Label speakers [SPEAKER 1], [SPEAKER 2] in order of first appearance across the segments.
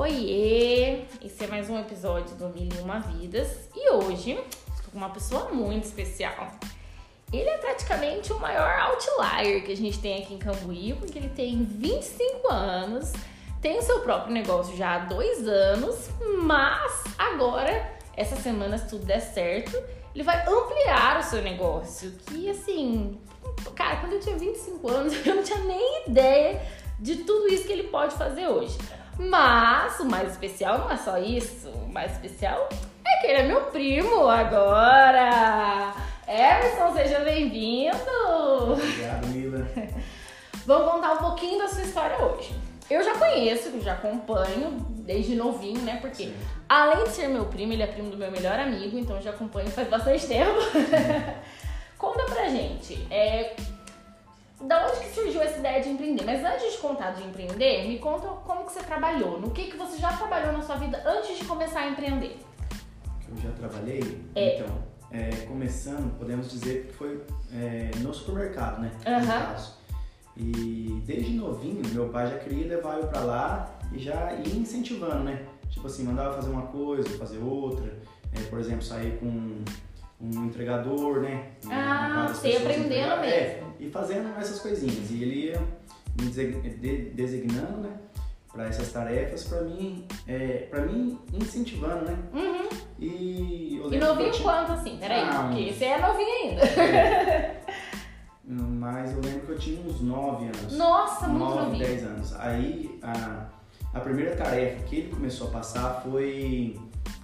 [SPEAKER 1] Oiê! Esse é mais um episódio do Mil e Uma Vidas e hoje estou com uma pessoa muito especial. Ele é praticamente o maior outlier que a gente tem aqui em Cambuí, porque ele tem 25 anos, tem o seu próprio negócio já há dois anos, mas agora, essa semana, se tudo der certo, ele vai ampliar o seu negócio. Que assim, cara, quando eu tinha 25 anos, eu não tinha nem ideia de tudo isso que ele pode fazer hoje. Mas o mais especial não é só isso. O mais especial é que ele é meu primo agora. Emerson, seja bem-vindo.
[SPEAKER 2] Obrigado, Mila.
[SPEAKER 1] Vamos contar um pouquinho da sua história hoje. Eu já conheço, já acompanho desde novinho, né? Porque
[SPEAKER 2] Sim.
[SPEAKER 1] além de ser meu primo, ele é primo do meu melhor amigo, então eu já acompanho faz bastante tempo. Conta pra gente, é, da onde que surgiu essa ideia de empreender? Mas antes de contar de empreender, me conta como que você trabalhou, no que que você já trabalhou na sua vida antes de começar a empreender.
[SPEAKER 2] Que eu já trabalhei.
[SPEAKER 1] É.
[SPEAKER 2] Então, é, começando, podemos dizer que foi é, no supermercado, né? No
[SPEAKER 1] Aham.
[SPEAKER 2] caso. E desde novinho, meu pai já queria levar eu pra lá e já ia incentivando, né? Tipo assim, mandava fazer uma coisa, fazer outra. É, por exemplo, sair com um entregador, né?
[SPEAKER 1] Ah, você aprendendo
[SPEAKER 2] entregar-
[SPEAKER 1] mesmo.
[SPEAKER 2] É, e fazendo essas coisinhas. E ele ia me designando, né? Para essas tarefas, para mim, é, para mim incentivando, né?
[SPEAKER 1] Uhum.
[SPEAKER 2] E eu
[SPEAKER 1] E novinho
[SPEAKER 2] tinha-
[SPEAKER 1] quanto assim? Peraí,
[SPEAKER 2] Ah,
[SPEAKER 1] porque você é novinho ainda.
[SPEAKER 2] Mas eu lembro que eu tinha uns 9 anos.
[SPEAKER 1] Nossa, muito
[SPEAKER 2] 9,
[SPEAKER 1] novinho.
[SPEAKER 2] 10 anos. Aí a, a primeira tarefa que ele começou a passar foi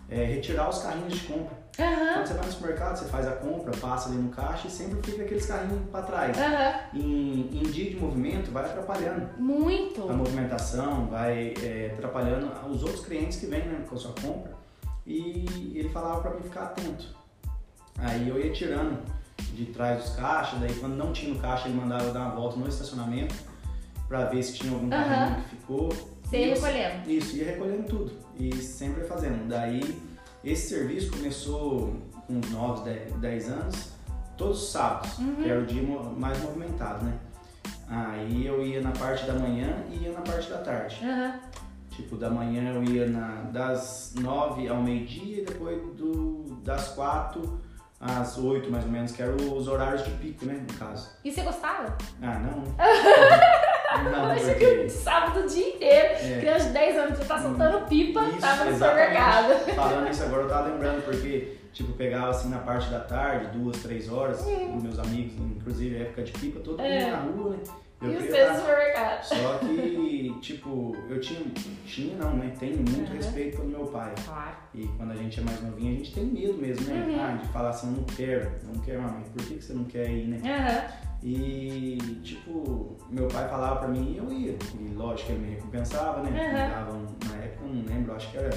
[SPEAKER 2] é, retirar os carrinhos de compra.
[SPEAKER 1] Aham,
[SPEAKER 2] Quando você vai no supermercado, você faz a compra, passa ali no caixa e sempre fica aqueles carrinhos para trás.
[SPEAKER 1] aham.
[SPEAKER 2] Em, em dia de movimento, vai atrapalhando
[SPEAKER 1] Muito.
[SPEAKER 2] a movimentação, vai é, atrapalhando os outros clientes que vêm né, com a sua compra. E ele falava para mim ficar atento. Aí eu ia tirando de trás dos caixas, daí quando não tinha no caixa ele mandava eu dar uma volta no estacionamento para ver se tinha algum carrinho que ficou.
[SPEAKER 1] Você ia recolhendo.
[SPEAKER 2] Isso, ia recolhendo tudo e sempre fazendo. Daí esse serviço começou com uns 9, 10, 10 anos, todos os sábados,
[SPEAKER 1] Uhum.
[SPEAKER 2] que era o dia mais movimentado, né? Aí eu ia na parte da manhã e ia na parte da tarde.
[SPEAKER 1] Aham.
[SPEAKER 2] Tipo, da manhã eu ia na, das 9 ao meio-dia e depois do, das 4 às 8, mais ou menos, que eram os horários de pico, né, no caso.
[SPEAKER 1] E você gostava?
[SPEAKER 2] Ah, não. Não,
[SPEAKER 1] que
[SPEAKER 2] porque...
[SPEAKER 1] sábado o dia inteiro,
[SPEAKER 2] É.
[SPEAKER 1] criança de 10 anos, você tá soltando pipa,
[SPEAKER 2] Isso,
[SPEAKER 1] tava no supermercado.
[SPEAKER 2] Falando isso agora, eu tava lembrando, porque, tipo, pegava assim na parte da tarde, duas, três horas, com meus amigos, inclusive época de pipa, todo mundo
[SPEAKER 1] É.
[SPEAKER 2] na rua, né? Eu
[SPEAKER 1] e você no
[SPEAKER 2] tá-
[SPEAKER 1] supermercado.
[SPEAKER 2] Só que, tipo, eu tinha, tinha não, né? Tenho muito
[SPEAKER 1] Uhum.
[SPEAKER 2] respeito pelo meu pai.
[SPEAKER 1] Claro.
[SPEAKER 2] E quando a gente é mais novinho, a gente tem medo mesmo, né?
[SPEAKER 1] Uhum.
[SPEAKER 2] Ah, de falar assim, eu não quero, não quero, mamãe, por que, que você não quer ir, né?
[SPEAKER 1] Aham.
[SPEAKER 2] E, tipo, meu pai falava pra mim e eu ia. E lógico, ele me recompensava, né?
[SPEAKER 1] Uhum.
[SPEAKER 2] Me dava, um- na época, eu não lembro, acho que era,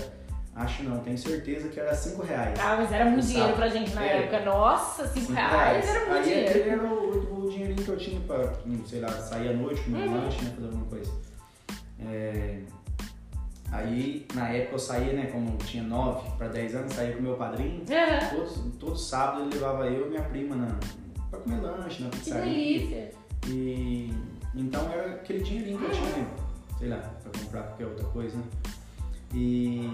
[SPEAKER 2] acho não, tenho certeza que era 5 reais.
[SPEAKER 1] Ah, mas era muito dinheiro pra gente na
[SPEAKER 2] É.
[SPEAKER 1] época. Nossa, 5
[SPEAKER 2] Cinco
[SPEAKER 1] reais era muito
[SPEAKER 2] Aí
[SPEAKER 1] dinheiro.
[SPEAKER 2] aquele era o, o dinheirinho que eu tinha pra, hum, sei lá, sair à noite, comer um
[SPEAKER 1] Uhum.
[SPEAKER 2] lanche, né? Fazer alguma coisa. É, Aí, na época, eu saía, né? Como tinha 9 para 10 anos, saía com meu padrinho.
[SPEAKER 1] Aham.
[SPEAKER 2] Todos, todo sábado ele levava eu e minha prima na, pra comer lanche, na
[SPEAKER 1] Que
[SPEAKER 2] pizzaria.
[SPEAKER 1] delícia.
[SPEAKER 2] E então era aquele dinheirinho que eu tinha, sei lá, pra comprar qualquer outra coisa, né? E,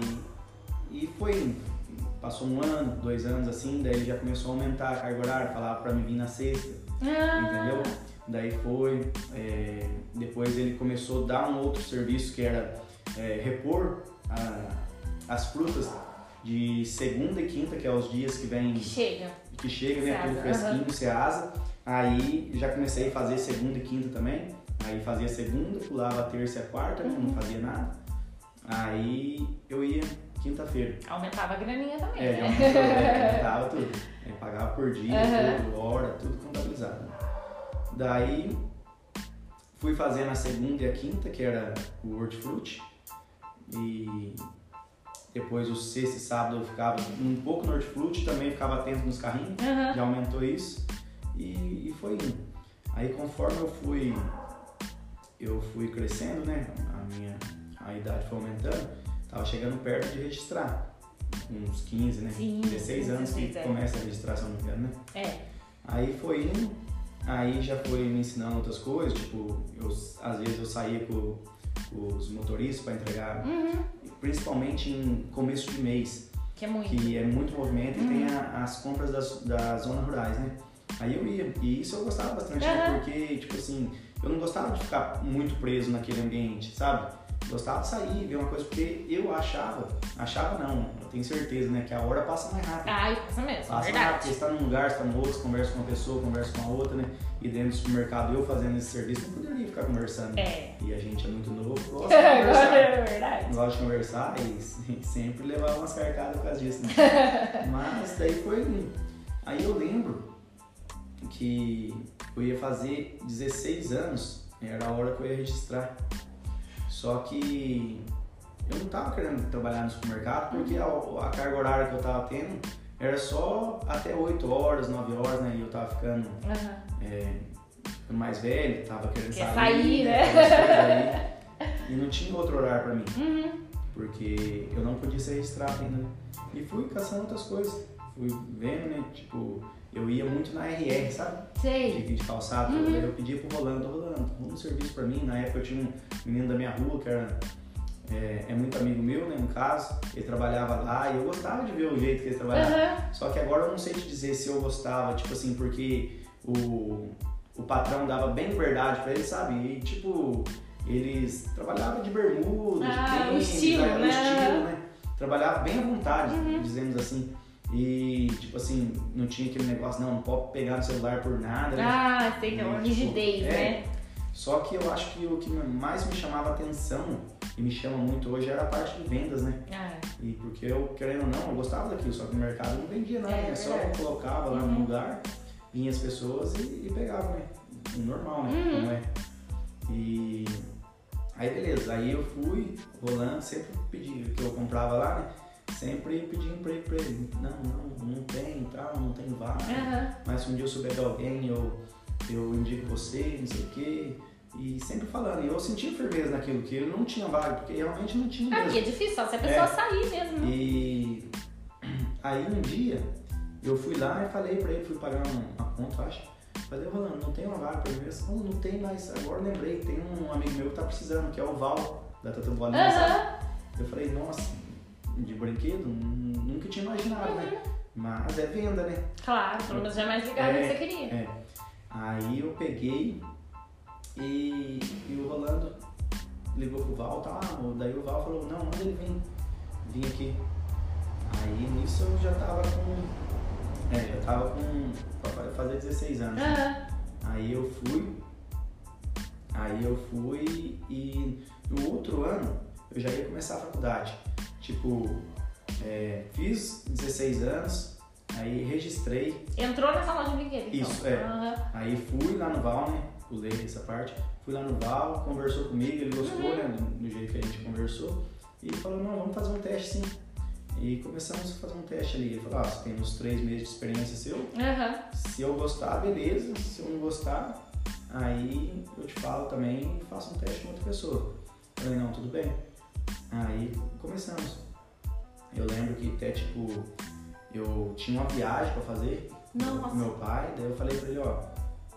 [SPEAKER 2] e foi indo. Passou um ano, dois anos assim, daí ele já começou a aumentar a carga horária, falava pra mim vir na sexta,
[SPEAKER 1] Ah,
[SPEAKER 2] entendeu? Daí foi, é, depois ele começou a dar um outro serviço que era é, repor a- as frutas de segunda e quinta, que é os dias que vem
[SPEAKER 1] Que chega.
[SPEAKER 2] Que chega, né? Tudo fresquinho, Ceasa. Aí já comecei a fazer segunda e quinta também. Aí fazia segunda, pulava terça e a quarta?
[SPEAKER 1] Uhum.
[SPEAKER 2] Não fazia nada. Aí eu ia quinta-feira.
[SPEAKER 1] Aumentava a graninha também,
[SPEAKER 2] É,
[SPEAKER 1] né?
[SPEAKER 2] aumentou, né? Aumentava tudo. Aí pagava por dia,
[SPEAKER 1] Uhum.
[SPEAKER 2] tudo, hora, tudo contabilizado. Daí fui fazendo a segunda e a quinta, que era o hortifruti. E depois o sexta e sábado eu ficava um pouco no hortifruti, também ficava atento nos carrinhos
[SPEAKER 1] Aham.
[SPEAKER 2] já aumentou isso e, e foi indo. Aí conforme eu fui eu fui crescendo, né? A minha a idade foi aumentando, tava chegando perto de registrar. Uns 15, né?
[SPEAKER 1] Sim,
[SPEAKER 2] 16 anos que
[SPEAKER 1] 16, é.
[SPEAKER 2] começa a registrar, se eu não me engano, né?
[SPEAKER 1] É.
[SPEAKER 2] Aí foi indo, aí já foi me ensinando outras coisas, tipo, eu, às vezes eu saía com, com os motoristas para entregar
[SPEAKER 1] Uhum.
[SPEAKER 2] Principalmente em começo de mês,
[SPEAKER 1] Que é muito.
[SPEAKER 2] que é muito movimento
[SPEAKER 1] Uhum.
[SPEAKER 2] e tem a- as compras das, das zonas rurais, né? Aí eu ia, e isso eu gostava bastante, né?
[SPEAKER 1] Aham.
[SPEAKER 2] porque, tipo assim, eu não gostava de ficar muito preso naquele ambiente, sabe? Gostava de sair, ver uma coisa, porque eu achava, achava não, eu tenho certeza, né, que a hora passa mais rápido.
[SPEAKER 1] Ai, passa mesmo,
[SPEAKER 2] Passa mais rápido,
[SPEAKER 1] verdade.
[SPEAKER 2] você tá num lugar, você tá no outro, você conversa com uma pessoa, conversa com a outra, né? E dentro do supermercado, eu fazendo esse serviço, não poderia ficar conversando.
[SPEAKER 1] É.
[SPEAKER 2] E a gente é muito novo, gosta de conversar.
[SPEAKER 1] é verdade.
[SPEAKER 2] gosta de conversar e se- sempre levar umas carcadas por causa disso, né? Mas daí foi lindo. Aí eu lembro que eu ia fazer 16 anos, era a hora que eu ia registrar. Só que eu não tava querendo trabalhar no supermercado porque a, a carga horária que eu tava tendo era só até 8 horas, 9 horas, né? E eu tava ficando,
[SPEAKER 1] Aham.
[SPEAKER 2] é, ficando mais velho, tava querendo
[SPEAKER 1] Quer
[SPEAKER 2] sair,
[SPEAKER 1] sair, né?
[SPEAKER 2] coisas aí. E não tinha outro horário pra mim
[SPEAKER 1] Uhum.
[SPEAKER 2] porque eu não podia ser registrado ainda. né? E fui caçando outras coisas. Fui vendo, né? Tipo, eu ia muito na RR, sabe?
[SPEAKER 1] Sei.
[SPEAKER 2] De, de calçado.
[SPEAKER 1] Uhum.
[SPEAKER 2] Eu pedia pro Rolando, Rolando, arruma um serviço pra mim. Na época eu tinha um menino da minha rua que era. É, é muito amigo meu, né? No caso, ele trabalhava lá e eu gostava de ver o jeito que ele trabalhava.
[SPEAKER 1] Aham.
[SPEAKER 2] Só que agora eu não sei te dizer se eu gostava, tipo assim, porque o, o patrão dava bem liberdade pra ele, sabe? E tipo, eles trabalhavam de bermuda,
[SPEAKER 1] Ah,
[SPEAKER 2] de
[SPEAKER 1] o
[SPEAKER 2] tênis,
[SPEAKER 1] estilo,
[SPEAKER 2] né?
[SPEAKER 1] né?
[SPEAKER 2] O estilo, né? Trabalhava bem à vontade,
[SPEAKER 1] Uhum.
[SPEAKER 2] dizemos assim. E, tipo assim, não tinha aquele negócio, não, não pode pegar no celular por nada, né?
[SPEAKER 1] Ah, tem que é uma
[SPEAKER 2] Tipo,
[SPEAKER 1] rigidez,
[SPEAKER 2] é.
[SPEAKER 1] né?
[SPEAKER 2] Só que eu acho que o que mais me chamava atenção e me chama muito hoje era a parte de vendas, né?
[SPEAKER 1] Ah,
[SPEAKER 2] E porque eu, querendo ou não, eu gostava daquilo, só que no mercado não vendia nada,
[SPEAKER 1] É,
[SPEAKER 2] né? Só eu colocava lá
[SPEAKER 1] Uhum.
[SPEAKER 2] no lugar, vinha as pessoas e, e pegavam, né? O normal, né?
[SPEAKER 1] Uhum.
[SPEAKER 2] Como é. E aí beleza, aí eu fui rolando, sempre pedi, que eu comprava lá, né? Sempre pedi emprego pra ele. Não, não, não tem tal, não tem vaga.
[SPEAKER 1] Aham.
[SPEAKER 2] Mas se um dia eu souber de alguém, eu, eu indico você, não sei o quê. E sempre falando. E eu sentia firmeza naquilo, que eu não tinha vaga, porque realmente não tinha
[SPEAKER 1] Ah,
[SPEAKER 2] mesmo.
[SPEAKER 1] porque é difícil, só se a pessoa
[SPEAKER 2] É.
[SPEAKER 1] sair mesmo. né?
[SPEAKER 2] E aí um dia eu fui lá e falei pra ele, fui pagar uma, conta, acho. Falei, Rolando, não tem uma vaga pra mim? Não, não tem, mas agora eu lembrei, tem um amigo meu que tá precisando, que é o Val, da Tatu Bolinha, sabe?
[SPEAKER 1] Aham.
[SPEAKER 2] Eu falei, nossa, de brinquedo? Nun- Nunca tinha imaginado, né? Mas é venda, né?
[SPEAKER 1] Claro, pelo menos já é mais ligado
[SPEAKER 2] É,
[SPEAKER 1] que você queria.
[SPEAKER 2] É. Aí eu peguei e, e o Rolando ligou pro Val, tá lá, daí o Val falou, não, manda ele vir, vir aqui. Aí nisso eu já tava com. É, já tava com. pra fazer 16 anos.
[SPEAKER 1] Aham.
[SPEAKER 2] Aí eu fui. Aí eu fui e no outro ano eu já ia começar a faculdade. Tipo, é, fiz 16 anos, aí registrei
[SPEAKER 1] Entrou nessa loja de brinquedo, então.
[SPEAKER 2] Isso, é.
[SPEAKER 1] Aham.
[SPEAKER 2] Aí fui lá no Val, né? Pulei essa parte. Fui lá no Val, conversou comigo, ele gostou,
[SPEAKER 1] Uhum.
[SPEAKER 2] né? Do, do jeito que a gente conversou. E falou, não, vamos fazer um teste sim. E começamos a fazer um teste ali. Ele falou, ah, você tem uns três meses de experiência seu.
[SPEAKER 1] Aham.
[SPEAKER 2] Se eu gostar, beleza. Se eu não gostar, aí eu te falo também e faço um teste com outra pessoa. Eu falei, não, tudo bem. Aí começamos. Eu lembro que até tipo, eu tinha uma viagem pra fazer
[SPEAKER 1] Nossa.
[SPEAKER 2] com meu pai, daí eu falei pra ele, ó,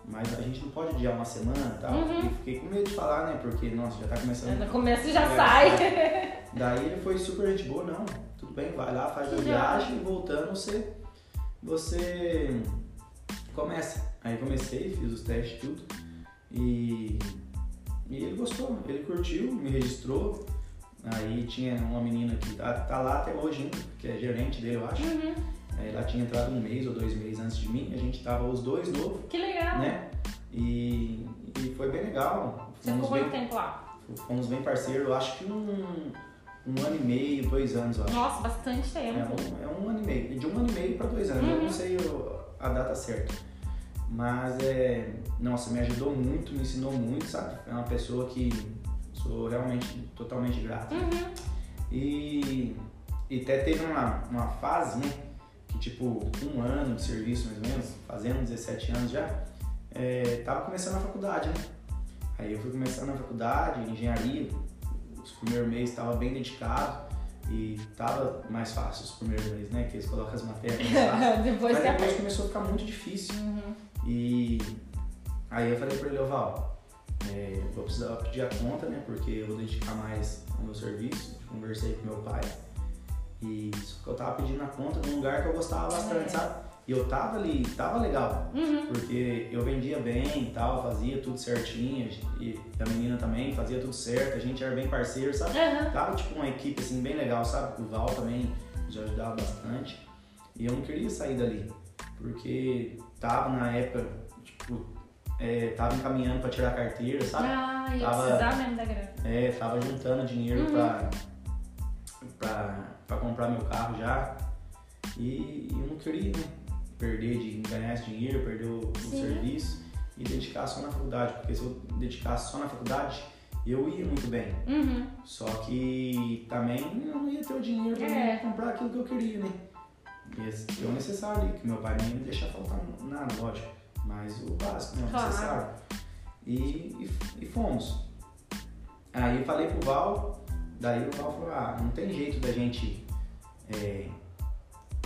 [SPEAKER 2] mas a gente não pode adiar uma semana e tal.
[SPEAKER 1] Uhum.
[SPEAKER 2] E fiquei com medo de falar, né? Porque, nossa, já tá começando.
[SPEAKER 1] No começo já
[SPEAKER 2] É.
[SPEAKER 1] sai.
[SPEAKER 2] Daí ele foi super gente boa, não, tudo bem, vai lá, faz a viagem e voltando você, você começa. Aí comecei, fiz os testes tudo e, e ele gostou, ele curtiu, me registrou. Aí tinha uma menina que tá, tá lá até hoje ainda, que é gerente dele, eu acho.
[SPEAKER 1] Uhum.
[SPEAKER 2] Aí Ela tinha entrado um mês ou dois meses antes de mim, a gente tava os dois novos,
[SPEAKER 1] Que legal.
[SPEAKER 2] né? E, e foi bem legal.
[SPEAKER 1] Você
[SPEAKER 2] Fomos
[SPEAKER 1] ficou
[SPEAKER 2] bem,
[SPEAKER 1] quanto tempo lá?
[SPEAKER 2] fomos bem parceiros, eu acho que um, um ano e meio, dois anos, eu acho.
[SPEAKER 1] Nossa, bastante
[SPEAKER 2] É
[SPEAKER 1] tempo.
[SPEAKER 2] um, é um ano e meio, de um ano e meio para dois anos, eu
[SPEAKER 1] Uhum.
[SPEAKER 2] não sei a data certa. Mas é. Nossa, me ajudou muito, me ensinou muito, sabe? É uma pessoa que sou realmente totalmente grato.
[SPEAKER 1] Uhum.
[SPEAKER 2] E, e até teve uma, uma fase, né? Que tipo, um ano de serviço mais ou menos, fazendo 17 anos já, é, tava começando a faculdade, né? Aí eu fui começando na faculdade, engenharia, os primeiros meses tava bem dedicado e tava mais fácil os primeiros meses, né? Que eles colocam as matérias
[SPEAKER 1] depois
[SPEAKER 2] Mas depois começou a ficar muito difícil.
[SPEAKER 1] Uhum.
[SPEAKER 2] E aí eu falei pra ele, Val, é, vou precisar pedir a conta, né? Porque eu vou dedicar mais ao meu serviço. Conversei com meu pai. E só que eu tava pedindo a conta num lugar que eu gostava bastante,
[SPEAKER 1] É.
[SPEAKER 2] sabe? E eu tava ali, tava legal.
[SPEAKER 1] Uhum.
[SPEAKER 2] Porque eu vendia bem e tal, fazia tudo certinho. E a menina também fazia tudo certo, a gente era bem parceiro, sabe?
[SPEAKER 1] Aham.
[SPEAKER 2] Tava tipo uma equipe assim bem legal, sabe? O Val também nos ajudava bastante. E eu não queria sair dali, porque tava na época, tipo, é, tava encaminhando pra tirar a carteira, sabe?
[SPEAKER 1] Ah, ia
[SPEAKER 2] Tava-
[SPEAKER 1] precisar mesmo da grana.
[SPEAKER 2] É, tava juntando dinheiro
[SPEAKER 1] Uhum.
[SPEAKER 2] pra, pra, pra comprar meu carro já. E eu não queria né, perder de ganhar esse dinheiro, perder o, o serviço e dedicar só na faculdade. Porque se eu dedicasse só na faculdade, eu ia muito bem.
[SPEAKER 1] Uhum.
[SPEAKER 2] Só que também eu não ia ter o dinheiro pra
[SPEAKER 1] É.
[SPEAKER 2] comprar aquilo que eu queria, né? Esse é o necessário ali, que meu pai não ia me deixar faltar nada, lógico. Mas o básico, né? O
[SPEAKER 1] Claro.
[SPEAKER 2] necessário. E, e, e fomos. Aí eu falei pro Val, daí o Val falou, ah, não tem jeito da gente é,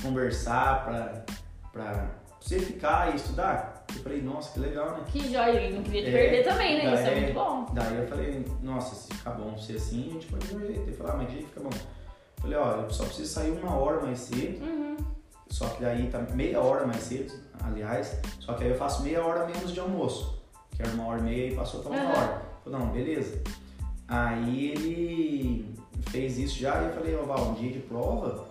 [SPEAKER 2] conversar pra, pra você ficar e estudar. Eu falei, nossa, que legal, né?
[SPEAKER 1] Que joia, ele não queria te
[SPEAKER 2] É,
[SPEAKER 1] perder também, né? Isso é muito bom.
[SPEAKER 2] Daí eu falei, nossa, se ficar bom ser assim, a gente pode ver jeito. Ele falou, ah, mas que fica bom? Eu falei, ó, eu só preciso sair uma hora mais cedo,
[SPEAKER 1] Uhum.
[SPEAKER 2] só que daí tá meia hora mais cedo, aliás, só que aí eu faço meia hora menos de almoço, que era uma hora e meia e passou pra uma
[SPEAKER 1] Aham.
[SPEAKER 2] hora. Eu falei, não, beleza. Aí ele fez isso já e eu falei, ó, Val, um dia de prova,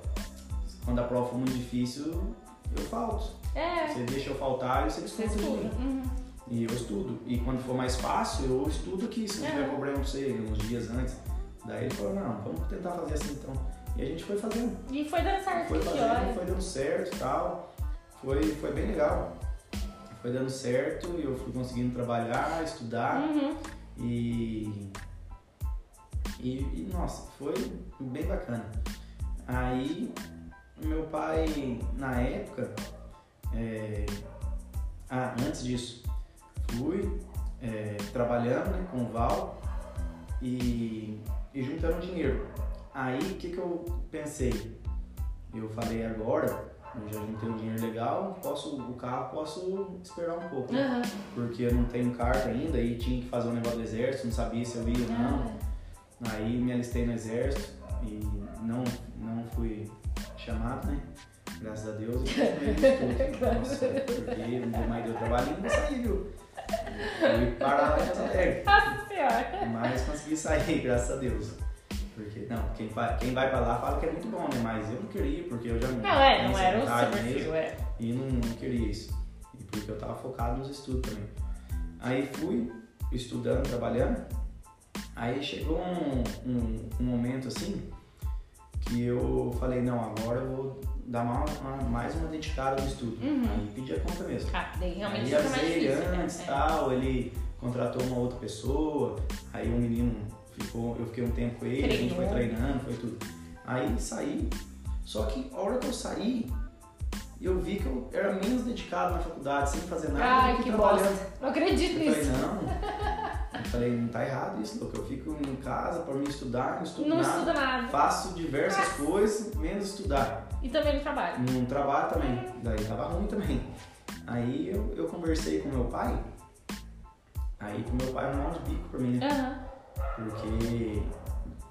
[SPEAKER 2] quando a prova for muito difícil, eu falto.
[SPEAKER 1] É,
[SPEAKER 2] Você deixa eu faltar e você
[SPEAKER 1] você
[SPEAKER 2] de mim.
[SPEAKER 1] estuda. Uhum.
[SPEAKER 2] E eu estudo. E quando for mais fácil, eu estudo aqui, se não tiver
[SPEAKER 1] Aham.
[SPEAKER 2] problema pra você, uns dias antes. Daí ele falou, não, vamos tentar fazer assim então. E a gente foi fazendo.
[SPEAKER 1] E foi dando certo,
[SPEAKER 2] Foi fazendo, foi dando certo e tal. Foi, foi bem legal. Foi dando certo e eu fui conseguindo trabalhar, estudar
[SPEAKER 1] Uhum.
[SPEAKER 2] e, e, e, nossa, foi bem bacana. Aí meu pai na época, é, ah, antes disso, fui é, trabalhando né, com o Val e, e juntando dinheiro. Aí o que, que eu pensei? Eu falei agora, já juntei um dinheiro legal, posso, o carro posso esperar um pouco, né?
[SPEAKER 1] Aham.
[SPEAKER 2] porque eu não tenho carta ainda e tinha que fazer um negócio do exército, não sabia se eu ia ou não.
[SPEAKER 1] Ah,
[SPEAKER 2] Aí me alistei no exército e não, não fui chamado, né? Graças a Deus. E no estudo. Nossa, porque meu mais deu trabalho e não saí, viu? Fui parar
[SPEAKER 1] senhora.
[SPEAKER 2] Mas consegui sair, graças a Deus. Porque, não, quem vai, quem vai pra lá fala que é muito bom, né? Mas eu não queria, porque eu já
[SPEAKER 1] Não, é, não era o seu perfil,
[SPEAKER 2] mesmo.
[SPEAKER 1] é.
[SPEAKER 2] E não, não queria isso. E porque eu tava focado nos estudos também. Aí fui estudando, trabalhando. Aí chegou um, um, um momento assim que eu falei, não, agora eu vou dar uma, uma- mais uma dedicada no estudo.
[SPEAKER 1] Uhum.
[SPEAKER 2] Aí pedi a conta mesmo.
[SPEAKER 1] Ah, daí realmente
[SPEAKER 2] aí avisei
[SPEAKER 1] né?
[SPEAKER 2] antes
[SPEAKER 1] É.
[SPEAKER 2] tal, ele contratou uma outra pessoa, aí o menino ficou, eu fiquei um tempo com ele, a gente foi treinando, foi tudo. Aí saí, só que a hora que eu saí, eu vi que eu era menos dedicado na faculdade, sem fazer nada,
[SPEAKER 1] Ai,
[SPEAKER 2] que, trabalhando.
[SPEAKER 1] bosta. Não acredito
[SPEAKER 2] Eu falei,
[SPEAKER 1] nisso.
[SPEAKER 2] não. Eu falei, não tá errado isso, Luca. Eu fico em casa pra me estudar, não estudo
[SPEAKER 1] Não
[SPEAKER 2] nada.
[SPEAKER 1] estuda nada.
[SPEAKER 2] Faço diversas coisas, menos estudar.
[SPEAKER 1] E também no trabalho.
[SPEAKER 2] Não trabalho também. Daí tava ruim também. Aí eu, eu conversei com meu pai. Aí com meu pai arrumar uns bicos pra mim, né?
[SPEAKER 1] Aham.
[SPEAKER 2] Porque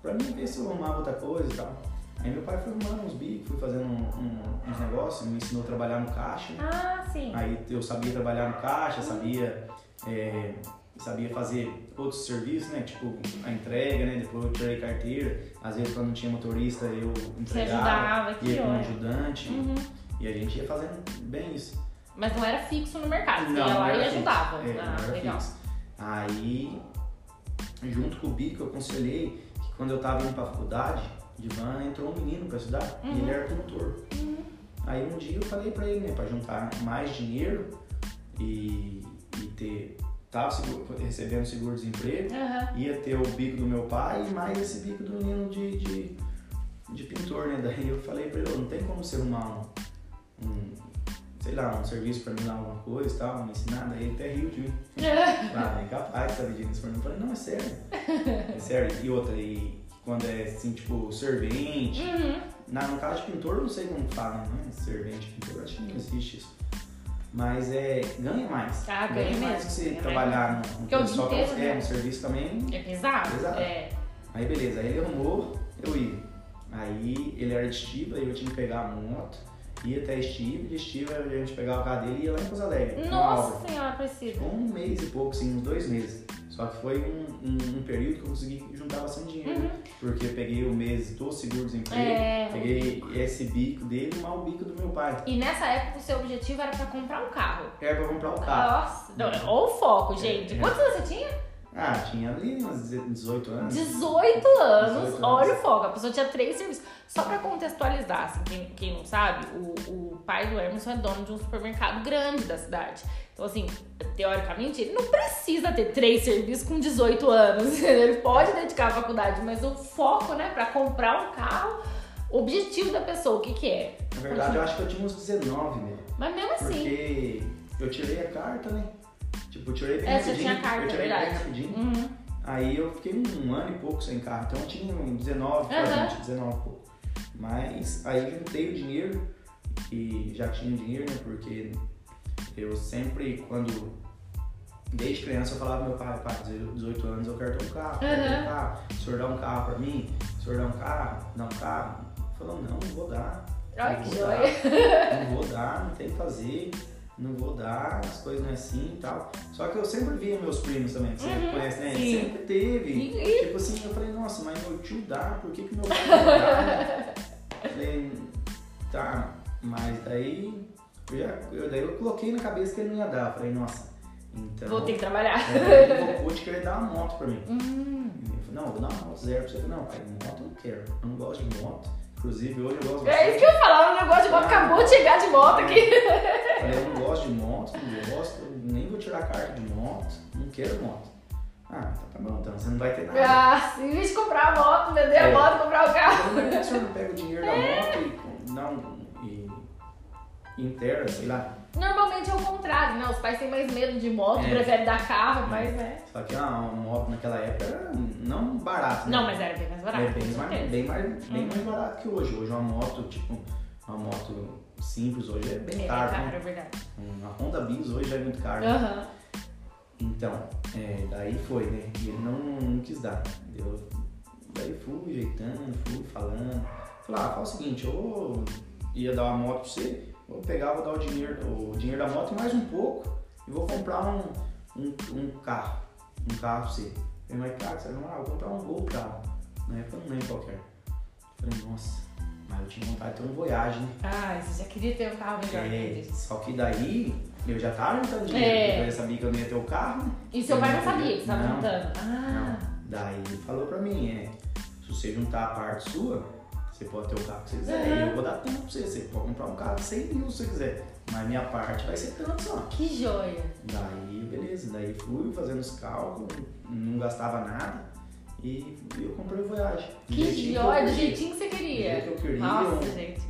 [SPEAKER 2] pra mim ver se eu arrumava outra coisa e tal. Aí meu pai foi arrumando uns bicos, fui fazendo um- um- uns negócios, me ensinou a trabalhar no caixa.
[SPEAKER 1] Ah, sim.
[SPEAKER 2] Aí eu sabia trabalhar no caixa, sabia, é, sabia fazer outros serviços, né? Tipo a entrega, né? Depois eu tirei carteira. Às vezes quando não tinha motorista eu entregava,
[SPEAKER 1] ajudava, que
[SPEAKER 2] ia como
[SPEAKER 1] olha.
[SPEAKER 2] ajudante.
[SPEAKER 1] Uhum.
[SPEAKER 2] E a gente ia fazendo bem isso.
[SPEAKER 1] Mas não era fixo no mercado. Você
[SPEAKER 2] Não,
[SPEAKER 1] ia lá e ajudava.
[SPEAKER 2] É,
[SPEAKER 1] ah, legal.
[SPEAKER 2] fixo. Aí, junto com o Bico, eu aconselhei que quando eu tava indo pra faculdade, de van, entrou um menino pra estudar e
[SPEAKER 1] Uhum.
[SPEAKER 2] ele era pintor. Aí um dia eu falei pra ele, né, pra juntar mais dinheiro e, e ter. Tava seguro- recebendo seguro-desemprego,
[SPEAKER 1] Aham.
[SPEAKER 2] ia ter o bico do meu pai e mais esse bico do menino de, de, de pintor, né? Daí eu falei pra ele, "Ô, não tem como você arrumar um, um, sei lá, um serviço pra mim lá, alguma coisa e tal, me ensinar, daí ele até riu de mim. Ah, é capaz, tá pedindo isso pra mim. Eu falei, não, é sério. É sério. E outra, e quando é assim, tipo, servente.
[SPEAKER 1] Uhum.
[SPEAKER 2] Na, no caso de pintor, não sei como fala, né? Servente, pintor, acho que não existe isso. mas é, ganha mais.
[SPEAKER 1] Ah, ganha
[SPEAKER 2] mais
[SPEAKER 1] mesmo,
[SPEAKER 2] que você
[SPEAKER 1] ganha
[SPEAKER 2] trabalhar no,
[SPEAKER 1] é dia
[SPEAKER 2] só
[SPEAKER 1] inteiro,
[SPEAKER 2] é
[SPEAKER 1] né?
[SPEAKER 2] um serviço também.
[SPEAKER 1] É pesado?
[SPEAKER 2] Pesado.
[SPEAKER 1] É.
[SPEAKER 2] Aí beleza, aí ele arrumou, eu ia. Aí ele era de Estiva, aí eu tinha que pegar a moto, ia até Estiva, de Estiva a gente pegava o carro dele e ia lá em Pouso Alegre.
[SPEAKER 1] Nossa senhora, Priscila.
[SPEAKER 2] Ficou um mês e pouco, assim, uns dois meses. Só que foi um, um, um período que eu consegui juntar bastante dinheiro.
[SPEAKER 1] Uhum.
[SPEAKER 2] Porque eu peguei o mês do seguro-desemprego,
[SPEAKER 1] É.
[SPEAKER 2] peguei esse bico dele e mais o bico do meu pai.
[SPEAKER 1] E nessa época o seu objetivo era pra comprar um carro.
[SPEAKER 2] Era pra comprar um carro.
[SPEAKER 1] Nossa, não, olha o foco, gente.
[SPEAKER 2] É.
[SPEAKER 1] Quantos anos você tinha?
[SPEAKER 2] Ah, tinha ali uns 18 anos.
[SPEAKER 1] 18 anos.
[SPEAKER 2] 18 anos.
[SPEAKER 1] Olha o foco. A pessoa tinha três serviços. Só pra contextualizar, assim, quem, quem não sabe, o, o pai do Emerson é dono de um supermercado grande da cidade. Então, assim, teoricamente, ele não precisa ter três serviços com 18 anos. Ele pode dedicar à faculdade, mas o foco, né, pra comprar um carro, o objetivo da pessoa, o que que é?
[SPEAKER 2] Na verdade, eu acho que eu tinha uns 19 mesmo.
[SPEAKER 1] Mas mesmo assim,
[SPEAKER 2] Porque eu tirei a carta, né? Tipo, eu tirei bem
[SPEAKER 1] É,
[SPEAKER 2] rapidinho.
[SPEAKER 1] tinha carta,
[SPEAKER 2] eu tirei
[SPEAKER 1] verdade.
[SPEAKER 2] bem rapidinho.
[SPEAKER 1] uhum.
[SPEAKER 2] Aí eu fiquei um ano e pouco sem carro. Então eu tinha um 19,
[SPEAKER 1] Aham.
[SPEAKER 2] quase 20, 19 e pouco. Mas aí eu juntei o dinheiro e já tinha dinheiro, né? Porque eu sempre, quando. Desde criança eu falava meu pai, pai, 18 anos eu quero ter um carro, quero ter um carro. O senhor dá um carro pra mim? O senhor dá um carro? Dá um carro? Ele falou, não, não vou dar.
[SPEAKER 1] Ai,
[SPEAKER 2] Não
[SPEAKER 1] que
[SPEAKER 2] vou
[SPEAKER 1] joia.
[SPEAKER 2] dar, Não vou dar, não tem que fazer, não vou dar, as coisas não é assim e tal. Só que eu sempre via meus primos também, que você
[SPEAKER 1] Uhum,
[SPEAKER 2] conhece, né?
[SPEAKER 1] sim.
[SPEAKER 2] Sempre teve.
[SPEAKER 1] E-
[SPEAKER 2] Tipo assim, eu falei, nossa, mas meu tio dá, por que, que meu pai não dá? falei, tá, mas daí eu, já, eu, daí eu coloquei na cabeça que ele não ia dar. Eu falei, nossa, então.
[SPEAKER 1] Vou ter que trabalhar.
[SPEAKER 2] É, ele colocou de querer dar uma moto pra mim.
[SPEAKER 1] Hum.
[SPEAKER 2] Ele falou, não, vou dar uma moto zero pra você. Eu falei, não, pai, moto eu não quero. Eu não gosto de moto. Inclusive, hoje eu gosto
[SPEAKER 1] É isso que eu ia falar, o negócio de moto acabou de chegar de moto aqui.
[SPEAKER 2] Falei, eu não gosto de moto, não gosto, nem vou tirar carta de moto, não quero moto. Ah, então tá bom, então você não vai ter nada.
[SPEAKER 1] Ah, em vez de comprar a moto, vender a
[SPEAKER 2] É.
[SPEAKER 1] moto, comprar o carro.
[SPEAKER 2] Então, o senhor não pega o dinheiro da moto e dá um. e. inteira, sei lá.
[SPEAKER 1] Normalmente é o contrário, né? Os pais têm mais medo de moto,
[SPEAKER 2] É.
[SPEAKER 1] preferem dar carro, mas né.
[SPEAKER 2] Só que ah, uma moto naquela época era não barato, né?
[SPEAKER 1] Não, mas era bem mais barato.
[SPEAKER 2] É bem, mais, bem, mais, bem
[SPEAKER 1] Uhum.
[SPEAKER 2] mais barato que hoje. Hoje uma moto, tipo, uma moto simples hoje é bem
[SPEAKER 1] É
[SPEAKER 2] caro.
[SPEAKER 1] caro,
[SPEAKER 2] né?
[SPEAKER 1] é verdade.
[SPEAKER 2] Uma Honda Bis hoje é muito caro.
[SPEAKER 1] Aham.
[SPEAKER 2] Então, é, daí foi, né? E ele não, não quis dar. Eu, daí fui ajeitando, fui falando. Falei, ah, fala o seguinte, eu ia dar uma moto pra você, vou pegar, vou dar o dinheiro, o dinheiro da moto e mais um pouco e vou comprar um, um, um carro. Um carro pra você. Eu falei, mas cara, você não, ah, eu vou comprar um Gol carro. Na época eu não lembro qual que era. Falei, nossa, eu tinha vontade de ter um Voyage, né?
[SPEAKER 1] Ah, você já queria ter um carro melhor
[SPEAKER 2] É,
[SPEAKER 1] ele.
[SPEAKER 2] só que daí eu já tava juntando dinheiro,
[SPEAKER 1] É.
[SPEAKER 2] porque eu sabia que eu não ia ter o carro, né?
[SPEAKER 1] E seu pai não sabia que você estava
[SPEAKER 2] Não.
[SPEAKER 1] juntando? Ah.
[SPEAKER 2] Daí ele falou pra mim, é, se você juntar a parte sua, você pode ter o carro que você quiser.
[SPEAKER 1] Uhum.
[SPEAKER 2] Eu vou dar tempo pra você. Você pode comprar um carro de 100 mil se você quiser. Mas minha parte vai ser tanto só.
[SPEAKER 1] Que joia.
[SPEAKER 2] Daí, beleza. Daí fui fazendo os cálculos, não gastava nada. E eu comprei o Voyage. Do
[SPEAKER 1] Que joia, do jeitinho que você
[SPEAKER 2] Do
[SPEAKER 1] queria.
[SPEAKER 2] jeito que eu queria.
[SPEAKER 1] Nossa,
[SPEAKER 2] eu-
[SPEAKER 1] gente.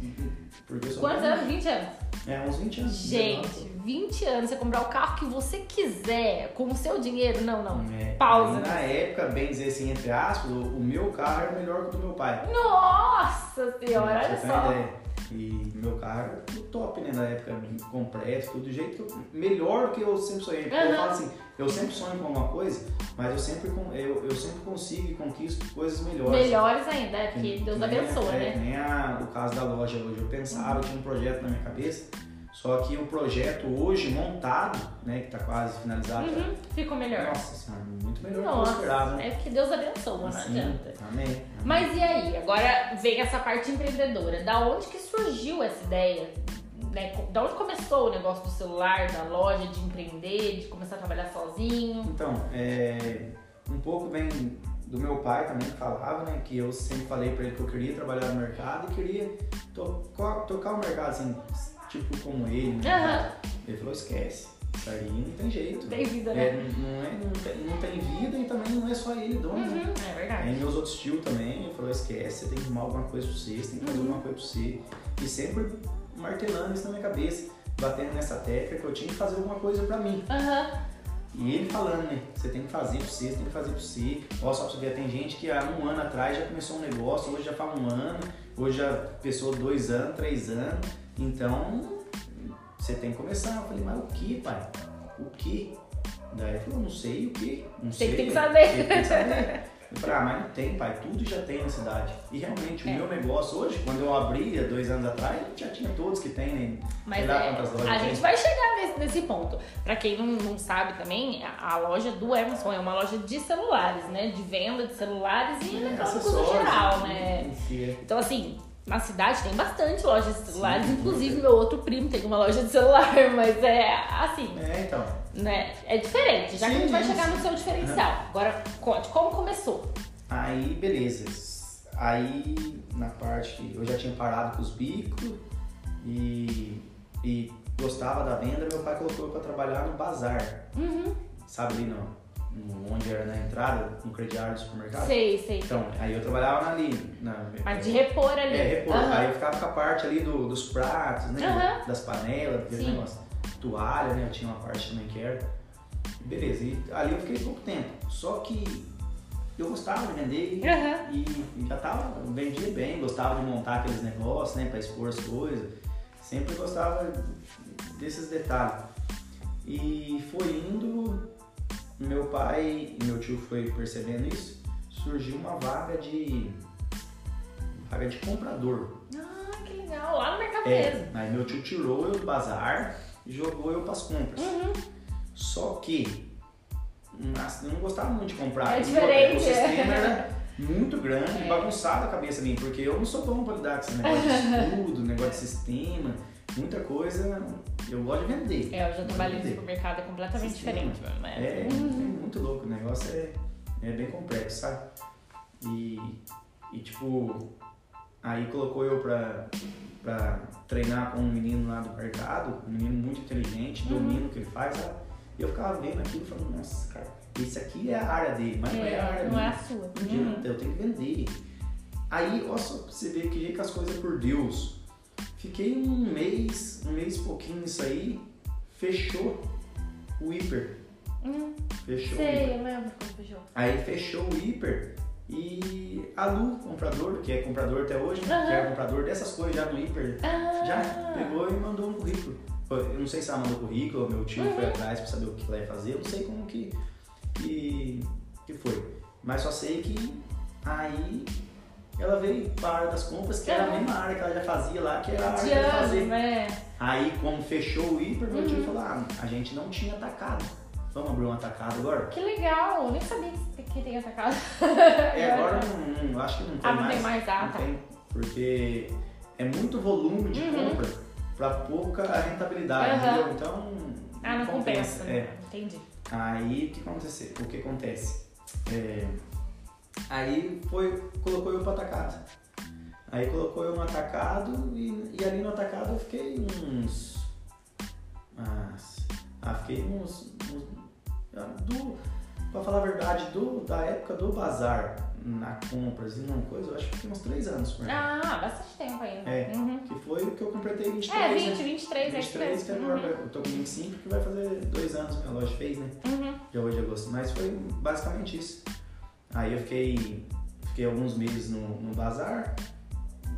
[SPEAKER 2] Porque eu sou
[SPEAKER 1] Quantos anos? 20 anos?
[SPEAKER 2] É, uns 20 anos.
[SPEAKER 1] Gente, 20 anos, você comprar o carro que você quiser, com o seu dinheiro. Não, não.
[SPEAKER 2] É,
[SPEAKER 1] Pausa.
[SPEAKER 2] Na época, bem dizer assim, entre aspas, o, meu carro era melhor que o do meu pai.
[SPEAKER 1] Nossa senhora, olha só.
[SPEAKER 2] ideia. E meu carro era o top, né? Na época, completo, tudo do jeito que eu. Melhor do que eu sempre sonhei. Porque eu
[SPEAKER 1] Aham.
[SPEAKER 2] falo assim, eu sempre sonho com alguma coisa, mas eu sempre, eu, eu sempre consigo e conquisto coisas melhores.
[SPEAKER 1] Melhores ainda, é porque
[SPEAKER 2] Que-
[SPEAKER 1] Deus
[SPEAKER 2] que
[SPEAKER 1] abençoa,
[SPEAKER 2] é,
[SPEAKER 1] né?
[SPEAKER 2] que Nem a- o caso da loja hoje. Eu pensava, eu tinha um projeto na minha cabeça, só que o projeto hoje montado, né, que tá quase finalizado,
[SPEAKER 1] Uhum, ficou melhor.
[SPEAKER 2] nossa senhora, muito melhor do que eu esperava.
[SPEAKER 1] Nossa,
[SPEAKER 2] né?
[SPEAKER 1] é porque Deus abençoa, não
[SPEAKER 2] Sim,
[SPEAKER 1] adianta.
[SPEAKER 2] Amém. amém.
[SPEAKER 1] Mas e aí? Agora vem essa parte empreendedora. Da onde que surgiu essa ideia? Né? Da onde começou o negócio do celular, da loja, de empreender, de começar a trabalhar sozinho?
[SPEAKER 2] Então, é, um pouco vem do meu pai também que falava, né? Que eu sempre falei pra ele que eu queria trabalhar no mercado e queria tocar, tocar o mercado assim, tipo como ele. Né?
[SPEAKER 1] Aham.
[SPEAKER 2] Ele falou, esquece, isso aí não tem jeito.
[SPEAKER 1] Tem vida,
[SPEAKER 2] É,
[SPEAKER 1] né?
[SPEAKER 2] não, não é, não, tem, não tem vida e também não é só ele dono. né?
[SPEAKER 1] Uhum, é verdade.
[SPEAKER 2] Aí meus outros tios também, ele falou, esquece, você tem que arrumar alguma coisa pra você, você tem que fazer
[SPEAKER 1] Uhum.
[SPEAKER 2] alguma coisa pra você. E sempre martelando isso na minha cabeça, batendo nessa tecla que eu tinha que fazer alguma coisa pra mim.
[SPEAKER 1] Aham.
[SPEAKER 2] E ele falando, né? Você tem que fazer pra você, você tem que fazer pra você. Ó, só pra você ver, tem gente que há um ano atrás já começou um negócio, hoje já faz um ano, hoje já pessoa dois anos, três anos. Então, você tem que começar. Eu falei, mas o que, pai? O que? Daí ele falou, não sei o que, não
[SPEAKER 1] Você
[SPEAKER 2] sei.
[SPEAKER 1] tem que saber.
[SPEAKER 2] Tem que saber. Eu falei, ah, mas não tem, pai, tudo já tem na cidade. E realmente,
[SPEAKER 1] É.
[SPEAKER 2] o meu negócio hoje, quando eu abri há dois anos atrás, já tinha todos que tem, né?
[SPEAKER 1] Mas é, a
[SPEAKER 2] tem.
[SPEAKER 1] gente vai chegar nesse, nesse ponto. Pra quem não, não sabe também, a, a loja do Emerson é uma loja de celulares, né? De venda de celulares e eletrônicos no
[SPEAKER 2] Acessórios,
[SPEAKER 1] geral, né?
[SPEAKER 2] é.
[SPEAKER 1] Então, assim, na cidade tem bastante lojas de celulares.
[SPEAKER 2] Sim,
[SPEAKER 1] Inclusive, meu outro primo tem uma loja de celular, mas é assim,
[SPEAKER 2] É, então.
[SPEAKER 1] né? É diferente. Já que a gente
[SPEAKER 2] Sim,
[SPEAKER 1] vai
[SPEAKER 2] sim.
[SPEAKER 1] chegar no seu diferencial. Agora, conte, como começou?
[SPEAKER 2] Aí, beleza. Aí, na parte que eu já tinha parado com os bicos e, e gostava da venda, meu pai colocou pra trabalhar no bazar.
[SPEAKER 1] Uhum.
[SPEAKER 2] Sabe ali no, onde era na entrada, no crediário do supermercado?
[SPEAKER 1] Sei, sei.
[SPEAKER 2] Então, aí eu trabalhava ali. Na,
[SPEAKER 1] Mas de repor ali.
[SPEAKER 2] É, repor.
[SPEAKER 1] Aham.
[SPEAKER 2] Aí eu ficava com a parte ali do- dos pratos, né?
[SPEAKER 1] Aham.
[SPEAKER 2] Das panelas, aquele negócio. Toalha, né? Eu tinha uma parte também que era. Beleza, e ali eu fiquei pouco tempo. Só que eu gostava de vender e,
[SPEAKER 1] Aham.
[SPEAKER 2] e- e já tava, vendia bem, gostava de montar aqueles negócios, né? Pra expor as coisas. Sempre gostava desses detalhes. E foi indo, meu pai e meu tio foi percebendo isso, surgiu uma vaga de. vaga de comprador.
[SPEAKER 1] Ah, que legal. Lá no mercado
[SPEAKER 2] É,
[SPEAKER 1] mesmo.
[SPEAKER 2] aí meu tio tirou eu do bazar e jogou eu pras compras.
[SPEAKER 1] Uhum.
[SPEAKER 2] Só que nossa, eu não gostava muito de comprar.
[SPEAKER 1] É diferente,
[SPEAKER 2] O sistema
[SPEAKER 1] é.
[SPEAKER 2] era muito grande,
[SPEAKER 1] É.
[SPEAKER 2] bagunçado a cabeça minha, porque eu não sou bom pra lidar com esse negócio de estudo, negócio de sistema, muita coisa. Eu gosto de vender.
[SPEAKER 1] É, eu já trabalhei no supermercado, é completamente
[SPEAKER 2] Sistema.
[SPEAKER 1] diferente mesmo. né?
[SPEAKER 2] É, é muito louco, o negócio é, é bem complexo, sabe? E, e tipo, aí colocou eu pra, pra treinar com um menino lá do mercado, um menino muito inteligente,
[SPEAKER 1] Uhum.
[SPEAKER 2] domina o que ele faz, sabe? E eu ficava vendo aquilo e falando, nossa, cara, esse aqui é a área dele, mas não é a área
[SPEAKER 1] É, não é
[SPEAKER 2] minha.
[SPEAKER 1] a sua.
[SPEAKER 2] Não
[SPEAKER 1] Uhum.
[SPEAKER 2] adianta, eu tenho que vender. Aí, olha só pra você ver que as coisas por Deus. Fiquei um mês, um mês e pouquinho nisso aí, fechou o hiper.
[SPEAKER 1] Uhum.
[SPEAKER 2] Fechou o hiper.
[SPEAKER 1] Sei, eu lembro quando fechou.
[SPEAKER 2] Aí fechou o hiper e a Lu, comprador, que é comprador até hoje, que é comprador dessas coisas já no hiper,
[SPEAKER 1] Ah,
[SPEAKER 2] já pegou e mandou um currículo. Eu não sei se ela mandou currículo, meu tio
[SPEAKER 1] Uhum.
[SPEAKER 2] foi atrás pra saber o que ela ia fazer, eu não sei como que, que, que foi. Mas só sei que aí ela veio para a área das compras, que era a mesma área que ela já fazia lá, que era a área
[SPEAKER 1] de
[SPEAKER 2] que ela
[SPEAKER 1] anos,
[SPEAKER 2] fazia.
[SPEAKER 1] né?
[SPEAKER 2] Aí, como fechou o hiper,
[SPEAKER 1] Uhum.
[SPEAKER 2] falou: ah, a gente não tinha atacado. Vamos abrir um atacado agora?
[SPEAKER 1] Que legal, eu nem sabia que tem atacado.
[SPEAKER 2] É, agora não, não- acho que não tem
[SPEAKER 1] Ah, não
[SPEAKER 2] mais.
[SPEAKER 1] tem mais, ah,
[SPEAKER 2] não
[SPEAKER 1] tá.
[SPEAKER 2] tem, porque é muito volume de
[SPEAKER 1] Uhum.
[SPEAKER 2] compra para pouca rentabilidade,
[SPEAKER 1] Aham.
[SPEAKER 2] entendeu? Então
[SPEAKER 1] Ah, não compensa.
[SPEAKER 2] É.
[SPEAKER 1] Entendi.
[SPEAKER 2] Aí o que acontece? O que acontece? É, aí foi, colocou eu para atacado. Aí colocou eu no atacado e, e ali no atacado eu fiquei uns. Ah, ah fiquei uns. uns ah, do, pra falar a verdade, do, da época do bazar na compras e não coisa, eu acho que fiquei uns 3 anos por aí.
[SPEAKER 1] Ah, bastante tempo ainda.
[SPEAKER 2] É.
[SPEAKER 1] Uhum.
[SPEAKER 2] Que foi o que eu completei 23.
[SPEAKER 1] É,
[SPEAKER 2] né?
[SPEAKER 1] 20, 23, é isso
[SPEAKER 2] 23 que
[SPEAKER 1] mesmo.
[SPEAKER 2] agora eu tô com 25 que vai fazer dois anos que a loja fez, né?
[SPEAKER 1] Uhum.
[SPEAKER 2] Já hoje de agosto. Mas foi basicamente isso. Aí eu fiquei, fiquei alguns meses no, no bazar,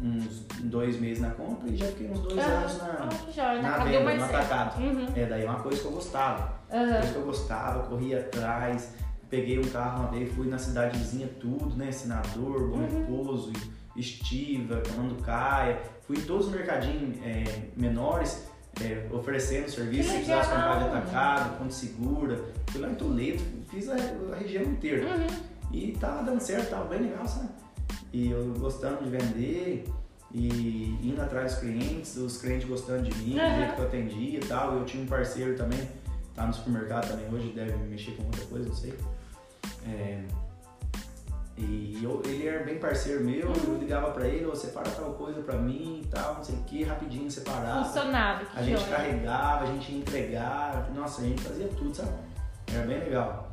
[SPEAKER 2] uns dois meses na compra e já fiquei uns dois
[SPEAKER 1] Ah,
[SPEAKER 2] anos
[SPEAKER 1] ah,
[SPEAKER 2] na,
[SPEAKER 1] que joia,
[SPEAKER 2] na venda, no atacado.
[SPEAKER 1] Uhum.
[SPEAKER 2] É, daí é uma coisa que eu gostava.
[SPEAKER 1] Aham.
[SPEAKER 2] Coisa que eu gostava, corria atrás, peguei um carro uma vez, fui na cidade vizinha, tudo, né? Senador, Bom
[SPEAKER 1] Uhum.
[SPEAKER 2] Repouso, Estiva, Camanducaia. Fui em todos os mercadinhos é, menores, é, oferecendo serviço, se precisasse comprar de atacado, Ponte Segura. Fui lá em Toledo, fiz a, a região inteira.
[SPEAKER 1] Uhum.
[SPEAKER 2] E tava dando certo, tava bem legal, sabe? E eu gostando de vender e indo atrás dos clientes, os clientes gostando de mim, do
[SPEAKER 1] Aham.
[SPEAKER 2] jeito que eu atendia e tal. Eu tinha um parceiro também, tá no supermercado também hoje, deve mexer com outra coisa, não sei. É, e eu- ele era bem parceiro meu, eu ligava pra ele, você separa tal coisa pra mim e tal, não sei o que, rapidinho separava.
[SPEAKER 1] Funcionava, que
[SPEAKER 2] A gente
[SPEAKER 1] joia.
[SPEAKER 2] carregava, a gente ia entregar, nossa, a gente fazia tudo, sabe? Era bem legal.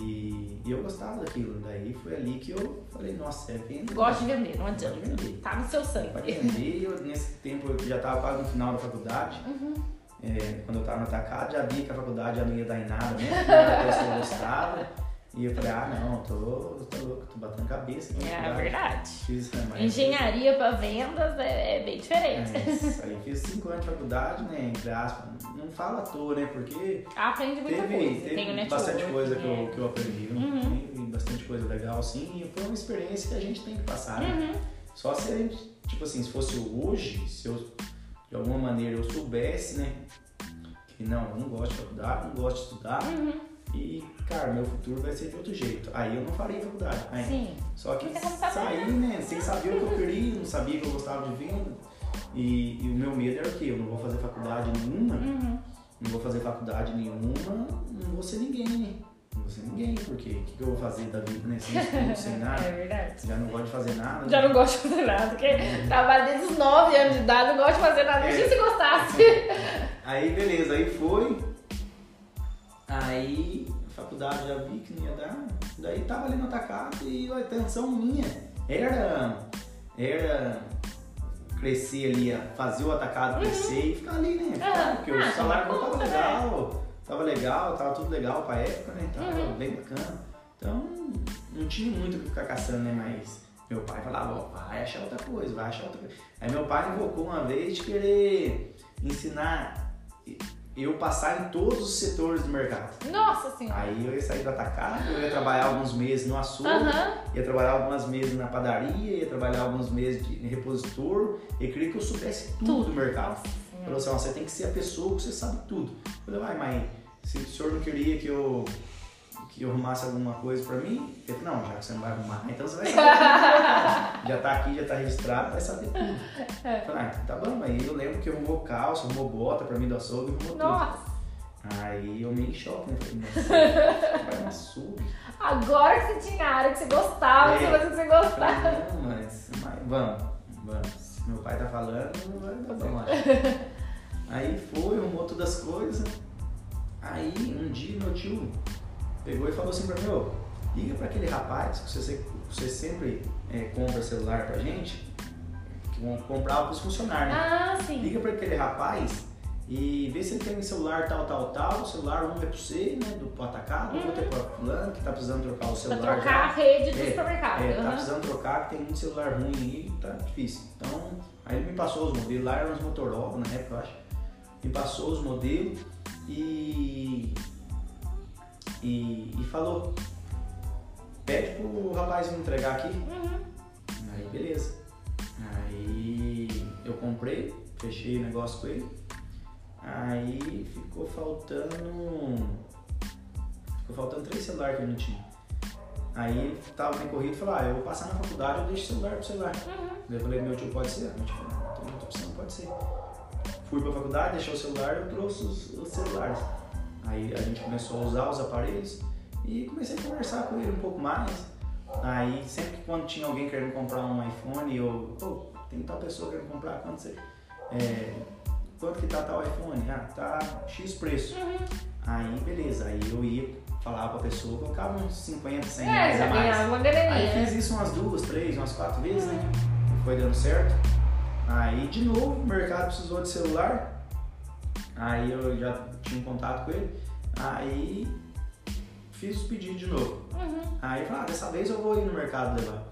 [SPEAKER 2] E, e eu gostava daquilo. Daí foi ali que eu falei, nossa, é venda.
[SPEAKER 1] Gosto de vender, não
[SPEAKER 2] Gosto de
[SPEAKER 1] adianta.
[SPEAKER 2] vender.
[SPEAKER 1] Tá no seu
[SPEAKER 2] Pra
[SPEAKER 1] sangue.
[SPEAKER 2] vender, eu, nesse tempo eu já estava quase no final da faculdade.
[SPEAKER 1] Uhum.
[SPEAKER 2] É, quando eu estava no atacado, já vi que a faculdade já não ia dar em nada, né? Eu gostava. E eu falei, ah, não, tô, tô louco, tô batendo cabeça. aqui
[SPEAKER 1] É verdade.
[SPEAKER 2] Fiz, né,
[SPEAKER 1] Engenharia pra vendas é, é bem diferente.
[SPEAKER 2] É, aí fiz cinco anos de faculdade, né? Entre aspas. Não fala à toa, né? Porque
[SPEAKER 1] Aprende muita
[SPEAKER 2] teve,
[SPEAKER 1] coisa.
[SPEAKER 2] teve
[SPEAKER 1] Tem
[SPEAKER 2] bastante coisa que, eu,
[SPEAKER 1] né?
[SPEAKER 2] que eu aprendi. viu?
[SPEAKER 1] Uhum.
[SPEAKER 2] Teve bastante coisa legal, assim. E foi uma experiência que a gente tem que passar, né?
[SPEAKER 1] Uhum.
[SPEAKER 2] Só se a gente, tipo assim, se fosse hoje, se eu, de alguma maneira, eu soubesse, né? Que não, eu não gosto de faculdade, não gosto de estudar.
[SPEAKER 1] Uhum.
[SPEAKER 2] E, cara, meu futuro vai ser de outro jeito. Aí eu não faria faculdade. Aí,
[SPEAKER 1] Sim.
[SPEAKER 2] Só que saí, né? Sem saber o que eu queria, não sabia que eu gostava de venda. E, e o meu medo era o quê? Eu não vou fazer faculdade nenhuma,
[SPEAKER 1] Uhum.
[SPEAKER 2] não vou fazer faculdade nenhuma, não vou ser ninguém, né? Não vou ser ninguém, porque o que, que eu vou fazer da vida, né? Sem estudo, sem nada.
[SPEAKER 1] É verdade.
[SPEAKER 2] Já não gosto de fazer nada.
[SPEAKER 1] Já
[SPEAKER 2] né?
[SPEAKER 1] não gosto de fazer nada, porque trabalho desde os 9 anos de idade, não gosto de fazer nada.
[SPEAKER 2] É.
[SPEAKER 1] se gostasse.
[SPEAKER 2] Aí beleza, aí foi. Aí a faculdade já vi que não ia dar. Daí tava ali no atacado e a intenção minha era, era crescer ali, fazer o atacado crescer e ficar ali, né?
[SPEAKER 1] Uhum.
[SPEAKER 2] porque
[SPEAKER 1] Ah,
[SPEAKER 2] o salário
[SPEAKER 1] toma
[SPEAKER 2] tava legal, tava legal, tava tudo legal pra época, né? Tava
[SPEAKER 1] Uhum.
[SPEAKER 2] bem bacana. Então não tinha muito o que ficar caçando, né? Mas meu pai falava, ó, vai achar outra coisa, vai achar outra coisa. Aí meu pai invocou uma vez de querer ensinar eu passar em todos os setores do mercado.
[SPEAKER 1] Nossa senhora.
[SPEAKER 2] Aí eu ia sair do atacado, eu ia trabalhar alguns meses no açougue,
[SPEAKER 1] Aham.
[SPEAKER 2] ia trabalhar alguns meses na padaria, ia trabalhar alguns meses de repositor. Ele queria que eu soubesse tudo,
[SPEAKER 1] Tudo.
[SPEAKER 2] do mercado. Falou assim, você tem que ser a pessoa que você sabe tudo. Eu falei, vai, mãe, se o senhor não queria que eu, que eu arrumasse alguma coisa pra mim, ele falou, não, já que você não vai arrumar, então você vai saber tudo. já tá aqui, já tá registrado, vai saber tudo.
[SPEAKER 1] É.
[SPEAKER 2] Eu falei, ah, tá bom, aí eu lembro que arrumou calça, arrumou bota pra mim do açougue, arrumou tudo.
[SPEAKER 1] Nossa.
[SPEAKER 2] Aí eu meio em choque, né? Falei, nossa, vai no açougue.
[SPEAKER 1] Agora que você tinha área que você gostava,
[SPEAKER 2] É.
[SPEAKER 1] você fazia que você
[SPEAKER 2] Eu
[SPEAKER 1] gostava.
[SPEAKER 2] falei, não, mas, mas vamos, vamos. Se meu pai tá falando, vai, vamos lá. Aí foi, arrumou todas as coisas. Aí um dia meu tio pegou e falou assim pra mim, ô, liga pra aquele rapaz que você, você sempre é, compra celular pra gente, que vão comprar pros funcionários, né?
[SPEAKER 1] Ah, sim.
[SPEAKER 2] Liga pra aquele rapaz e vê se ele tem um celular tal, tal, tal. O celular um é pra você, né? Do atacado, o outro é pra fulano, que tá precisando trocar o
[SPEAKER 1] Pra
[SPEAKER 2] celular.
[SPEAKER 1] trocar
[SPEAKER 2] já.
[SPEAKER 1] a rede do
[SPEAKER 2] É,
[SPEAKER 1] supermercado.
[SPEAKER 2] É, tá
[SPEAKER 1] Aham.
[SPEAKER 2] precisando trocar, que tem muito celular ruim aí, tá difícil. Então, aí ele me passou os modelos, lá eram os Motorola na época, eu acho. Me passou os modelos e. E, e falou: pede pro rapaz me entregar aqui.
[SPEAKER 1] Uhum.
[SPEAKER 2] Aí beleza. Aí eu comprei, fechei o negócio com ele. Aí ficou faltando. Ficou faltando três celulares que eu não tinha. Aí tava bem corrido e falou, ah, eu vou passar na faculdade, eu deixo o celular pro celular.
[SPEAKER 1] Uhum.
[SPEAKER 2] Eu falei, meu tio pode ser? Meu tio falou, não, tem outra opção, pode ser. Fui pra faculdade, deixei o celular, eu trouxe os, os celulares. Aí a gente começou a usar os aparelhos e comecei a conversar com ele um pouco mais. Aí sempre que quando tinha alguém querendo comprar um iPhone, eu, pô, tem tal pessoa querendo comprar, quanto você. é, quanto que tá tal iPhone? Ah, tá X preço.
[SPEAKER 1] Uhum.
[SPEAKER 2] Aí beleza, aí eu ia, falava pra pessoa, colocava uns 50, 100
[SPEAKER 1] É,
[SPEAKER 2] reais a mais.
[SPEAKER 1] uma
[SPEAKER 2] Aí
[SPEAKER 1] graninha.
[SPEAKER 2] fiz isso umas duas, três, umas quatro vezes, né? Foi dando certo. Aí de novo o mercado precisou de celular. Aí eu já tinha um contato com ele. Aí fiz os pedidos de novo.
[SPEAKER 1] Uhum.
[SPEAKER 2] Aí eu falei, ah, dessa vez eu vou ir no mercado levar.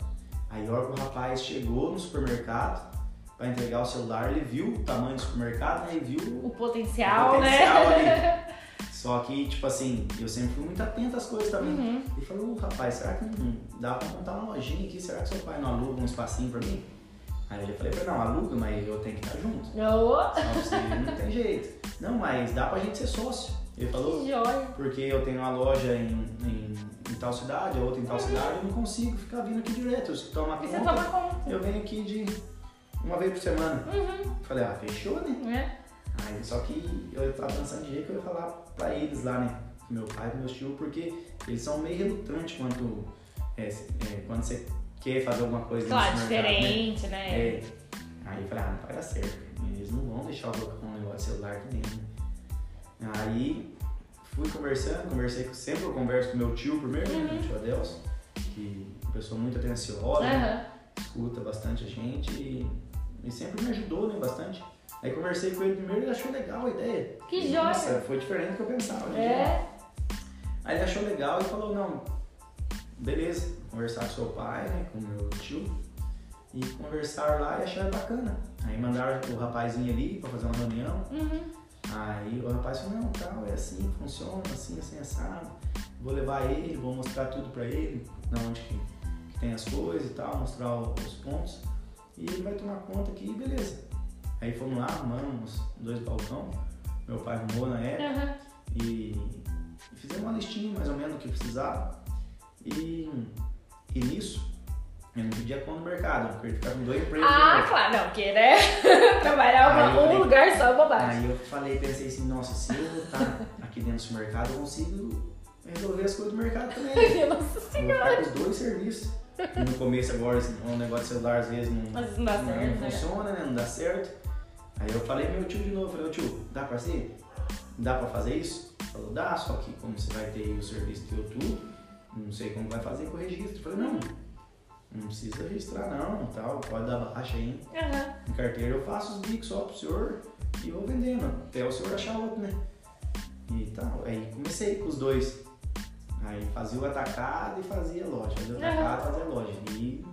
[SPEAKER 2] Aí a hora que o rapaz chegou no supermercado para entregar o celular, ele viu o tamanho do supermercado, né? E viu
[SPEAKER 1] O potencial,
[SPEAKER 2] o potencial
[SPEAKER 1] né?
[SPEAKER 2] ali. Só que, tipo assim, eu sempre fui muito atento às coisas também.
[SPEAKER 1] Uhum.
[SPEAKER 2] Ele falou, "Ô, rapaz, será que não dá pra montar uma lojinha aqui? Será que seu pai não aluga um espacinho pra mim? Aí eu já falei pra ele, não, aluga, mas eu tenho que estar junto.
[SPEAKER 1] Oh,
[SPEAKER 2] Senão você não tem jeito. Não, mas dá pra gente ser sócio. Ele falou,
[SPEAKER 1] que joia.
[SPEAKER 2] porque eu tenho uma loja em, em, em tal cidade, a outra em tal
[SPEAKER 1] Uhum.
[SPEAKER 2] cidade, eu não consigo ficar vindo aqui direto. Eu
[SPEAKER 1] você
[SPEAKER 2] conta,
[SPEAKER 1] toma conta.
[SPEAKER 2] eu venho aqui de uma vez por semana.
[SPEAKER 1] Uhum.
[SPEAKER 2] Falei, ah, fechou, né?
[SPEAKER 1] É.
[SPEAKER 2] Aí, só que eu tava pensando de jeito que eu ia falar pra eles lá, né? Meu pai e meus tios, porque eles são meio relutantes quando, é, é, quando você quer fazer alguma coisa
[SPEAKER 1] Claro,
[SPEAKER 2] nesse mercado, né?
[SPEAKER 1] diferente, né?
[SPEAKER 2] É. Aí eu falei, ah, não vai dar certo. Eles não vão deixar eu colocar um negócio de celular aqui dentro. né? Aí fui conversando, conversei com, sempre eu converso com meu tio primeiro, né?
[SPEAKER 1] Uhum.
[SPEAKER 2] O tio Adelson, que é uma pessoa muito atenciosa, né?
[SPEAKER 1] Aham.
[SPEAKER 2] escuta bastante a gente e, e sempre me ajudou, né, bastante. Aí conversei com ele primeiro e ele achou legal a ideia.
[SPEAKER 1] Que
[SPEAKER 2] E,
[SPEAKER 1] joia!
[SPEAKER 2] Nossa, foi diferente do que eu pensava. né?
[SPEAKER 1] É.
[SPEAKER 2] Aí ele achou legal e falou, não, beleza, conversar com seu pai, né, com meu tio, e conversar lá e acharam bacana. Aí mandaram o rapazinho ali pra fazer uma reunião.
[SPEAKER 1] Uhum.
[SPEAKER 2] Aí o rapaz falou, não, tal, é assim, funciona, assim, assim, assado. Vou levar ele, vou mostrar tudo pra ele, na onde que, que tem as coisas e tal, mostrar os pontos. E ele vai tomar conta aqui, beleza. Aí fomos lá, arrumamos dois balcão, meu pai arrumou na época
[SPEAKER 1] Uhum.
[SPEAKER 2] e, e fizemos uma listinha mais ou menos do que precisava. E, e nisso, eu não pedia conta no mercado, porque eu ficar com dois empregos.
[SPEAKER 1] Ah, claro, não, porque, né? Trabalhar
[SPEAKER 2] eu
[SPEAKER 1] um lugar só é bobagem.
[SPEAKER 2] Aí eu falei, pensei assim, nossa, se eu estar aqui dentro do supermercado, eu consigo resolver as coisas do mercado também.
[SPEAKER 1] Nossa
[SPEAKER 2] Eu Vou
[SPEAKER 1] senhora.
[SPEAKER 2] ficar com os dois serviços. No começo agora, esse- o negócio de celular às vezes não,
[SPEAKER 1] Mas não dá
[SPEAKER 2] não,
[SPEAKER 1] certo,
[SPEAKER 2] não
[SPEAKER 1] né?
[SPEAKER 2] funciona, né? Não dá certo. Aí eu falei pro meu tio de novo, falei, tio, dá pra ser? Dá pra fazer isso? Ele Falou, dá, só que como você vai ter o serviço teu tu, não sei como vai fazer com o registro. Eu falei, não, não precisa registrar não, tal, pode dar baixa aí.
[SPEAKER 1] Aham.
[SPEAKER 2] Em carteira eu faço os bicos só pro senhor e vou vendendo, até o senhor achar outro, né? E tal. Aí comecei com os dois. Aí fazia o atacado e fazia loja. Fazia o
[SPEAKER 1] Uhum.
[SPEAKER 2] atacado e fazia loja. E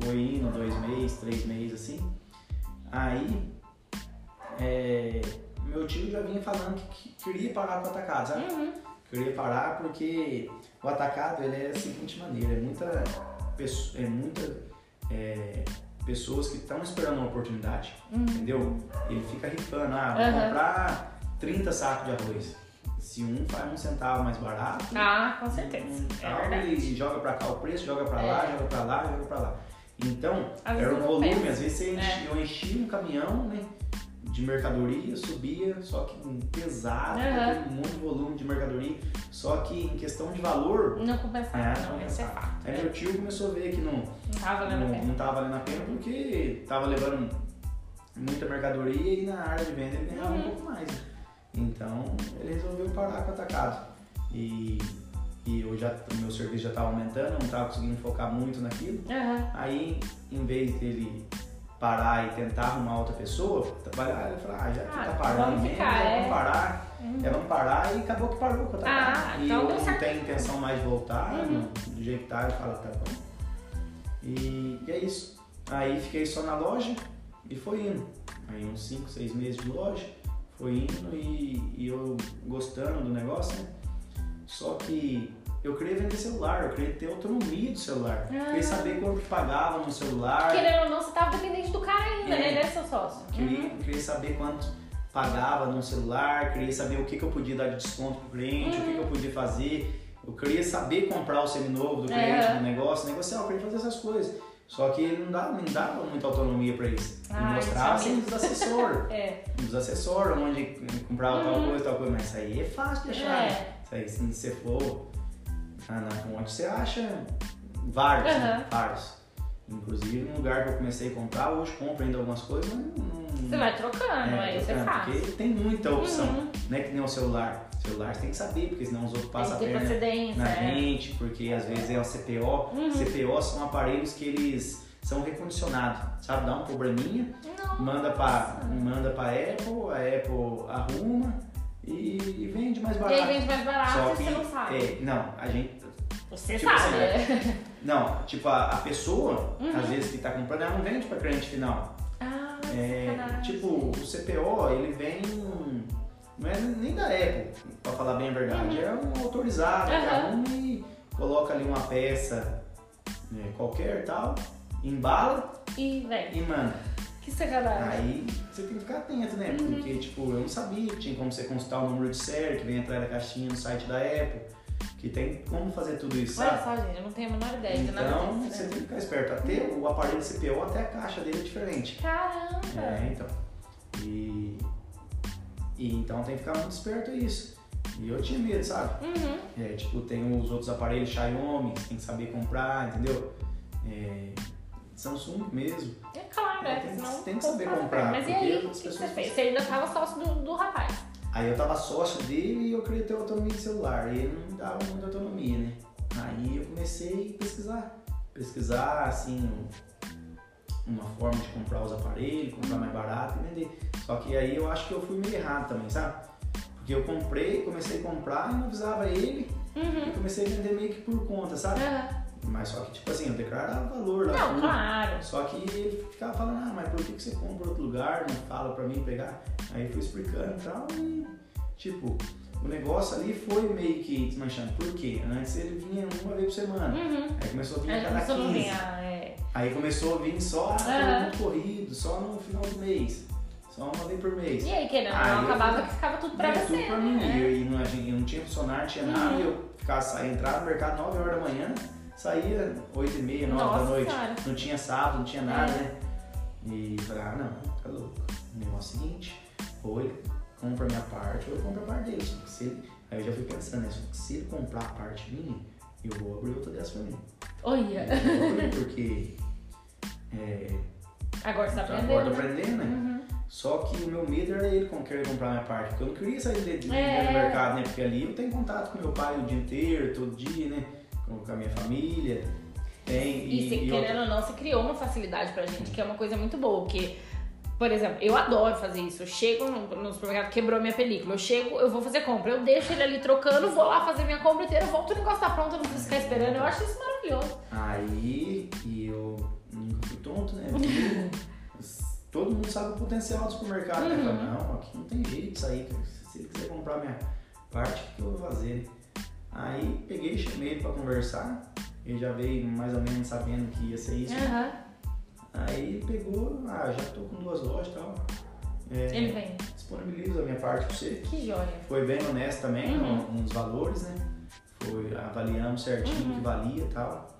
[SPEAKER 2] foi indo dois meses, três meses assim. Aí é, meu tio já vinha falando que, que queria parar com o atacado, sabe?
[SPEAKER 1] Uhum.
[SPEAKER 2] Queria parar porque o atacado ele é da seguinte maneira, é muita, é muita é, pessoas que estão esperando uma oportunidade,
[SPEAKER 1] Uhum.
[SPEAKER 2] entendeu? Ele fica rifando, ah, vou
[SPEAKER 1] Aham.
[SPEAKER 2] comprar 30 sacos de arroz. Se um faz um centavo mais barato,
[SPEAKER 1] Ah, com certeza.
[SPEAKER 2] um
[SPEAKER 1] É
[SPEAKER 2] tal,
[SPEAKER 1] verdade.
[SPEAKER 2] e joga pra cá o preço, joga pra lá,
[SPEAKER 1] É.
[SPEAKER 2] joga pra lá, joga pra lá. Então,
[SPEAKER 1] Às
[SPEAKER 2] era um volume, às vezes
[SPEAKER 1] É.
[SPEAKER 2] eu enchia um caminhão, né? De mercadoria, subia, só que pesado, monte de volume de mercadoria. Só que em questão de valor,
[SPEAKER 1] Não compensava,
[SPEAKER 2] É,
[SPEAKER 1] não, esse é fato.
[SPEAKER 2] aí meu tio começou a ver que não,
[SPEAKER 1] Não tava valendo a
[SPEAKER 2] não,
[SPEAKER 1] pena.
[SPEAKER 2] não tava valendo a pena porque tava levando muita mercadoria e na área de venda ele ganhava
[SPEAKER 1] Uhum.
[SPEAKER 2] um pouco mais. Então ele resolveu parar com o atacado. E, e eu já, o meu serviço já estava aumentando, não estava conseguindo focar muito naquilo.
[SPEAKER 1] Aham.
[SPEAKER 2] Aí, em vez dele parar e tentar arrumar outra pessoa, trabalhar, ele falou, ah, já que
[SPEAKER 1] Ah,
[SPEAKER 2] tá parando
[SPEAKER 1] vamos
[SPEAKER 2] mesmo,
[SPEAKER 1] ficar, é.
[SPEAKER 2] vamos parar.
[SPEAKER 1] Uhum.
[SPEAKER 2] É, vamos parar e acabou que parou atacado.
[SPEAKER 1] Ah,
[SPEAKER 2] e
[SPEAKER 1] então
[SPEAKER 2] não
[SPEAKER 1] certo.
[SPEAKER 2] tenho intenção mais de voltar,
[SPEAKER 1] Uhum.
[SPEAKER 2] do jeito que tá, eu falo, tá bom. E, e é isso. Aí fiquei só na loja e foi indo. Aí uns 5, 6 meses de loja, foi indo e, e eu gostando do negócio, né? Só que eu queria vender celular, eu queria ter autonomia do celular. Eu
[SPEAKER 1] Ah.
[SPEAKER 2] Queria saber quanto que pagava no celular.
[SPEAKER 1] Querendo ou não, você tava dependente do cara ainda,
[SPEAKER 2] É.
[SPEAKER 1] né? Né, seu sócio?
[SPEAKER 2] Queria,
[SPEAKER 1] Uhum.
[SPEAKER 2] queria saber quanto pagava no celular, queria saber o que, que eu podia dar de desconto pro cliente, o que, que eu podia fazer. Eu queria saber comprar o seminovo do cliente,
[SPEAKER 1] É.
[SPEAKER 2] do negócio, negociar, eu queria fazer essas coisas. Só que não dava, não dava muita autonomia pra isso. Ele
[SPEAKER 1] Ah, é
[SPEAKER 2] assim dos assessores.
[SPEAKER 1] É.
[SPEAKER 2] dos assessores, onde comprava tal
[SPEAKER 1] Uhum.
[SPEAKER 2] coisa, tal coisa. Mas isso aí é fácil de achar. né?
[SPEAKER 1] É.
[SPEAKER 2] Isso aí, se você for na, na fonte, você acha vários, né?
[SPEAKER 1] Uhum.
[SPEAKER 2] Vários. Inclusive, no lugar que eu comecei a comprar, hoje compro ainda algumas coisas, mas não...
[SPEAKER 1] Você vai trocando, aí é
[SPEAKER 2] trocando,
[SPEAKER 1] fácil.
[SPEAKER 2] Porque tem muita opção,
[SPEAKER 1] Uhum.
[SPEAKER 2] não é que nem o celular. O celular você tem que saber, porque senão os outros passam a perna na
[SPEAKER 1] é.
[SPEAKER 2] gente, porque às vezes é o CPO.
[SPEAKER 1] Uhum.
[SPEAKER 2] CPO são aparelhos que eles são recondicionados, sabe? Dá um probleminha,
[SPEAKER 1] Não.
[SPEAKER 2] manda pra, manda pra Apple, a Apple arruma e, e vende mais
[SPEAKER 1] E
[SPEAKER 2] barato.
[SPEAKER 1] aí vende mais barato
[SPEAKER 2] Só
[SPEAKER 1] e
[SPEAKER 2] que,
[SPEAKER 1] você não sabe.
[SPEAKER 2] é, não, a gente,
[SPEAKER 1] Você
[SPEAKER 2] tipo
[SPEAKER 1] sabe,
[SPEAKER 2] assim,
[SPEAKER 1] é.
[SPEAKER 2] não, tipo a, a pessoa,
[SPEAKER 1] Uhum.
[SPEAKER 2] às vezes que tá comprando, ela não vende pra cliente final.
[SPEAKER 1] Ah,
[SPEAKER 2] É, tipo, o CPO, ele vem, não é nem da Apple, pra falar bem a verdade, é um autorizado
[SPEAKER 1] Uhum.
[SPEAKER 2] arruma e coloca ali uma peça né, qualquer e tal, embala
[SPEAKER 1] E, velho,
[SPEAKER 2] e manda.
[SPEAKER 1] Que sacanagem.
[SPEAKER 2] Aí você tem que ficar atento, né?
[SPEAKER 1] Uhum.
[SPEAKER 2] Porque, tipo, eu não sabia que tinha como você consultar o número de série que vem atrás da caixinha no site da Apple, que tem como fazer tudo isso,
[SPEAKER 1] Olha
[SPEAKER 2] sabe?
[SPEAKER 1] só, gente, eu não tenho a menor ideia
[SPEAKER 2] Então, você
[SPEAKER 1] né?
[SPEAKER 2] tem que ficar esperto. Até o aparelho CPO, até a caixa dele é diferente.
[SPEAKER 1] Caramba!
[SPEAKER 2] É, então. E, e então tem que ficar muito esperto isso. E eu tinha medo, sabe?
[SPEAKER 1] Uhum.
[SPEAKER 2] É, tipo, tem os outros aparelhos Xiaomi, você tem que saber comprar, entendeu? É, Samsung mesmo.
[SPEAKER 1] É claro,
[SPEAKER 2] É,
[SPEAKER 1] é,
[SPEAKER 2] tem que-
[SPEAKER 1] senão
[SPEAKER 2] tem que saber comprar,
[SPEAKER 1] Mas e aí, o que que você fez? Você ainda tava sócio do, do rapaz.
[SPEAKER 2] Aí eu tava sócio dele e eu queria ter autonomia de celular. E ele não dava muita autonomia, né? Aí eu comecei a pesquisar. Pesquisar, assim, um- uma forma de comprar os aparelhos, comprar mais barato e vender. Só que aí eu acho que eu fui meio errado também, sabe? Porque eu comprei, comecei a comprar e não avisava ele
[SPEAKER 1] Uhum.
[SPEAKER 2] e comecei a vender meio que por conta, sabe?
[SPEAKER 1] Aham.
[SPEAKER 2] Mas só que, tipo assim, eu declarava valor lá.
[SPEAKER 1] Não,
[SPEAKER 2] tudo.
[SPEAKER 1] claro.
[SPEAKER 2] Só que ele ficava falando, ah, mas por que que você compra outro lugar? Não fala pra mim pegar. Aí eu fui explicando e tal. E, tipo, o negócio ali foi meio que desmanchando. Por quê? Antes ele vinha uma vez por semana.
[SPEAKER 1] Uhum.
[SPEAKER 2] Aí começou a vir a
[SPEAKER 1] Aí
[SPEAKER 2] cada
[SPEAKER 1] começou a
[SPEAKER 2] 15.
[SPEAKER 1] ganhar, é.
[SPEAKER 2] Aí começou a vir só ah, muito corrido, só no final do mês. Só uma vez por mês.
[SPEAKER 1] E aí,
[SPEAKER 2] Ah,
[SPEAKER 1] não,
[SPEAKER 2] eu
[SPEAKER 1] acabava
[SPEAKER 2] fui-
[SPEAKER 1] que ficava tudo pra
[SPEAKER 2] É,
[SPEAKER 1] você.
[SPEAKER 2] tudo pra mim.
[SPEAKER 1] né?
[SPEAKER 2] E eu, e não, a eu não tinha funcionário, tinha nada.
[SPEAKER 1] Uhum.
[SPEAKER 2] Eu ficava, entrava no mercado 9 horas da manhã, saía 8 e meia, 9 da
[SPEAKER 1] Nossa
[SPEAKER 2] noite.
[SPEAKER 1] Senhora.
[SPEAKER 2] Não tinha sábado, não tinha nada,
[SPEAKER 1] É.
[SPEAKER 2] né? E falei, ah, não, tá louco. O negócio é o seguinte, ou ele compra a minha parte, ou eu compro a parte dele. Se ele- aí eu já fui pensando, né? só que Se ele comprar a parte minha, eu vou abrir outra dessa pra mim.
[SPEAKER 1] Olha.
[SPEAKER 2] Eu vou abrir porque é,
[SPEAKER 1] Agora você tá
[SPEAKER 2] agora
[SPEAKER 1] aprendendo.
[SPEAKER 2] tô
[SPEAKER 1] né?
[SPEAKER 2] aprendendo, né?
[SPEAKER 1] Uhum.
[SPEAKER 2] Só que o meu medo era ele querer comprar minha parte, porque eu não queria sair de, de, de
[SPEAKER 1] É.
[SPEAKER 2] do mercado, né? Porque ali eu tenho contato com meu pai o dia inteiro, todo dia, né? Com, a minha família. Tem,
[SPEAKER 1] E, se
[SPEAKER 2] e
[SPEAKER 1] querendo ou não, você criou uma facilidade pra gente, que é uma coisa muito boa, porque, por exemplo, eu adoro fazer isso. Eu chego no, supermercado, quebrou minha película. Eu chego, eu vou fazer compra. Eu deixo ele ali trocando, vou lá fazer minha compra inteira, volto, o negócio tá pronto, eu não preciso ficar esperando. Eu acho isso maravilhoso.
[SPEAKER 2] Aí, e eu nunca fui tonto, né? Todo mundo sabe o potencial do supermercado, né?
[SPEAKER 1] Uhum.
[SPEAKER 2] Fala, não, aqui não tem jeito aí, cara. Se ele quiser comprar minha parte, o que eu vou fazer? Aí peguei, chamei ele pra conversar. Ele já veio mais ou menos sabendo que ia ser isso.
[SPEAKER 1] Aham.
[SPEAKER 2] Aí pegou, ah, já tô com duas lojas e tal. É,
[SPEAKER 1] Ele vem.
[SPEAKER 2] disponibilizo a minha parte pra você.
[SPEAKER 1] Que joia.
[SPEAKER 2] Foi bem honesto também
[SPEAKER 1] Uhum.
[SPEAKER 2] no- nos valores, né? Foi, avaliamos certinho o
[SPEAKER 1] Uhum.
[SPEAKER 2] que valia e tal.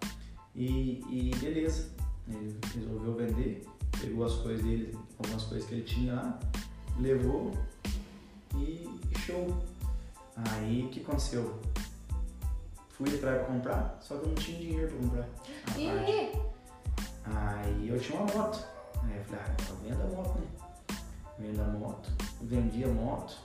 [SPEAKER 2] E, beleza. Ele resolveu vender, pegou as coisas dele, algumas coisas que ele tinha lá, levou e show. Aí o que aconteceu? Fui pra comprar, só que eu não tinha dinheiro pra comprar.
[SPEAKER 1] E aí?
[SPEAKER 2] Aí eu tinha uma moto. Aí eu falei, ah, então venda a moto, né? Venda a moto, vendi a moto.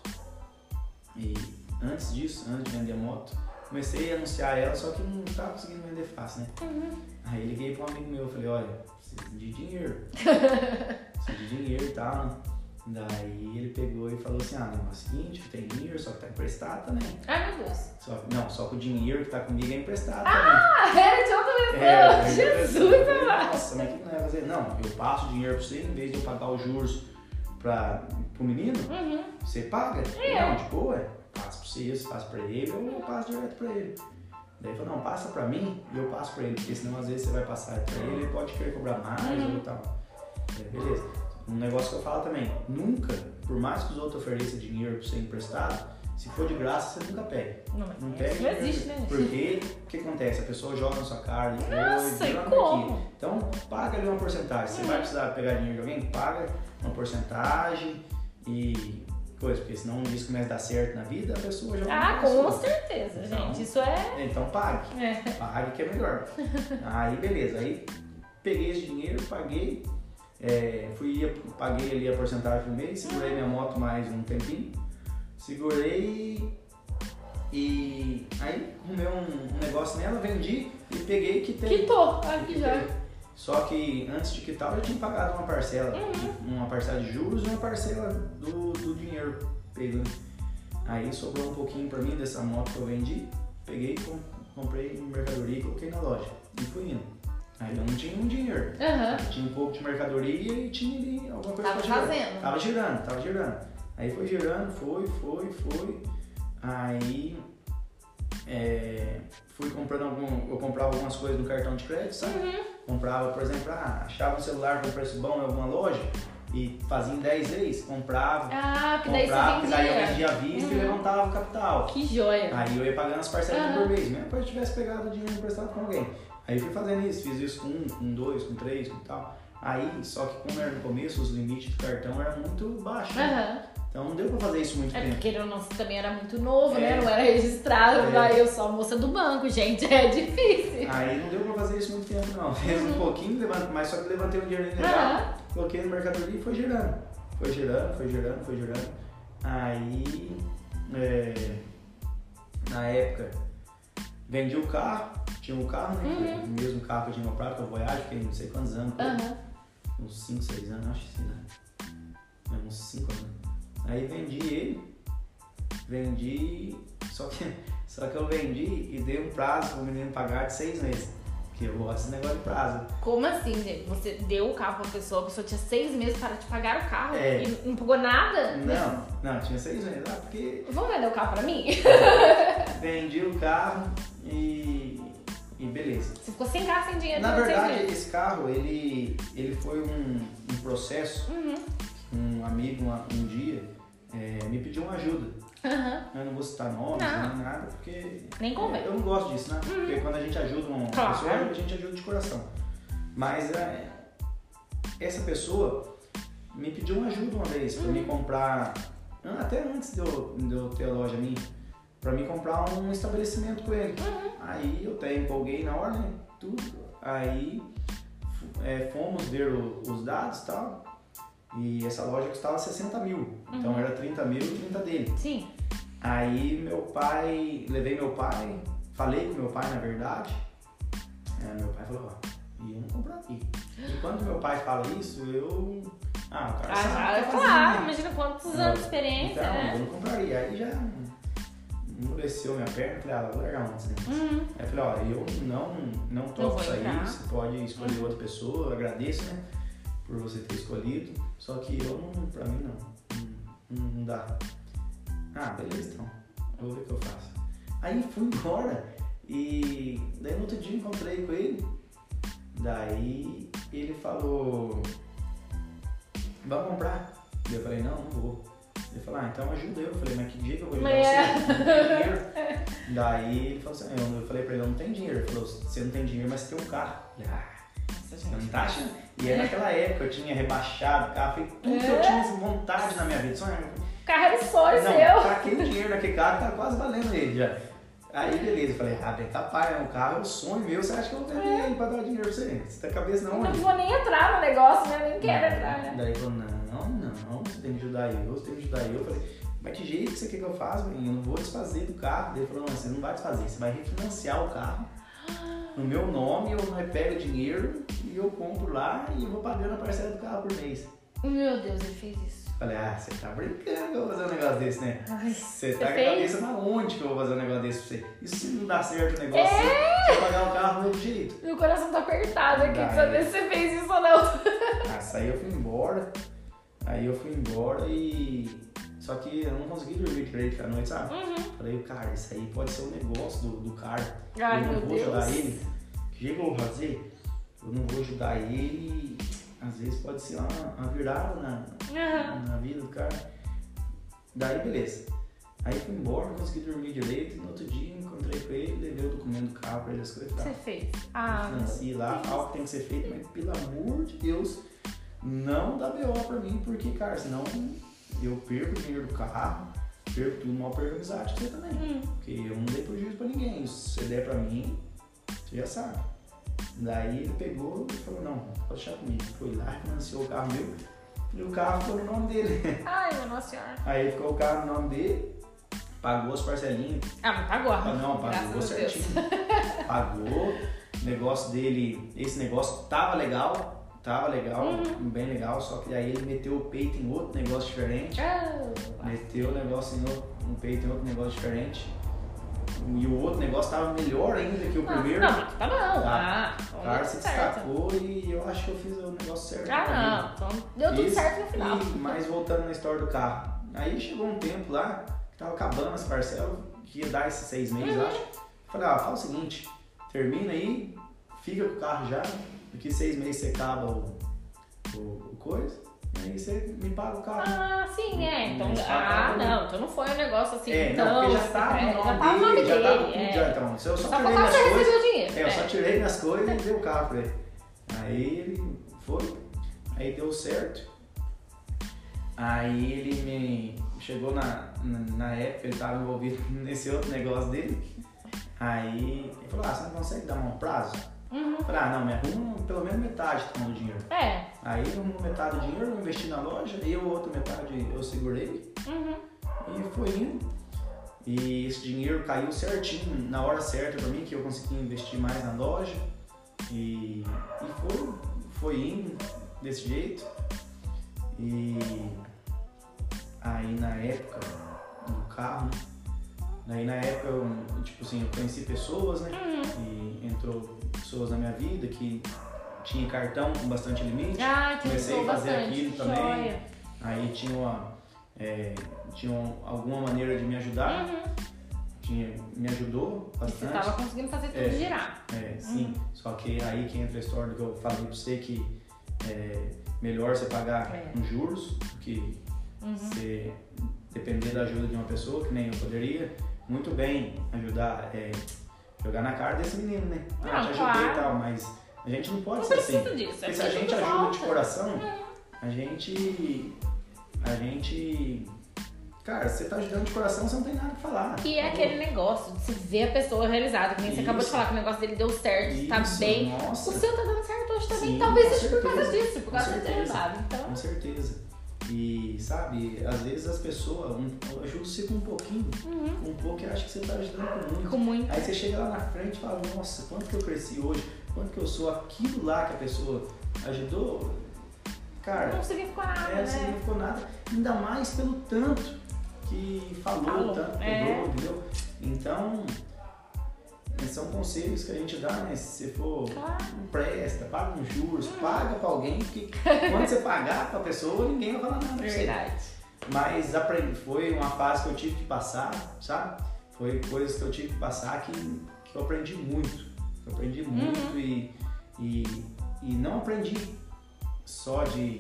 [SPEAKER 2] E antes disso, antes de vender a moto, comecei a anunciar ela, só que não tava conseguindo vender fácil, né?
[SPEAKER 1] Uhum.
[SPEAKER 2] Aí liguei pra um amigo meu, falei, olha, preciso de dinheiro. preciso de dinheiro e tal, né? Daí ele pegou e falou assim, ah, não, é o seguinte, tenho dinheiro, só que tá emprestado também.
[SPEAKER 1] Ai, meu Deus.
[SPEAKER 2] Só, não, só que o dinheiro que tá comigo é emprestado
[SPEAKER 1] Ah, era de outra
[SPEAKER 2] também.
[SPEAKER 1] pessoa.
[SPEAKER 2] aí
[SPEAKER 1] Jesus, amado.
[SPEAKER 2] Nossa, mas o que não vai fazer? Não, eu passo o dinheiro pra você, em vez de eu pagar os juros pra, pro menino,
[SPEAKER 1] Uhum.
[SPEAKER 2] você paga?
[SPEAKER 1] É.
[SPEAKER 2] Não, de boa, passo pra você, você passa pra ele, ou eu passo direto pra ele. Daí ele falou, não, passa pra mim e eu passo pra ele, porque senão às vezes você vai passar pra ele, ele pode querer cobrar mais
[SPEAKER 1] Uhum.
[SPEAKER 2] ou tal. É, beleza. Um negócio que eu falo também, nunca, por mais que os outros ofereçam dinheiro pra você emprestado, se for de graça, você nunca pega.
[SPEAKER 1] Não,
[SPEAKER 2] Não pega.
[SPEAKER 1] não existe, né?
[SPEAKER 2] Porque o que acontece? A pessoa joga na sua cara
[SPEAKER 1] Nossa, e como?
[SPEAKER 2] aqui. Então, paga ali uma porcentagem. Você
[SPEAKER 1] Uhum.
[SPEAKER 2] vai precisar pegar dinheiro de alguém? Paga uma porcentagem e coisa, porque senão isso começa a dar certo na vida, a pessoa joga
[SPEAKER 1] Ah, com certeza,
[SPEAKER 2] Então-
[SPEAKER 1] gente. Isso é.
[SPEAKER 2] Então, pague.
[SPEAKER 1] é.
[SPEAKER 2] Pague que é melhor. aí, beleza. Aí, peguei esse dinheiro, paguei. É, fui, paguei ali a porcentagem por mês, segurei minha moto mais um tempinho. Segurei e aí arrumei um, um negócio nela, vendi e peguei que tem.
[SPEAKER 1] Quitou. Aqui já.
[SPEAKER 2] Só que antes de quitar eu já tinha pagado uma parcela,
[SPEAKER 1] Uhum.
[SPEAKER 2] uma parcela de juros e uma parcela do, do dinheiro pego. Aí sobrou um pouquinho pra mim dessa moto que eu vendi, peguei, com- comprei mercadoria e coloquei na loja. E fui indo. Aí eu não tinha um dinheiro.
[SPEAKER 1] Aham.
[SPEAKER 2] Tinha um pouco de mercadoria e tinha ali alguma coisa
[SPEAKER 1] Tava
[SPEAKER 2] pra girar.
[SPEAKER 1] fazendo.
[SPEAKER 2] Tava girando, tava girando. Aí foi girando, foi, foi, foi. Aí é, fui comprando algum. Eu comprava algumas coisas no cartão de crédito, sabe?
[SPEAKER 1] Uhum.
[SPEAKER 2] Comprava, por exemplo, ah, achava um celular com preço bom em alguma loja e fazia em 10 vezes, comprava,
[SPEAKER 1] Ah, porque daí
[SPEAKER 2] comprava,
[SPEAKER 1] você
[SPEAKER 2] que daí eu
[SPEAKER 1] vendia.
[SPEAKER 2] vendia à vista e
[SPEAKER 1] Uhum.
[SPEAKER 2] levantava o capital.
[SPEAKER 1] Que joia.
[SPEAKER 2] Aí eu ia pagando as parcelas
[SPEAKER 1] Aham.
[SPEAKER 2] por mês, mesmo que eu tivesse pegado o dinheiro emprestado com alguém. Aí fui fazendo isso, fiz isso com um, com dois, com três, com tal. Aí, só que como era no começo, os limites do cartão eram muito baixos. né? Então não deu pra fazer isso muito
[SPEAKER 1] É
[SPEAKER 2] tempo.
[SPEAKER 1] porque não, também era muito novo, né?
[SPEAKER 2] É.
[SPEAKER 1] Não era registrado.
[SPEAKER 2] É.
[SPEAKER 1] Vai, eu sou a moça do banco, gente. É difícil.
[SPEAKER 2] Aí não deu pra fazer isso muito tempo não. Fiz um pouquinho, mas só que levantei um dinheiro legal,
[SPEAKER 1] Aham.
[SPEAKER 2] coloquei no mercadoria e foi girando. Foi girando, foi girando, foi girando. Aí, é, na época, vendi o carro, tinha um carro, né?
[SPEAKER 1] Uhum.
[SPEAKER 2] O mesmo carro que eu tinha comprado, que eu Voyage, fiquei não sei quantos anos.
[SPEAKER 1] Aham.
[SPEAKER 2] uns 5, 6 anos, acho que sim, né? É, uns 5 anos. Aí vendi ele, vendi, só que, só que eu vendi e dei um prazo pro menino pagar de seis meses. Porque eu gosto desse negócio de prazo.
[SPEAKER 1] Como assim, gente? Você deu o carro pra pessoa, a pessoa tinha seis meses para te pagar o carro
[SPEAKER 2] É.
[SPEAKER 1] e não pagou nada?
[SPEAKER 2] Não, não, tinha seis meses. Ah, porque
[SPEAKER 1] Vamos vender o carro pra mim?
[SPEAKER 2] vendi o carro e, e beleza.
[SPEAKER 1] Você ficou sem carro, sem dinheiro
[SPEAKER 2] Na verdade, esse carro, ele, ele foi um, um processo.
[SPEAKER 1] Uhum.
[SPEAKER 2] Um amigo, uma- um dia, é, me pediu uma ajuda.
[SPEAKER 1] Aham.
[SPEAKER 2] Eu não vou citar nomes,
[SPEAKER 1] Não.
[SPEAKER 2] nem nada, porque
[SPEAKER 1] Nem convém.
[SPEAKER 2] eu não gosto disso, né? Porque quando a gente ajuda uma
[SPEAKER 1] Claro.
[SPEAKER 2] pessoa, a gente ajuda de coração. Mas é, essa pessoa me pediu uma ajuda uma vez pra me comprar, ah, até antes de eu, de eu ter a loja minha, pra me comprar um estabelecimento com ele. Aí eu até empolguei na hora, né? Tudo. Aí é, fomos ver o- os dados e tal. E essa loja custava 60 mil. Então era 30 mil e 30 dele.
[SPEAKER 1] Sim.
[SPEAKER 2] Aí meu pai, levei meu pai, falei com meu pai na verdade. É, meu pai falou, ó, e eu não comprar aqui. E quando meu pai fala isso, eu. Ah, o cara
[SPEAKER 1] Ah,
[SPEAKER 2] sabe tá
[SPEAKER 1] claro,
[SPEAKER 2] né?
[SPEAKER 1] imagina quantos anos de experiência,
[SPEAKER 2] Então, eu
[SPEAKER 1] né?
[SPEAKER 2] não compraria. Aí já endureceu minha perna, falei, ah, vou largar antes, né?
[SPEAKER 1] Uhum.
[SPEAKER 2] Aí eu falei, ó, eu não, não topo isso aí, você pode escolher outra pessoa, eu agradeço, né? Por você ter escolhido. Só que eu não, pra mim não. Não, não dá. Ah, beleza então. Eu vou ver o que eu faço. Aí fui embora e daí no outro dia encontrei com ele. Daí ele falou, vamos comprar? E eu falei, não, não vou. Ele falou, ah, então ajuda eu. Eu falei, mas que dia que eu vou ajudar
[SPEAKER 1] Mas é.
[SPEAKER 2] você? Não dinheiro. Daí ele falou assim, eu eu falei pra ele, eu não tenho dinheiro. Ele falou, você não tem dinheiro, mas você tem um carro. Eu falei, ah, não tá achando? E aí naquela época eu tinha rebaixado o carro, foi tudo que eu tinha vontade na minha vida. Só,
[SPEAKER 1] O carro era sonho
[SPEAKER 2] não,
[SPEAKER 1] seu.
[SPEAKER 2] taquei o dinheiro naquele carro, tá quase valendo ele já. Aí beleza, eu falei, ah, bem capaz, é um carro, é um sonho meu, você acha que eu vou vender ele pra dar dinheiro pra você? Você tá cabeça não,
[SPEAKER 1] Não vou nem entrar no negócio, né? Nem quero entrar, né?
[SPEAKER 2] Daí ele falou, não, não, você tem que ajudar eu, você tem que ajudar eu. Eu falei, mas que jeito que você quer que eu faça, menino? Eu não vou desfazer do carro. Ele falou, não, você não vai desfazer, você vai refinanciar o carro no meu nome, eu pego dinheiro e eu compro lá e eu vou pagando a parcela do carro por mês.
[SPEAKER 1] Meu Deus, ele fez isso.
[SPEAKER 2] Falei, ah, você tá brincando que eu vou fazer um negócio desse, né?
[SPEAKER 1] Ai,
[SPEAKER 2] Você
[SPEAKER 1] Você
[SPEAKER 2] tá com a cabeça na onde que eu vou fazer um negócio desse pra você? E se não dá certo o negócio, você vai pagar o carro do outro jeito.
[SPEAKER 1] meu coração tá apertado aqui de
[SPEAKER 2] Daí.
[SPEAKER 1] saber se você fez isso ou não.
[SPEAKER 2] Ah, aí eu fui embora. Aí eu fui embora e. Só que eu não consegui dormir direito à noite, sabe?
[SPEAKER 1] Uhum.
[SPEAKER 2] Falei, cara, isso aí pode ser um negócio do, do cara.
[SPEAKER 1] Ai,
[SPEAKER 2] eu não vou
[SPEAKER 1] Deus.
[SPEAKER 2] ajudar ele. Jeito que eu vou fazer? Eu não vou ajudar ele. Às vezes pode ser uma, uma virada na,
[SPEAKER 1] Aham.
[SPEAKER 2] na vida do cara. Daí, beleza. Aí fui embora, não consegui dormir direito. E no outro dia encontrei com ele, levei o documento do carro pra ele, as coisas e tal.
[SPEAKER 1] Você fez. Ah,
[SPEAKER 2] Financia lá, algo que tem que ser feito, mas pelo amor de Deus, não dá BO pra mim, porque, cara, senão eu perco o dinheiro do carro, perco tudo, mal perco a amizade com você também.
[SPEAKER 1] Hum.
[SPEAKER 2] Porque eu não dei prejuízo pra ninguém. Se você der pra mim, você já sabe. Daí ele pegou e falou, não, pode deixar comigo. Foi lá, financiou o carro meu e o carro ficou no nome dele.
[SPEAKER 1] Ai, meu nossa senhora.
[SPEAKER 2] Aí ficou o carro no nome dele, pagou as parcelinhas,
[SPEAKER 1] Ah, mas pagou.
[SPEAKER 2] ah, não, pagou certinho. Pagou. O negócio dele, esse negócio tava legal, tava legal,
[SPEAKER 1] Uhum.
[SPEAKER 2] bem legal, só que aí ele meteu o peito em outro negócio diferente.
[SPEAKER 1] Ah,
[SPEAKER 2] Meteu o negócio em outro, um peito em outro negócio diferente. E o outro negócio tava melhor ainda que o
[SPEAKER 1] ah,
[SPEAKER 2] primeiro.
[SPEAKER 1] Não, tá bom.
[SPEAKER 2] Tá.
[SPEAKER 1] Ah,
[SPEAKER 2] O cara se
[SPEAKER 1] certo.
[SPEAKER 2] destacou e eu acho que eu fiz o negócio certo.
[SPEAKER 1] Ah, não. Então deu tudo
[SPEAKER 2] Isso,
[SPEAKER 1] certo no final.
[SPEAKER 2] E, mas voltando na história do carro. Aí chegou um tempo lá, que tava acabando as parcelas, que ia dar esses seis meses,
[SPEAKER 1] Uhum.
[SPEAKER 2] acho. Falei, ah, fala o seguinte, termina aí, fica com o carro já, porque seis meses você acaba o, o, o coisa, aí você me paga o carro.
[SPEAKER 1] Ah, sim, é. Então, ah, não. Então não foi um negócio assim.
[SPEAKER 2] é, não, porque já tava
[SPEAKER 1] é,
[SPEAKER 2] no nome dele, já
[SPEAKER 1] dele.
[SPEAKER 2] tava tudo
[SPEAKER 1] é.
[SPEAKER 2] já, então. Eu só,
[SPEAKER 1] Só
[SPEAKER 2] tirei minhas coisas,
[SPEAKER 1] o dinheiro.
[SPEAKER 2] é, eu
[SPEAKER 1] é.
[SPEAKER 2] só tirei minhas coisas e dei o carro pra ele. Aí ele foi, aí deu certo. Aí ele me chegou na, na, na época, ele tava envolvido nesse outro negócio dele. Aí ele falou, ah, você não consegue dar um prazo?
[SPEAKER 1] Uhum.
[SPEAKER 2] Falei, ah, não, me arruma pelo menos metade então, do dinheiro.
[SPEAKER 1] É.
[SPEAKER 2] Aí metade do dinheiro, eu investi na loja, e a outra metade eu segurei.
[SPEAKER 1] Uhum.
[SPEAKER 2] E foi indo. E esse dinheiro caiu certinho, na hora certa pra mim, que eu consegui investir mais na loja. E, e foi, foi indo desse jeito. E aí na época do carro, Daí na época eu, tipo assim, eu conheci pessoas, né?
[SPEAKER 1] Uhum.
[SPEAKER 2] E entrou pessoas na minha vida que tinha cartão com bastante limite.
[SPEAKER 1] Ah,
[SPEAKER 2] Comecei a fazer
[SPEAKER 1] bastante.
[SPEAKER 2] aquilo também.
[SPEAKER 1] joia.
[SPEAKER 2] Aí tinha uma, é, tinha alguma maneira de me ajudar,
[SPEAKER 1] Uhum.
[SPEAKER 2] tinha, me ajudou
[SPEAKER 1] E você
[SPEAKER 2] bastante.
[SPEAKER 1] tava conseguindo fazer tudo
[SPEAKER 2] É.
[SPEAKER 1] girar.
[SPEAKER 2] É, sim.
[SPEAKER 1] Uhum.
[SPEAKER 2] Só que aí que entra a história do que eu falei pra você que é melhor você pagar
[SPEAKER 1] É.
[SPEAKER 2] com juros do que
[SPEAKER 1] Uhum.
[SPEAKER 2] você depender da ajuda de uma pessoa, que nem eu poderia muito bem ajudar, é, jogar na cara desse menino, né?
[SPEAKER 1] Não,
[SPEAKER 2] ah, te ajudei
[SPEAKER 1] claro.
[SPEAKER 2] e tal, mas a gente não pode
[SPEAKER 1] Não
[SPEAKER 2] ser assim.
[SPEAKER 1] disso.
[SPEAKER 2] Porque
[SPEAKER 1] é
[SPEAKER 2] se a gente ajuda de coração, a gente. A gente. Cara, você tá ajudando de coração, você não tem nada pra falar.
[SPEAKER 1] E é aquele negócio de se ver a pessoa realizada, que nem você acabou de falar que o negócio dele deu certo, tá
[SPEAKER 2] Isso,
[SPEAKER 1] bem.
[SPEAKER 2] Nossa,
[SPEAKER 1] O seu tá dando certo hoje também.
[SPEAKER 2] Sim,
[SPEAKER 1] Talvez seja por causa disso, por causa de ter ajudado. Então,
[SPEAKER 2] com certeza. E sabe, às vezes as pessoas, um, ajudo você com um pouquinho,
[SPEAKER 1] uhum.
[SPEAKER 2] com um pouco eu acho que você tá ajudando com muito.
[SPEAKER 1] com muito.
[SPEAKER 2] Aí você chega lá na frente e fala, nossa, quanto que eu cresci hoje, quanto que eu sou aquilo lá que a pessoa ajudou. Cara,
[SPEAKER 1] Não significou nada,
[SPEAKER 2] é,
[SPEAKER 1] né?
[SPEAKER 2] não ficou nada. Ainda mais pelo tanto que falou,
[SPEAKER 1] Falou,
[SPEAKER 2] tanto que
[SPEAKER 1] é.
[SPEAKER 2] entendeu? Então, são conselhos que a gente dá, né? Se você for
[SPEAKER 1] Claro.
[SPEAKER 2] empresta, paga uns juros, paga pra alguém, porque quando você pagar pra pessoa, ninguém vai falar nada pra você.
[SPEAKER 1] Verdade.
[SPEAKER 2] Mas aprendi, foi uma fase que eu tive que passar, sabe? Foi coisas que eu tive que passar que, que eu aprendi muito. Eu aprendi
[SPEAKER 1] Uhum.
[SPEAKER 2] muito e, e, e não aprendi só de,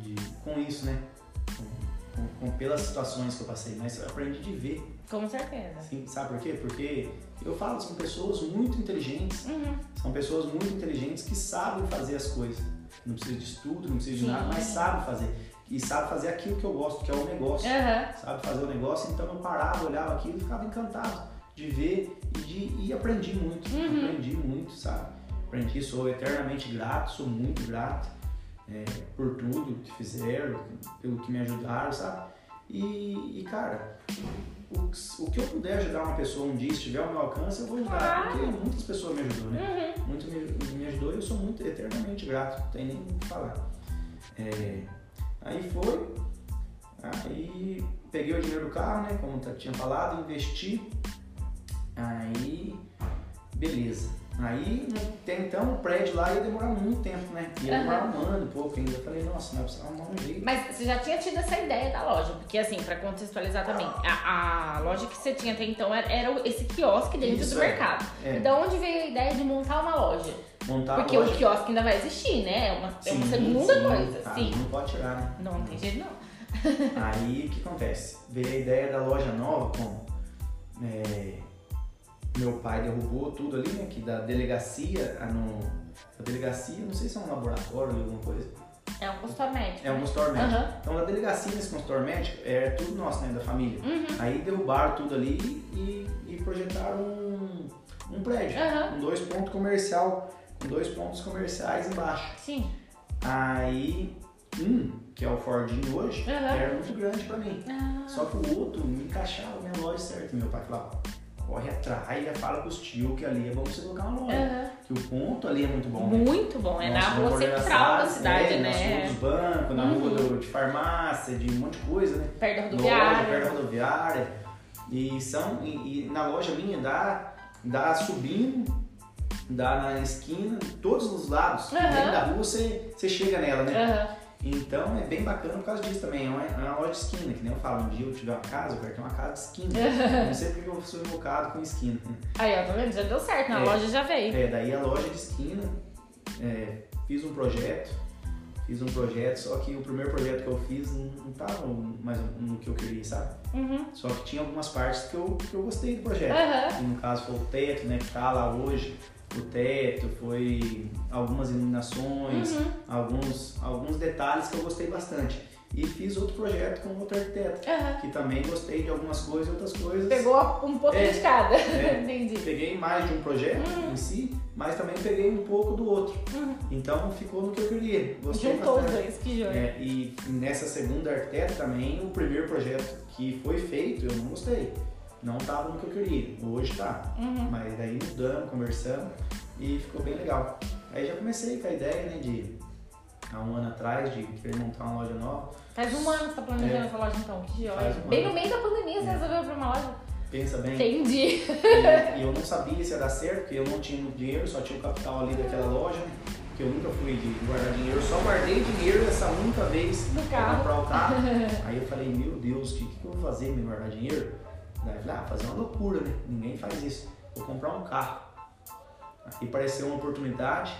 [SPEAKER 2] de com isso, né? Com, com- pelas situações que eu passei, mas eu aprendi de ver.
[SPEAKER 1] Com certeza.
[SPEAKER 2] assim, sabe por quê? Porque eu falo, são pessoas muito inteligentes,
[SPEAKER 1] Uhum.
[SPEAKER 2] são pessoas muito inteligentes que sabem fazer as coisas. Não precisa de estudo, não precisa de
[SPEAKER 1] Sim.
[SPEAKER 2] nada, mas sabem fazer. E sabe fazer aquilo que eu gosto, que é o negócio
[SPEAKER 1] Aham.
[SPEAKER 2] sabe fazer o negócio, então eu parava, olhava aquilo e ficava encantado de ver e, de, e aprendi muito,
[SPEAKER 1] Uhum.
[SPEAKER 2] aprendi muito, sabe? Aprendi, sou eternamente grato, sou muito grato é, por tudo que fizeram, pelo que me ajudaram, sabe? E, e, cara, o, que- o que eu puder ajudar uma pessoa um dia, se estiver ao meu alcance, eu vou ajudar,
[SPEAKER 1] Claro.
[SPEAKER 2] porque muitas pessoas me ajudou, né?
[SPEAKER 1] Uhum.
[SPEAKER 2] muito me, me ajudou e eu sou muito eternamente grato, não tem nem o que falar. É, aí foi, aí peguei o dinheiro do carro, né, como tinha falado, investi, aí beleza. Aí até então o prédio lá ia demorar muito tempo, né? Ia demorar um ano pouco ainda. Eu falei, nossa, mas precisa arrumar um jeito.
[SPEAKER 1] Mas você já tinha tido essa ideia da loja, porque assim, pra contextualizar também, a, a loja que você tinha até então era, era esse quiosque dentro
[SPEAKER 2] Isso,
[SPEAKER 1] do
[SPEAKER 2] é.
[SPEAKER 1] mercado.
[SPEAKER 2] É.
[SPEAKER 1] Da onde veio a ideia de montar uma loja?
[SPEAKER 2] Montar
[SPEAKER 1] porque
[SPEAKER 2] loja.
[SPEAKER 1] o quiosque ainda vai existir, né? É uma, é uma
[SPEAKER 2] Sim,
[SPEAKER 1] segunda
[SPEAKER 2] sim,
[SPEAKER 1] coisa.
[SPEAKER 2] tá,
[SPEAKER 1] Sim.
[SPEAKER 2] Não pode tirar, né?
[SPEAKER 1] Não, não tem jeito não.
[SPEAKER 2] Aí o que acontece? Veio a ideia da loja nova com. é, meu pai derrubou tudo ali, né? Que da delegacia a no. A delegacia, não sei se é um laboratório ou alguma coisa.
[SPEAKER 1] É um consultório médico.
[SPEAKER 2] É um consultório médico.
[SPEAKER 1] Aham.
[SPEAKER 2] Então da delegacia nesse consultório médico é tudo nosso, né? Da família.
[SPEAKER 1] Uhum.
[SPEAKER 2] Aí derrubaram tudo ali e, e projetaram um, um prédio. Com dois pontos comercial. Com dois pontos comerciais embaixo.
[SPEAKER 1] Sim.
[SPEAKER 2] Aí um, que é o Fordinho hoje, era muito grande pra mim.
[SPEAKER 1] Ah,
[SPEAKER 2] Só que o outro me encaixava na minha loja certo. Meu pai falava, corre atrás, já fala pros tios que ali é bom você colocar uma loja.
[SPEAKER 1] aham.
[SPEAKER 2] Que o ponto ali é muito bom. né?
[SPEAKER 1] Muito bom. É na rua central da cidade,
[SPEAKER 2] é, Na
[SPEAKER 1] né?
[SPEAKER 2] rua dos bancos, na
[SPEAKER 1] Uhum.
[SPEAKER 2] rua do- de farmácia, de um monte de coisa, né?
[SPEAKER 1] Perto da
[SPEAKER 2] Loja,
[SPEAKER 1] rodoviária.
[SPEAKER 2] perto da rodoviária. E, são, e, e na loja minha dá, dá subindo, dá na esquina, todos os lados.
[SPEAKER 1] Aham.
[SPEAKER 2] Dentro da rua você, você chega nela, né?
[SPEAKER 1] Aham.
[SPEAKER 2] Então é bem bacana por causa disso também. É uma, é uma loja de esquina, que nem eu falo, um dia eu tiver uma casa, eu quero ter uma casa de esquina. Não sei porque eu sou invocado com esquina.
[SPEAKER 1] Aí, ó, tá vendo? Já deu certo. Na
[SPEAKER 2] É.
[SPEAKER 1] loja já veio.
[SPEAKER 2] É, daí a loja de esquina, é, fiz um projeto, fiz um projeto, só que o primeiro projeto que eu fiz não, não tava mais no que eu queria, sabe?
[SPEAKER 1] Uhum.
[SPEAKER 2] Só que tinha algumas partes que eu, que eu gostei do projeto.
[SPEAKER 1] Aham.
[SPEAKER 2] E no caso foi o teto, né, que tá lá hoje. O teto, foi algumas iluminações,
[SPEAKER 1] Uhum.
[SPEAKER 2] alguns, alguns detalhes que eu gostei bastante. E fiz outro projeto com outro arquiteto,
[SPEAKER 1] Aham.
[SPEAKER 2] que também gostei de algumas coisas e outras coisas.
[SPEAKER 1] Pegou um pouquinho
[SPEAKER 2] É.
[SPEAKER 1] de cada.
[SPEAKER 2] É.
[SPEAKER 1] Entendi.
[SPEAKER 2] Peguei mais de um projeto
[SPEAKER 1] Uhum.
[SPEAKER 2] em si, mas também peguei um pouco do outro.
[SPEAKER 1] Uhum.
[SPEAKER 2] Então ficou no que eu queria. Gostei
[SPEAKER 1] Juntou os
[SPEAKER 2] bastante.
[SPEAKER 1] dois, que joia.
[SPEAKER 2] É, e nessa segunda arquiteta também, o primeiro projeto que foi feito, eu não gostei. Não estava no que eu queria. Hoje tá.
[SPEAKER 1] Uhum.
[SPEAKER 2] Mas daí mudamos, conversamos e ficou bem legal. Aí já comecei com a ideia, né, de há um ano atrás, de querer montar uma loja nova.
[SPEAKER 1] Faz um ano que você tá planejando
[SPEAKER 2] É.
[SPEAKER 1] essa loja então, que joia.
[SPEAKER 2] Um
[SPEAKER 1] Bem
[SPEAKER 2] ano.
[SPEAKER 1] no meio da pandemia você
[SPEAKER 2] É.
[SPEAKER 1] resolveu abrir uma loja.
[SPEAKER 2] Pensa bem.
[SPEAKER 1] Entendi.
[SPEAKER 2] E, e eu não sabia se ia dar certo, porque eu não tinha dinheiro, só tinha o capital ali daquela loja, né? Que eu nunca fui de guardar dinheiro, eu só guardei dinheiro essa única vez
[SPEAKER 1] Do
[SPEAKER 2] pra
[SPEAKER 1] carro.
[SPEAKER 2] comprar o carro. Aí eu falei, meu Deus, o que, que eu vou fazer me guardar dinheiro? Daí eu falei, ah, fazer uma loucura, né? Ninguém faz isso. Vou comprar um carro. Aí apareceu uma oportunidade,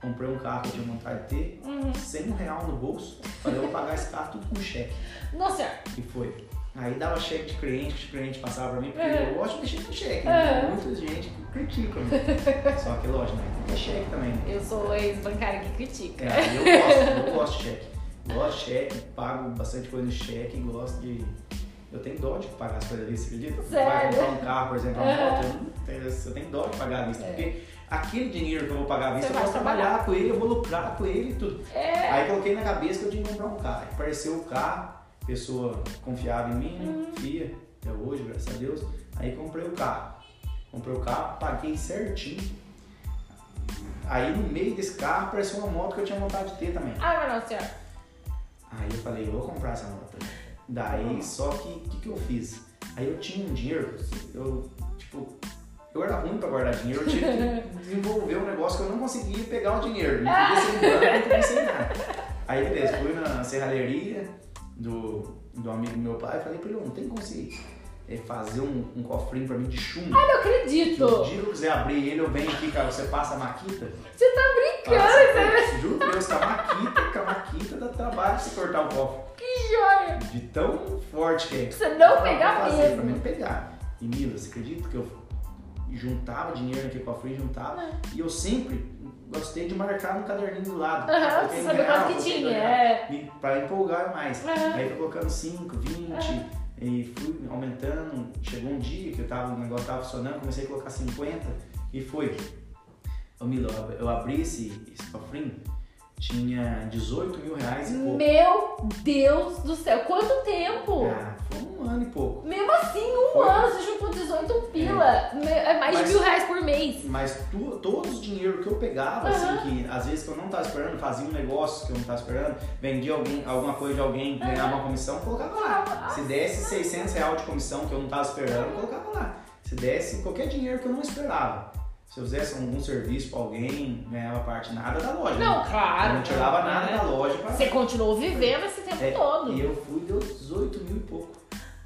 [SPEAKER 2] comprei um carro que eu tinha vontade de ter,
[SPEAKER 1] Uhum.
[SPEAKER 2] sem um real no bolso. Falei, eu vou pagar esse carro tudo com cheque.
[SPEAKER 1] Nossa.
[SPEAKER 2] E foi. Aí dava cheque de cliente, que o cliente passava pra mim, porque
[SPEAKER 1] Uhum.
[SPEAKER 2] eu gosto de mexer com cheque.
[SPEAKER 1] Uhum.
[SPEAKER 2] Né? Muita gente critica. Né? Só que, lógico, né? Tem cheque também. Né?
[SPEAKER 1] Eu sou ex-bancária que critica.
[SPEAKER 2] É, eu gosto, eu gosto de cheque. Gosto de cheque, pago bastante coisa no cheque, gosto de. Eu tenho dó de pagar as coisas ali, você acredita? Vai comprar um carro, por exemplo, uma moto, eu, não tenho, eu tenho dó de pagar à vista,
[SPEAKER 1] É.
[SPEAKER 2] porque aquele dinheiro que eu vou pagar à vista,
[SPEAKER 1] Você
[SPEAKER 2] eu posso
[SPEAKER 1] vai
[SPEAKER 2] trabalhar com ele, eu vou lucrar com ele e tudo.
[SPEAKER 1] É.
[SPEAKER 2] Aí coloquei na cabeça que eu tinha que comprar um carro. Apareceu o carro, pessoa confiava em mim, né?
[SPEAKER 1] Uhum.
[SPEAKER 2] Fia, até hoje, graças a Deus. Aí comprei o carro. Comprei o carro, paguei certinho. Aí no meio desse carro apareceu uma moto que eu tinha vontade de ter também.
[SPEAKER 1] Mas nossa senhora.
[SPEAKER 2] Aí eu falei, eu vou comprar essa moto. Daí, só que o que, que eu fiz? Aí eu tinha um dinheiro, eu, tipo, eu era ruim pra guardar dinheiro, eu tive que desenvolver um negócio que eu não conseguia pegar o dinheiro. Não podia ser banco, não nada. Aí beleza, fui na serralheria do, do amigo do meu pai e falei pra ele, não tem como você eh, fazer um, um cofrinho pra mim de chumbo.
[SPEAKER 1] Ai, não
[SPEAKER 2] Que o
[SPEAKER 1] acredito.
[SPEAKER 2] dia eu quiser abrir ele, eu venho aqui, cara, você passa a maquita.
[SPEAKER 1] Você tá brincando,
[SPEAKER 2] Passa,
[SPEAKER 1] né?
[SPEAKER 2] juro por Deus, com a maquita, com a maquita dá trabalho você cortar o cofre.
[SPEAKER 1] Que joia.
[SPEAKER 2] De tão forte que é.
[SPEAKER 1] Pra você não
[SPEAKER 2] Pra
[SPEAKER 1] pegar
[SPEAKER 2] fazer,
[SPEAKER 1] mesmo.
[SPEAKER 2] Pra mim não pegar. E Mila, você acredita que eu juntava dinheiro naquele cofrinho, juntava? E eu sempre gostei de marcar no caderninho do lado.
[SPEAKER 1] Aham,
[SPEAKER 2] Coloquei
[SPEAKER 1] você sabe quanto que tinha, é.
[SPEAKER 2] Pra empolgar mais.
[SPEAKER 1] Aham.
[SPEAKER 2] Aí fui colocando 5, 20
[SPEAKER 1] Aham.
[SPEAKER 2] e fui aumentando. Chegou um dia que eu tava, o negócio tava funcionando, comecei a colocar 50 e foi. Ô Mila, eu- eu abri esse, esse cofrinho, tinha 18 mil reais e pouco.
[SPEAKER 1] Meu Deus do céu, quanto tempo?
[SPEAKER 2] Ah, foi um ano e pouco.
[SPEAKER 1] Mesmo assim, um
[SPEAKER 2] Foi.
[SPEAKER 1] ano, você juntou 18 pila. Me- É mais
[SPEAKER 2] Mas-
[SPEAKER 1] de mil reais por mês.
[SPEAKER 2] Mas tu, todos os dinheiro que eu pegava,
[SPEAKER 1] Aham.
[SPEAKER 2] assim, que às vezes que eu não tava esperando, fazia um negócio que eu não tava esperando, vendia alguém, alguma coisa de alguém, ganhava uma comissão, colocava lá. Se desse 600 reais de comissão que eu não tava esperando, colocava lá. Se desse qualquer dinheiro que eu não esperava. Se eu fizesse algum serviço pra alguém, ganhava parte nada da loja.
[SPEAKER 1] Não,
[SPEAKER 2] né?
[SPEAKER 1] claro.
[SPEAKER 2] Eu não tirava nada
[SPEAKER 1] né?
[SPEAKER 2] da loja pra
[SPEAKER 1] Você continuou vivendo esse tempo
[SPEAKER 2] É,
[SPEAKER 1] todo.
[SPEAKER 2] E eu fui, deu 18 mil e pouco.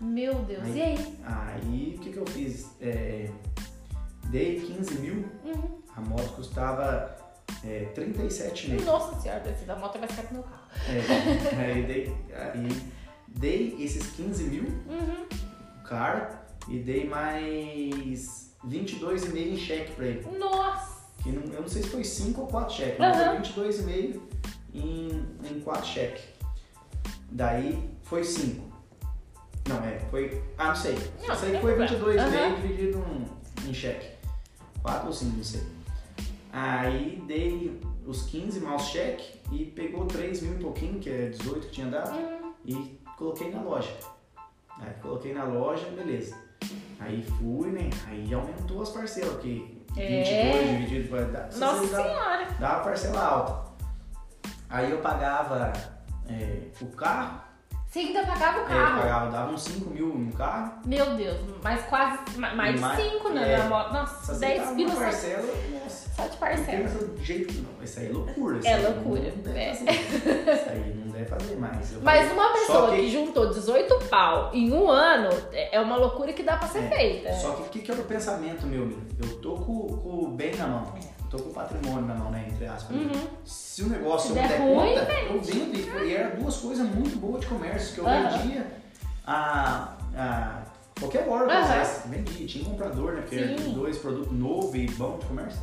[SPEAKER 1] Meu Deus,
[SPEAKER 2] Aí-
[SPEAKER 1] e aí?
[SPEAKER 2] Aí o que, que eu fiz? É, dei 15 mil,
[SPEAKER 1] Uhum.
[SPEAKER 2] a moto custava é, 37 mil.
[SPEAKER 1] Nossa senhora, da moto vai ficar com meu carro.
[SPEAKER 2] É, aí, dei, aí dei esses 15 mil
[SPEAKER 1] Uhum.
[SPEAKER 2] cara e dei mais 22,5 em cheque pra ele.
[SPEAKER 1] Nossa.
[SPEAKER 2] Que não, eu não sei se foi 5 ou 4 cheques, mas foi 22,5 em, em 4 cheques. Daí foi 5. Não, é, foi. Ah, não sei.
[SPEAKER 1] Não,
[SPEAKER 2] sei que foi
[SPEAKER 1] problema.
[SPEAKER 2] 22,5
[SPEAKER 1] Aham.
[SPEAKER 2] dividido em, em cheque. 4 ou 5, não sei. Aí dei os 15 mais o cheque e pegou 3 mil e pouquinho, que é 18 que tinha dado,
[SPEAKER 1] Uhum.
[SPEAKER 2] e coloquei na loja. Aí coloquei na loja, beleza. Aí fui, né? Aí aumentou as parcelas, porque
[SPEAKER 1] É.
[SPEAKER 2] 22 dividido por. dá-
[SPEAKER 1] Nossa
[SPEAKER 2] você dá-
[SPEAKER 1] senhora.
[SPEAKER 2] dava parcela alta. Aí eu pagava é, o carro,
[SPEAKER 1] Você ainda pagava o
[SPEAKER 2] é,
[SPEAKER 1] carro.
[SPEAKER 2] pagava, dava uns 5 mil no carro.
[SPEAKER 1] Meu Deus, mais quase, ma- mais de
[SPEAKER 2] Mais-
[SPEAKER 1] 5 né,
[SPEAKER 2] é.
[SPEAKER 1] na moto.
[SPEAKER 2] Só
[SPEAKER 1] Nossa,
[SPEAKER 2] você
[SPEAKER 1] 10
[SPEAKER 2] dava
[SPEAKER 1] pila só,
[SPEAKER 2] parcela, nossa.
[SPEAKER 1] só de
[SPEAKER 2] Não
[SPEAKER 1] parcela.
[SPEAKER 2] pensa do jeito não. Isso aí é loucura.
[SPEAKER 1] É loucura,
[SPEAKER 2] Não
[SPEAKER 1] é.
[SPEAKER 2] Isso aí não deve fazer mais. Eu
[SPEAKER 1] Mas
[SPEAKER 2] falei,
[SPEAKER 1] uma pessoa que...
[SPEAKER 2] que-
[SPEAKER 1] juntou 18 pau em um ano é é uma loucura que dá pra ser
[SPEAKER 2] É,
[SPEAKER 1] feita.
[SPEAKER 2] Só que o que, que era o pensamento meu, meu? Eu tô com, com o bem na mão. Eu tô com patrimônio na mão, né? Entre aspas.
[SPEAKER 1] Uhum.
[SPEAKER 2] Se o negócio
[SPEAKER 1] Se der
[SPEAKER 2] der
[SPEAKER 1] ruim,
[SPEAKER 2] conta, eu vendo. E, foi- e eram duas coisas muito boas de comércio, que eu
[SPEAKER 1] Aham.
[SPEAKER 2] vendia a, a qualquer hora eu quisesse. Vendia, tinha comprador, né? Porque
[SPEAKER 1] Sim.
[SPEAKER 2] dois produtos novos e bom de comércio.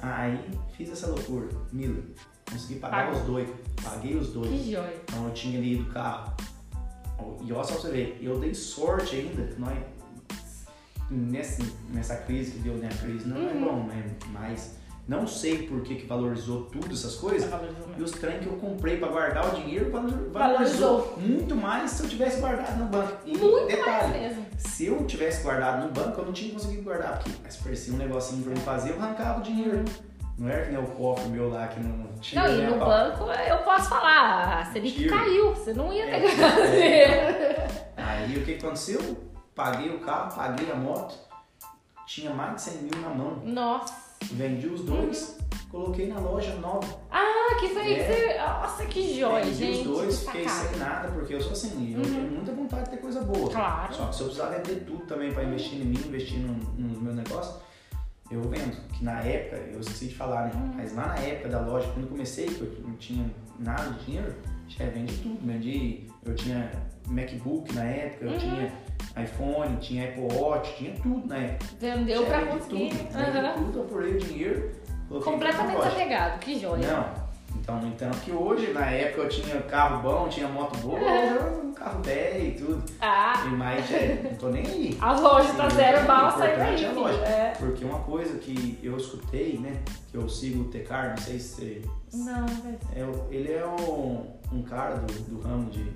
[SPEAKER 2] Aí fiz essa loucura. Mila, consegui pagar
[SPEAKER 1] Pagou.
[SPEAKER 2] os dois. Paguei os dois.
[SPEAKER 1] Que joia.
[SPEAKER 2] Então eu tinha ali do carro. E olha só pra você ver, eu dei sorte ainda, nós, nessa, nessa crise que deu, né? A crise não é
[SPEAKER 1] Uhum.
[SPEAKER 2] bom, né? Mas não sei por que, que valorizou tudo essas coisas. E os trem que eu comprei pra guardar o dinheiro valor- valorizou,
[SPEAKER 1] Valorizou.
[SPEAKER 2] muito mais se eu tivesse guardado no banco. E
[SPEAKER 1] Muito
[SPEAKER 2] detalhe,
[SPEAKER 1] mais mesmo.
[SPEAKER 2] se eu tivesse guardado no banco, eu não tinha conseguido guardar, porque se parecia um negocinho pra mim fazer, eu arrancava o dinheiro. Não era que nem o cofre meu lá que não tinha.
[SPEAKER 1] Não, e
[SPEAKER 2] a
[SPEAKER 1] no banco eu posso falar, a Selic
[SPEAKER 2] Tiro.
[SPEAKER 1] caiu, você não ia
[SPEAKER 2] É,
[SPEAKER 1] pegar
[SPEAKER 2] é.
[SPEAKER 1] dinheiro.
[SPEAKER 2] Aí o que que aconteceu? paguei o carro, paguei a moto, tinha mais de 100 mil na mão.
[SPEAKER 1] Nossa.
[SPEAKER 2] Vendi os dois, coloquei na loja nova.
[SPEAKER 1] Ah, que foi
[SPEAKER 2] É.
[SPEAKER 1] que você. Nossa, que joia,
[SPEAKER 2] Vendi
[SPEAKER 1] gente.
[SPEAKER 2] os dois,
[SPEAKER 1] que
[SPEAKER 2] fiquei sem nada, porque eu sou assim, eu
[SPEAKER 1] Uhum.
[SPEAKER 2] tenho muita vontade de ter coisa boa.
[SPEAKER 1] Claro.
[SPEAKER 2] Só que se eu precisar vender tudo também para investir em mim, investir no, nos meus negócios, eu vendo. Que na época, eu esqueci de falar, né?
[SPEAKER 1] Uhum.
[SPEAKER 2] Mas lá na época da loja, quando eu comecei, que eu não tinha nada de dinheiro, já vendi tudo. Vendi, eu tinha MacBook na época, eu
[SPEAKER 1] Uhum.
[SPEAKER 2] tinha iPhone, tinha Apple Watch, tinha tudo na época.
[SPEAKER 1] Vendeu
[SPEAKER 2] Já
[SPEAKER 1] pra conseguir.
[SPEAKER 2] Tudo,
[SPEAKER 1] Aham.
[SPEAKER 2] tudo, apurei o dinheiro.
[SPEAKER 1] Completamente desapegado, que joia.
[SPEAKER 2] Não. Então, no entanto, que hoje, na época, eu tinha carro bom, tinha moto boa, hoje eu um carro velho e tudo.
[SPEAKER 1] Ah,
[SPEAKER 2] E mais, é, não tô nem aí.
[SPEAKER 1] a loja tá zero bala sai daí,
[SPEAKER 2] é loja.
[SPEAKER 1] É.
[SPEAKER 2] Porque uma coisa que eu escutei, né, que eu sigo o Tecar, não sei se
[SPEAKER 1] Não, velho.
[SPEAKER 2] é, ele é um, um cara do, do ramo de,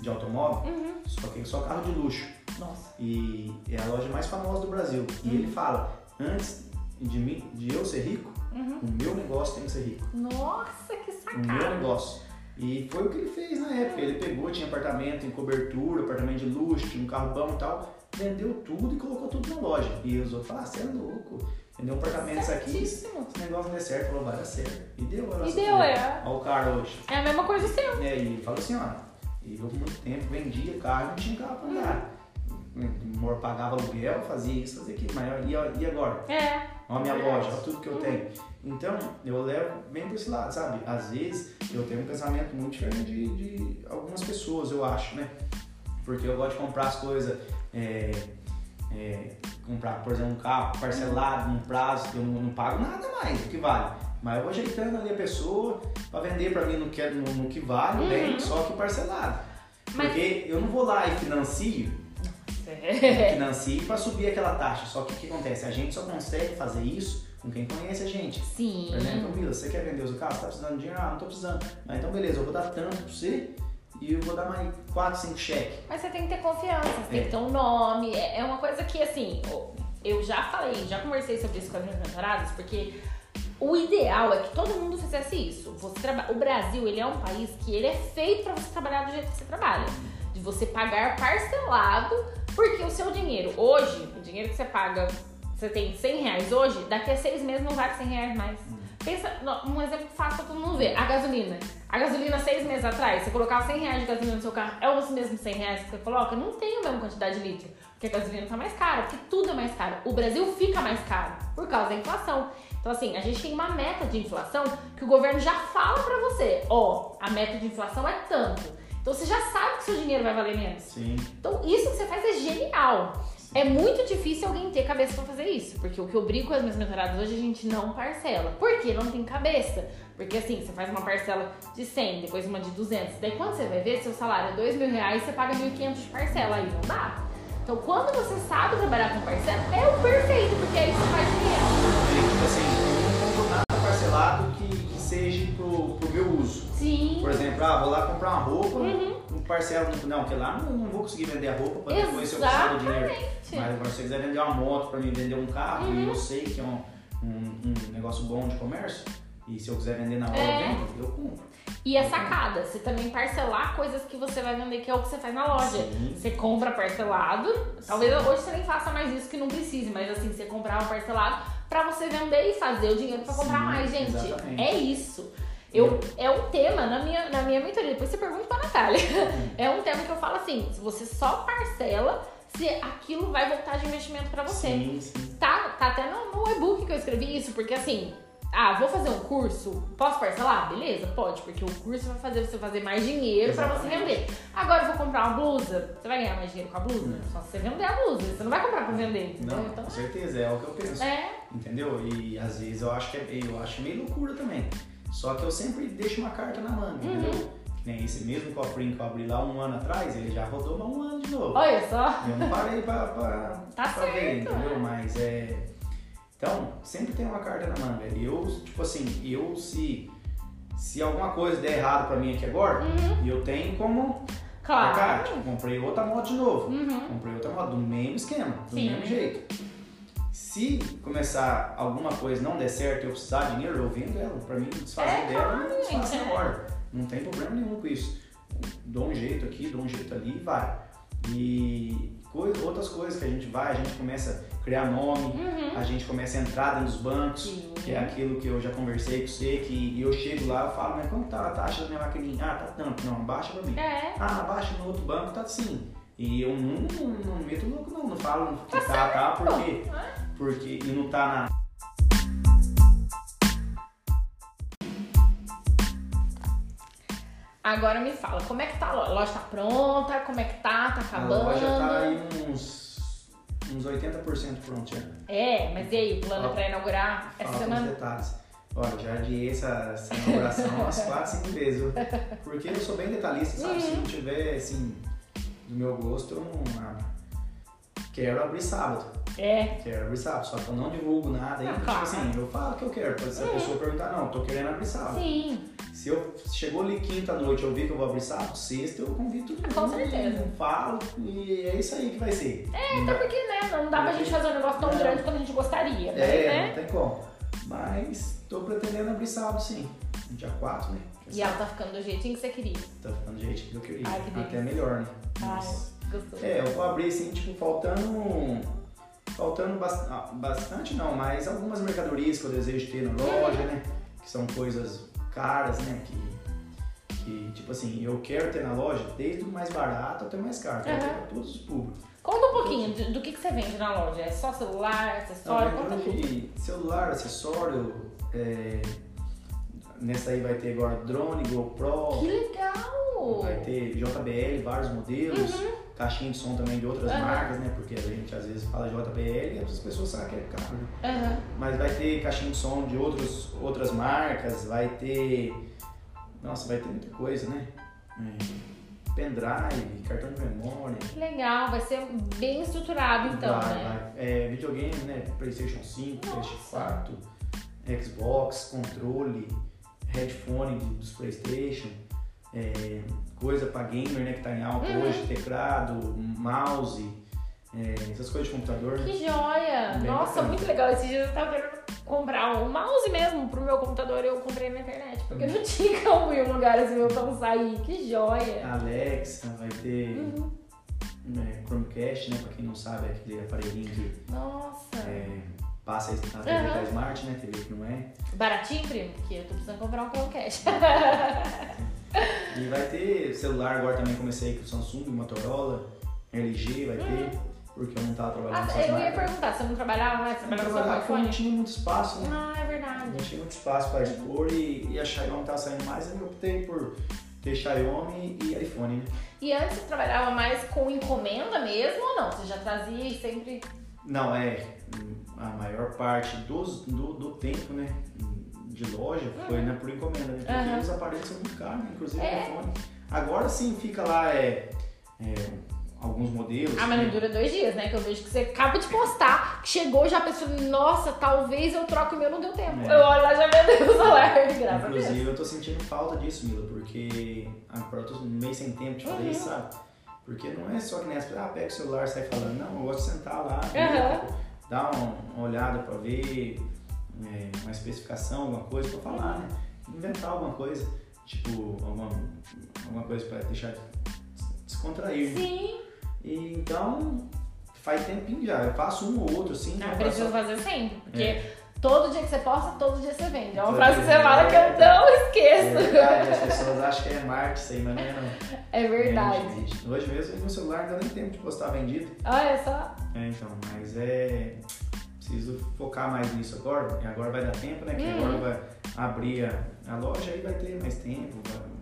[SPEAKER 2] de automóvel,
[SPEAKER 1] Uhum.
[SPEAKER 2] só que é só carro de luxo.
[SPEAKER 1] Nossa.
[SPEAKER 2] E é a loja mais famosa do Brasil. E
[SPEAKER 1] Uhum.
[SPEAKER 2] ele fala, antes de, mim, de eu ser rico,
[SPEAKER 1] Uhum.
[SPEAKER 2] o meu negócio tem que ser rico.
[SPEAKER 1] Nossa, que
[SPEAKER 2] o meu
[SPEAKER 1] sacada.
[SPEAKER 2] negócio. E foi o que ele fez na época. Ele pegou, tinha apartamento em cobertura, apartamento de luxo, tinha um carro bom e tal, vendeu tudo e colocou tudo na loja. E os outros falaram, ah, você é louco, vendeu um apartamento isso aqui, esse negócio não der certo, falou, vai dar certo. E deu, olha
[SPEAKER 1] E deu, é.
[SPEAKER 2] Olha o cara hoje.
[SPEAKER 1] É a mesma coisa seu.
[SPEAKER 2] É, e falou assim, ó, e eu por muito tempo vendia carro e não tinha carro pra andar. O amor pagava aluguel, fazia isso, fazia aquilo, mas e, e agora?
[SPEAKER 1] É.
[SPEAKER 2] Olha a minha loja, olha tudo que eu tenho. Então, eu levo bem pra esse lado, sabe? Às vezes, eu tenho um pensamento muito diferente de, de algumas pessoas, eu acho, né? Porque eu gosto de comprar as coisas, é, é, comprar, por exemplo, um carro parcelado, num prazo, que eu não, não pago nada mais do que vale. Mas eu vou ajeitando ali a pessoa pra vender pra mim no que, no, no que vale,
[SPEAKER 1] Uhum.
[SPEAKER 2] bem, só que parcelado.
[SPEAKER 1] Mas-
[SPEAKER 2] Porque eu não vou lá e financio
[SPEAKER 1] É.
[SPEAKER 2] financie para subir aquela taxa. Só que o que acontece? A gente só consegue fazer isso com quem conhece a gente.
[SPEAKER 1] Sim.
[SPEAKER 2] Por exemplo, Mila, você quer vender o seu carro? Você tá precisando de dinheiro? Ah, não tô precisando. Mas então beleza, eu vou dar tanto pra você e eu vou dar mais 4, 5 cheques.
[SPEAKER 1] Mas você tem que ter confiança, você tem
[SPEAKER 2] É.
[SPEAKER 1] que ter um nome. É é uma coisa que, assim, eu já falei, já conversei sobre isso com as minhas mentoradas, porque o ideal é que todo mundo fizesse isso. Você traba... O Brasil, ele é um país que ele é feito pra você trabalhar do jeito que você trabalha. De você pagar parcelado, porque o seu dinheiro, hoje, o dinheiro que você paga, você tem 100 reais hoje, daqui a seis meses não vale 100 reais mais. Pensa, não, um exemplo fácil pra todo mundo ver. A gasolina. A gasolina, seis meses atrás, você colocava 100 reais de gasolina no seu carro, é os mesmos 100 reais que você coloca? Não tem a mesma quantidade de litro. Porque a gasolina tá mais cara, porque tudo é mais caro. O Brasil fica mais caro por causa da inflação. Então, assim, a gente tem uma meta de inflação que o governo já fala pra você. Ó, a meta de inflação é tanto. Então, você já sabe que seu dinheiro vai valer menos.
[SPEAKER 2] Sim.
[SPEAKER 1] Então, isso que você faz é genial. É muito difícil alguém ter cabeça pra fazer isso. Porque o que eu brigo com as minhas mentoradas hoje, a gente não parcela. Por quê? Não tem cabeça. Porque assim, você faz uma parcela de 100, depois uma de 200. Daí quando você vai ver, seu salário é 2 mil reais, você paga 1.500 de parcela. Aí não dá. Então, quando você sabe trabalhar com parcela, é o perfeito, porque aí você faz dinheiro.
[SPEAKER 2] Tipo assim, não compro nada parcelado que seja pro, pro meu uso.
[SPEAKER 1] Sim.
[SPEAKER 2] Por exemplo, ah, vou lá comprar uma roupa,
[SPEAKER 1] Uhum.
[SPEAKER 2] um parcelo, não, porque lá não, não vou conseguir vender a roupa para depois se eu precisar do dinheiro. Mas agora, se você quiser vender uma moto para mim vender um carro,
[SPEAKER 1] Uhum.
[SPEAKER 2] e eu sei que é um, um, um negócio bom de comércio, e se eu quiser vender na hora,
[SPEAKER 1] É.
[SPEAKER 2] eu vendo, eu compro.
[SPEAKER 1] E a sacada, você também parcelar coisas que você vai vender, que é o que você faz na loja.
[SPEAKER 2] Sim.
[SPEAKER 1] Você compra parcelado. Talvez hoje você nem faça mais isso que não precise, mas assim, você comprava parcelado pra você vender e fazer o dinheiro pra comprar
[SPEAKER 2] Sim,
[SPEAKER 1] mais, gente.
[SPEAKER 2] exatamente.
[SPEAKER 1] É isso. Eu, é um tema na minha, na minha mentoria. Depois você pergunta pra Natália. É um tema que eu falo assim: se você só parcela, se aquilo vai voltar de investimento pra você.
[SPEAKER 2] Sim, sim.
[SPEAKER 1] Tá, tá até no, no e-book que eu escrevi isso, porque assim, ah, vou fazer um curso, posso parcelar? Beleza, pode, porque o curso vai fazer você fazer mais dinheiro pra você vender. Agora eu vou comprar uma blusa, você vai ganhar mais dinheiro com a blusa? Só se você vender a blusa, você não vai comprar pra vender, entendeu?
[SPEAKER 2] Não,
[SPEAKER 1] então,
[SPEAKER 2] com certeza, é o que eu penso.
[SPEAKER 1] é,
[SPEAKER 2] Entendeu? E às vezes eu acho que é, eu acho meio loucura também. Só que eu sempre deixo uma carta na manga,
[SPEAKER 1] Uhum.
[SPEAKER 2] entendeu? Que nem esse mesmo cofrinho que eu abri lá um ano atrás, ele já rodou há um ano de novo.
[SPEAKER 1] olha só.
[SPEAKER 2] Eu não parei pra, pra,
[SPEAKER 1] Tá
[SPEAKER 2] pra ver,
[SPEAKER 1] certo,
[SPEAKER 2] entendeu?
[SPEAKER 1] é.
[SPEAKER 2] Mas é. Então, sempre tem uma carta na manga. Eu, tipo assim, eu se. Se alguma coisa der errado pra mim aqui agora, eu tenho como
[SPEAKER 1] Uhum. Claro.
[SPEAKER 2] marcar. Tipo, comprei outra moto de novo.
[SPEAKER 1] Uhum.
[SPEAKER 2] Comprei outra moto do mesmo esquema, do
[SPEAKER 1] Sim.
[SPEAKER 2] mesmo jeito. Se começar alguma coisa não der certo e eu precisar de dinheiro, eu vendo ela. Pra mim, desfazer
[SPEAKER 1] É,
[SPEAKER 2] dela,
[SPEAKER 1] claro,
[SPEAKER 2] eu desfaço
[SPEAKER 1] é.
[SPEAKER 2] hora. Não tem problema nenhum com isso. Dou um jeito aqui, dou um jeito ali e vai. E coisa, outras coisas que a gente vai, a gente começa a criar nome,
[SPEAKER 1] Uhum.
[SPEAKER 2] a gente começa a entrar dentro dos bancos,
[SPEAKER 1] Sim.
[SPEAKER 2] que é aquilo que eu já conversei com você, que eu chego lá e falo, mas quanto tá a taxa da minha maquininha? Ah, tá tanto, não, baixa pra mim.
[SPEAKER 1] É.
[SPEAKER 2] Ah, baixa no outro banco, tá assim. E eu não, não, não meto louco não, não falo que
[SPEAKER 1] Tá
[SPEAKER 2] tá, porque, porque e não tá na.
[SPEAKER 1] Agora me fala, como é que tá a loja? A loja tá pronta? Como é que tá? Tá
[SPEAKER 2] A
[SPEAKER 1] acabando?
[SPEAKER 2] loja tá aí uns, uns 80% pronto já.
[SPEAKER 1] É, mas e aí, o plano
[SPEAKER 2] Ó,
[SPEAKER 1] pra inaugurar essa semana?
[SPEAKER 2] detalhes. Olha, já adiei essa, essa inauguração umas 4, 5 vezes. viu? Porque eu sou bem detalhista, sabe? Se
[SPEAKER 1] Uhum.
[SPEAKER 2] não tiver, assim, do meu gosto, eu não. ah, quero abrir sábado.
[SPEAKER 1] É.
[SPEAKER 2] Quero abrir sábado, só que eu não divulgo nada.
[SPEAKER 1] Ah,
[SPEAKER 2] ainda.
[SPEAKER 1] claro.
[SPEAKER 2] Tipo assim, eu falo que eu quero. Pode ser a pessoa perguntar, não, tô querendo abrir sábado.
[SPEAKER 1] Sim.
[SPEAKER 2] Se eu chegou ali quinta noite eu vi que eu vou abrir sábado, sexta eu convido todo mundo.
[SPEAKER 1] Com certeza.
[SPEAKER 2] Falo e é isso aí que vai ser.
[SPEAKER 1] Até
[SPEAKER 2] dá-
[SPEAKER 1] porque, né, não dá pra gente fazer um negócio tão
[SPEAKER 2] Não.
[SPEAKER 1] grande quanto a gente gostaria, mas,
[SPEAKER 2] É,
[SPEAKER 1] né?
[SPEAKER 2] não tem como. Mas tô pretendendo abrir sábado sim. Dia 4, né?
[SPEAKER 1] E ela tá ficando do jeitinho que você queria.
[SPEAKER 2] Tá ficando do jeito que eu queria.
[SPEAKER 1] Ai, que.
[SPEAKER 2] Até melhor, né?
[SPEAKER 1] Ai,
[SPEAKER 2] Mas-
[SPEAKER 1] gostoso.
[SPEAKER 2] É, eu vou abrir assim, tipo, faltando. Faltando bas- ah, bastante não, mas algumas mercadorias que eu desejo ter na loja, né? Que são coisas caras, né? Que, que, tipo assim, eu quero ter na loja desde o mais barato até o mais caro.
[SPEAKER 1] Aham.
[SPEAKER 2] pra todos os públicos.
[SPEAKER 1] Conta um pouquinho do, do que, que você vende na loja. É só celular,
[SPEAKER 2] Não,
[SPEAKER 1] acessório? Conta
[SPEAKER 2] lembrando
[SPEAKER 1] tudo.
[SPEAKER 2] celular, acessório, é, nessa aí vai ter agora drone, GoPro,
[SPEAKER 1] Que legal!
[SPEAKER 2] vai ter JBL, vários modelos,
[SPEAKER 1] Uhum.
[SPEAKER 2] caixinha de som também de outras
[SPEAKER 1] Aham.
[SPEAKER 2] marcas, né? Porque a gente às vezes fala JBL e as pessoas sabem que é caro, né?
[SPEAKER 1] Aham.
[SPEAKER 2] Mas vai ter caixinha de som de outros, outras marcas, vai ter. Nossa, vai ter muita coisa, né? É, pendrive, cartão de memória.
[SPEAKER 1] Que legal, vai ser bem estruturado então,
[SPEAKER 2] vai,
[SPEAKER 1] né?
[SPEAKER 2] vai. É, videogame, né? Playstation 5,
[SPEAKER 1] Nossa.
[SPEAKER 2] Playstation 4, Xbox, controle, headphone dos Playstation, é, coisa pra gamer, né? Que tá em alta
[SPEAKER 1] Uhum.
[SPEAKER 2] hoje, teclado, mouse, é, essas coisas de computador.
[SPEAKER 1] Que joia!
[SPEAKER 2] Bem
[SPEAKER 1] Nossa,
[SPEAKER 2] bacana.
[SPEAKER 1] muito legal. Esses dias eu tava querendo comprar um mouse mesmo pro meu computador eu comprei na internet. Porque não tinha como ir um lugar assim eu não sair. Que joia!
[SPEAKER 2] Alexa, vai ter
[SPEAKER 1] Uhum.
[SPEAKER 2] né, Chromecast, né? Pra quem não sabe, é aquele aparelhinho que
[SPEAKER 1] Nossa!
[SPEAKER 2] é, passa a TV
[SPEAKER 1] Aham.
[SPEAKER 2] da Smart, né? TV que não é.
[SPEAKER 1] Baratinho, primo? Porque eu tô precisando comprar um Chromecast.
[SPEAKER 2] E vai ter celular agora também, comecei com Samsung, Motorola, LG vai ter, porque eu não tava trabalhando
[SPEAKER 1] Ah,
[SPEAKER 2] com
[SPEAKER 1] eu ia perguntar, você não trabalhava mais?
[SPEAKER 2] Eu
[SPEAKER 1] Trabalhava só com
[SPEAKER 2] trabalhava não
[SPEAKER 1] iPhone?
[SPEAKER 2] tinha muito espaço, né?
[SPEAKER 1] Ah, é
[SPEAKER 2] Não
[SPEAKER 1] verdade.
[SPEAKER 2] tinha muito espaço para expor e, e a Xiaomi tava saindo mais, eu optei por ter Xiaomi e iPhone, né?
[SPEAKER 1] E antes você trabalhava mais com encomenda mesmo ou não? Você já trazia e sempre.
[SPEAKER 2] Não, é, a maior parte dos, do, do tempo, né? De loja foi né, por encomenda, né? Porque
[SPEAKER 1] Aham.
[SPEAKER 2] os aparelhos são muito caros, né? inclusive o
[SPEAKER 1] É.
[SPEAKER 2] iPhone. Agora sim fica lá é, é, alguns modelos.
[SPEAKER 1] Ah, mas
[SPEAKER 2] né?
[SPEAKER 1] não dura dois dias, né? Que eu vejo que você acaba de postar, que chegou já pessoa, nossa, talvez eu troque o meu, não deu tempo.
[SPEAKER 2] É.
[SPEAKER 1] Eu olho lá já vendeu o celular, graças a Deus.
[SPEAKER 2] Inclusive, eu tô sentindo falta disso, Mila, porque agora eu tô meio sem tempo de fazer
[SPEAKER 1] Uhum.
[SPEAKER 2] isso, sabe? Porque não é só que pessoas, ah, pega o celular e sai falando. Não, eu gosto de sentar lá,
[SPEAKER 1] Aham.
[SPEAKER 2] Dar uma, olhada pra ver é, uma especificação, alguma coisa pra falar, né? Inventar alguma coisa, tipo, alguma, alguma coisa pra deixar descontrair.
[SPEAKER 1] Sim,
[SPEAKER 2] E então, faz tempinho já, eu faço um ou outro, assim.
[SPEAKER 1] ah, preciso
[SPEAKER 2] faço-
[SPEAKER 1] fazer sempre. Porque
[SPEAKER 2] É.
[SPEAKER 1] todo dia que você posta, todo dia você vende. É uma
[SPEAKER 2] Todo
[SPEAKER 1] frase que você fala que eu não
[SPEAKER 2] É
[SPEAKER 1] esqueço.
[SPEAKER 2] verdade, as pessoas acham que é marketing mas não é não.
[SPEAKER 1] É verdade.
[SPEAKER 2] Vende. Hoje mesmo no celular não dá nem tempo de postar vendido.
[SPEAKER 1] Olha só.
[SPEAKER 2] É, então, mas é. Preciso focar mais nisso agora. E agora vai dar tempo, né? Que
[SPEAKER 1] Uhum.
[SPEAKER 2] agora vai abrir a, a loja aí vai ter mais tempo. vai-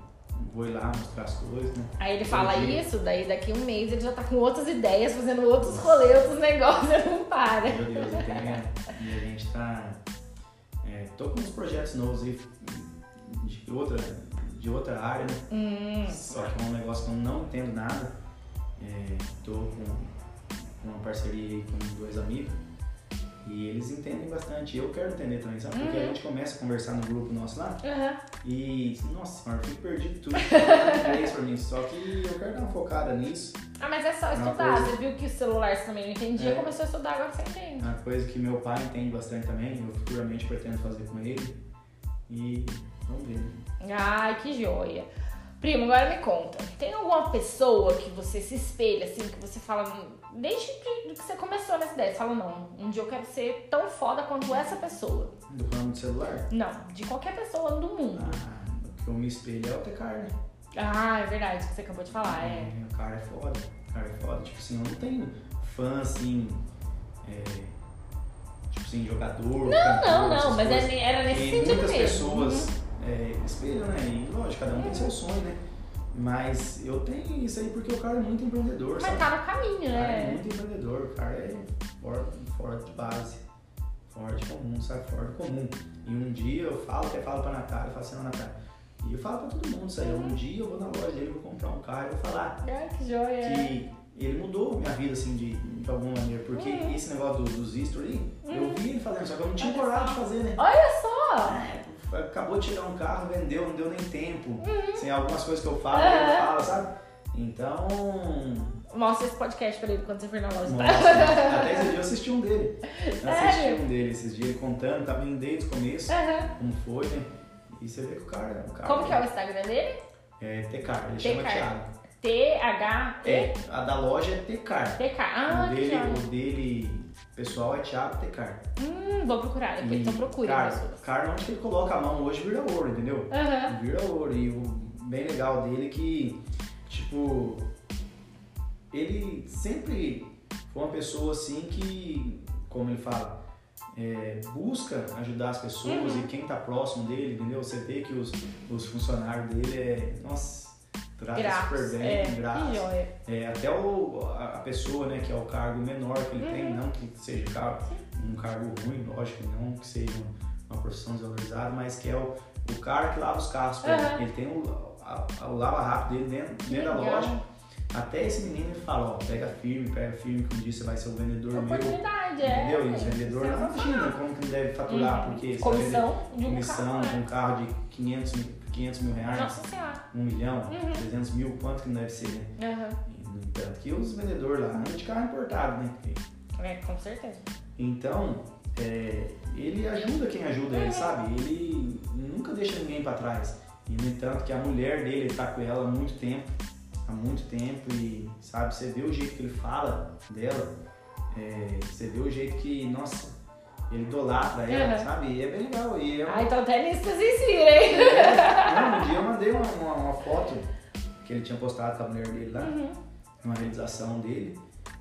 [SPEAKER 2] vou ir lá mostrar as coisas, né?
[SPEAKER 1] Aí ele fala
[SPEAKER 2] Entendi.
[SPEAKER 1] isso, daí daqui um mês ele já tá com outras ideias, fazendo outros rolês, outros negócios, não para.
[SPEAKER 2] Meu Deus, entende? E a gente tá. É, tô com uns projetos novos aí de outra, de outra área, né?
[SPEAKER 1] Hum,
[SPEAKER 2] Só que é um negócio que eu não entendo nada. É, tô com, com uma parceria aí com dois amigos e eles entendem bastante. Eu quero entender também, sabe? Porque
[SPEAKER 1] Uhum.
[SPEAKER 2] a gente começa a conversar no grupo nosso lá
[SPEAKER 1] aham.
[SPEAKER 2] e, nossa senhora, eu fico perdido tudo. É isso pra mim. Só que eu quero dar uma focada nisso.
[SPEAKER 1] Ah, mas é só
[SPEAKER 2] Uma
[SPEAKER 1] estudar.
[SPEAKER 2] coisa-
[SPEAKER 1] Você viu que o celular você também não entendia,
[SPEAKER 2] É.
[SPEAKER 1] começou a estudar, agora você entende.
[SPEAKER 2] Uma coisa que meu pai entende bastante também. Eu futuramente pretendo fazer com ele. E vamos ver.
[SPEAKER 1] Ai, que joia. Primo, agora me conta. Tem alguma pessoa que você se espelha, assim, que você fala, desde que, que você começou nessa ideia, você fala, não, um dia eu quero ser tão foda quanto essa pessoa.
[SPEAKER 2] Do plano de celular?
[SPEAKER 1] Não, de qualquer pessoa do mundo.
[SPEAKER 2] Ah, o que eu me espelho é o Tecar, né?
[SPEAKER 1] Ah, é verdade, que você acabou de falar, é.
[SPEAKER 2] O cara é foda. O cara é foda. Tipo assim, eu não tenho fã assim. É, tipo assim, jogador.
[SPEAKER 1] Não,
[SPEAKER 2] cantor,
[SPEAKER 1] não, não, mas
[SPEAKER 2] coisas.
[SPEAKER 1] é- era nesse
[SPEAKER 2] E
[SPEAKER 1] sentido
[SPEAKER 2] muitas
[SPEAKER 1] mesmo.
[SPEAKER 2] pessoas
[SPEAKER 1] Uhum.
[SPEAKER 2] É, espelham, né? E lógico, cada um tem seu sonho, né? Mas eu tenho isso aí porque o cara é muito empreendedor,
[SPEAKER 1] Mas
[SPEAKER 2] sabe?
[SPEAKER 1] tá no caminho,
[SPEAKER 2] O cara é
[SPEAKER 1] né?
[SPEAKER 2] muito empreendedor, o cara é forte, forte de base, forte comum, sabe? Forte comum. E um dia eu falo, até falo pra Natália, eu falo assim, Natália, e eu falo pra todo mundo isso aí, um dia eu vou na loja dele, vou comprar um carro e vou falar
[SPEAKER 1] Ai, que joia.
[SPEAKER 2] que ele mudou minha vida, assim, de, de alguma maneira, porque
[SPEAKER 1] Uhum.
[SPEAKER 2] esse negócio do- dos history, eu
[SPEAKER 1] Uhum.
[SPEAKER 2] vi ele fazendo, só que eu não tinha
[SPEAKER 1] Olha
[SPEAKER 2] coragem
[SPEAKER 1] só.
[SPEAKER 2] de fazer, né?
[SPEAKER 1] Olha só!
[SPEAKER 2] É, acabou de chegar um carro, vendeu, não deu nem tempo. Assim, algumas coisas que eu falo,
[SPEAKER 1] Uhum.
[SPEAKER 2] ele fala, sabe? Então,
[SPEAKER 1] Mostra esse podcast pra ele quando você for na loja.
[SPEAKER 2] Nossa, até esse dia eu assisti um dele. Eu assisti um dele esses dias, ele contando também desde o começo,
[SPEAKER 1] Aham.
[SPEAKER 2] como foi, né? E você vê que o cara, o cara
[SPEAKER 1] Como que é o Instagram dele?
[SPEAKER 2] É Tecar, ele chama. Thiago.
[SPEAKER 1] T-H-E-T-K.
[SPEAKER 2] É, a da loja é Tecar.
[SPEAKER 1] Ah,
[SPEAKER 2] o, dele, o dele pessoal é Thiago Tecar.
[SPEAKER 1] Hum, vou procurar
[SPEAKER 2] E,
[SPEAKER 1] então procure
[SPEAKER 2] cara,
[SPEAKER 1] pessoas.
[SPEAKER 2] cara, onde que ele coloca a mão hoje vira ouro, entendeu?
[SPEAKER 1] Aham.
[SPEAKER 2] Vira ouro. E o bem legal dele é que, tipo, ele sempre foi uma pessoa assim que, como ele fala, é, busca ajudar as pessoas
[SPEAKER 1] Uhum.
[SPEAKER 2] e quem tá próximo dele, entendeu? Você vê que os, os funcionários dele é, nossa, trata
[SPEAKER 1] Graças.
[SPEAKER 2] super bem,
[SPEAKER 1] É, joia.
[SPEAKER 2] É, até o, a, a pessoa, né, que é o cargo menor que ele tem,
[SPEAKER 1] Uhum.
[SPEAKER 2] não que seja um cargo ruim, lógico, não que seja uma profissão desvalorizada, mas que é o, o cara que lava os carros.
[SPEAKER 1] Uhum.
[SPEAKER 2] Ele tem o, a- a- o lava rápido dele dentro, dentro da loja. Até esse menino ele fala, ó, pega firme, pega firme, que um dia você vai ser o vendedor meu.
[SPEAKER 1] Oportunidade, é.
[SPEAKER 2] Entendeu? E os vendedores não
[SPEAKER 1] Sensacional.
[SPEAKER 2] imagina como que deve faturar,
[SPEAKER 1] Uhum.
[SPEAKER 2] porque vai vender
[SPEAKER 1] Comissão de um
[SPEAKER 2] comissão
[SPEAKER 1] carro,
[SPEAKER 2] de
[SPEAKER 1] né?
[SPEAKER 2] um carro de 500, mil- 500 mil reais,
[SPEAKER 1] Nossa senhora.
[SPEAKER 2] um milhão,
[SPEAKER 1] Uhum.
[SPEAKER 2] 300 mil, quanto que não deve ser, né? E, No entanto, que os vendedores lá andam de carro importado, né?
[SPEAKER 1] É, com certeza.
[SPEAKER 2] Então, é, ele ajuda quem ajuda
[SPEAKER 1] Uhum.
[SPEAKER 2] ele, sabe? Ele nunca deixa ninguém pra trás. E no entanto, que a mulher dele ele tá com ela há muito tempo, há muito tempo, e sabe, você vê o jeito que ele fala dela, é, você vê o jeito que, nossa, ele idolatra ela,
[SPEAKER 1] Uhum.
[SPEAKER 2] sabe? E é bem legal. E é
[SPEAKER 1] Ah, então até nisso você se inspira, hein?
[SPEAKER 2] é, não, um dia eu mandei uma, uma- uma foto que ele tinha postado com a mulher dele lá,
[SPEAKER 1] Uhum.
[SPEAKER 2] numa realização dele.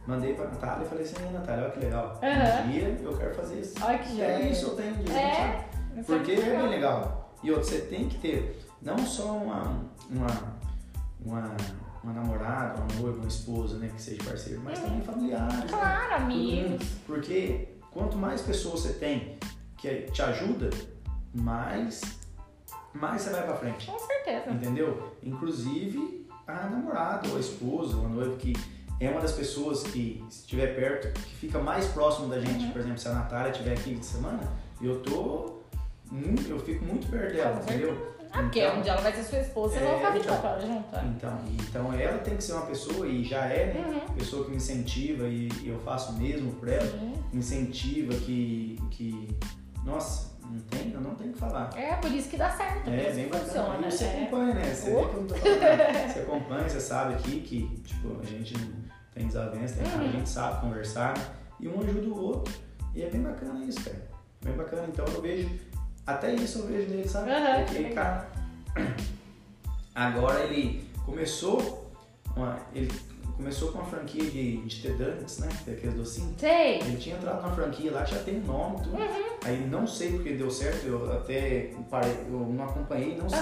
[SPEAKER 2] Mandei pra Natália e falei assim, "Ei, Natália, olha que legal.
[SPEAKER 1] Aham.
[SPEAKER 2] Um dia eu quero fazer isso.
[SPEAKER 1] Olha que
[SPEAKER 2] É
[SPEAKER 1] joia.
[SPEAKER 2] isso, eu tenho direito,
[SPEAKER 1] É,
[SPEAKER 2] sabe?
[SPEAKER 1] Isso
[SPEAKER 2] Porque é bem legal. E outro, você tem que ter não só uma, uma, uma, uma namorada, uma noiva, uma esposa, né, que seja parceiro, mas
[SPEAKER 1] Uhum.
[SPEAKER 2] também familiares. né?
[SPEAKER 1] Claro,
[SPEAKER 2] Todo
[SPEAKER 1] amigos.
[SPEAKER 2] Porque quanto mais pessoas você tem que te ajuda, mais, mais você vai pra frente.
[SPEAKER 1] Com certeza.
[SPEAKER 2] Entendeu? Inclusive a namorada ou a esposa ou a noiva que é uma das pessoas que se estiver perto, que fica mais próximo da gente.
[SPEAKER 1] Uhum.
[SPEAKER 2] Por exemplo, se a Natália estiver aqui de semana, eu tô. Eu fico muito perto dela, entendeu?
[SPEAKER 1] Ah, porque
[SPEAKER 2] Então-
[SPEAKER 1] dia ela vai ser sua esposa, vocês vão
[SPEAKER 2] É,
[SPEAKER 1] ficar 24
[SPEAKER 2] então.
[SPEAKER 1] horas junto. né?
[SPEAKER 2] Então, então ela tem que ser uma pessoa, e já é, né?
[SPEAKER 1] Uhum.
[SPEAKER 2] Pessoa que me incentiva e, e eu faço o mesmo por ela.
[SPEAKER 1] Sim.
[SPEAKER 2] Me incentiva que. que nossa, não tem, eu não tenho o que falar.
[SPEAKER 1] É, por isso que dá certo,
[SPEAKER 2] É, bem bacana.
[SPEAKER 1] funciona.
[SPEAKER 2] E você
[SPEAKER 1] é.
[SPEAKER 2] acompanha, né? Você
[SPEAKER 1] Oh.
[SPEAKER 2] vê que eu não tô falando. Você acompanha, você sabe aqui que, tipo, a gente tem desavença, tem
[SPEAKER 1] Uhum.
[SPEAKER 2] a gente sabe conversar, né? E um ajuda o outro. E é bem bacana isso, cara. Bem bacana. Então eu vejo, até isso eu vejo nele, sabe?
[SPEAKER 1] Que
[SPEAKER 2] Porque, cara, agora ele começou, uma, ele começou com uma franquia de, de Tedantes, né? Que é aqueles docinhos.
[SPEAKER 1] Sei.
[SPEAKER 2] Ele tinha entrado na franquia lá que já tem um nome tudo.
[SPEAKER 1] Uhum.
[SPEAKER 2] Aí não sei porque deu certo, eu até parei, eu não acompanhei, não sei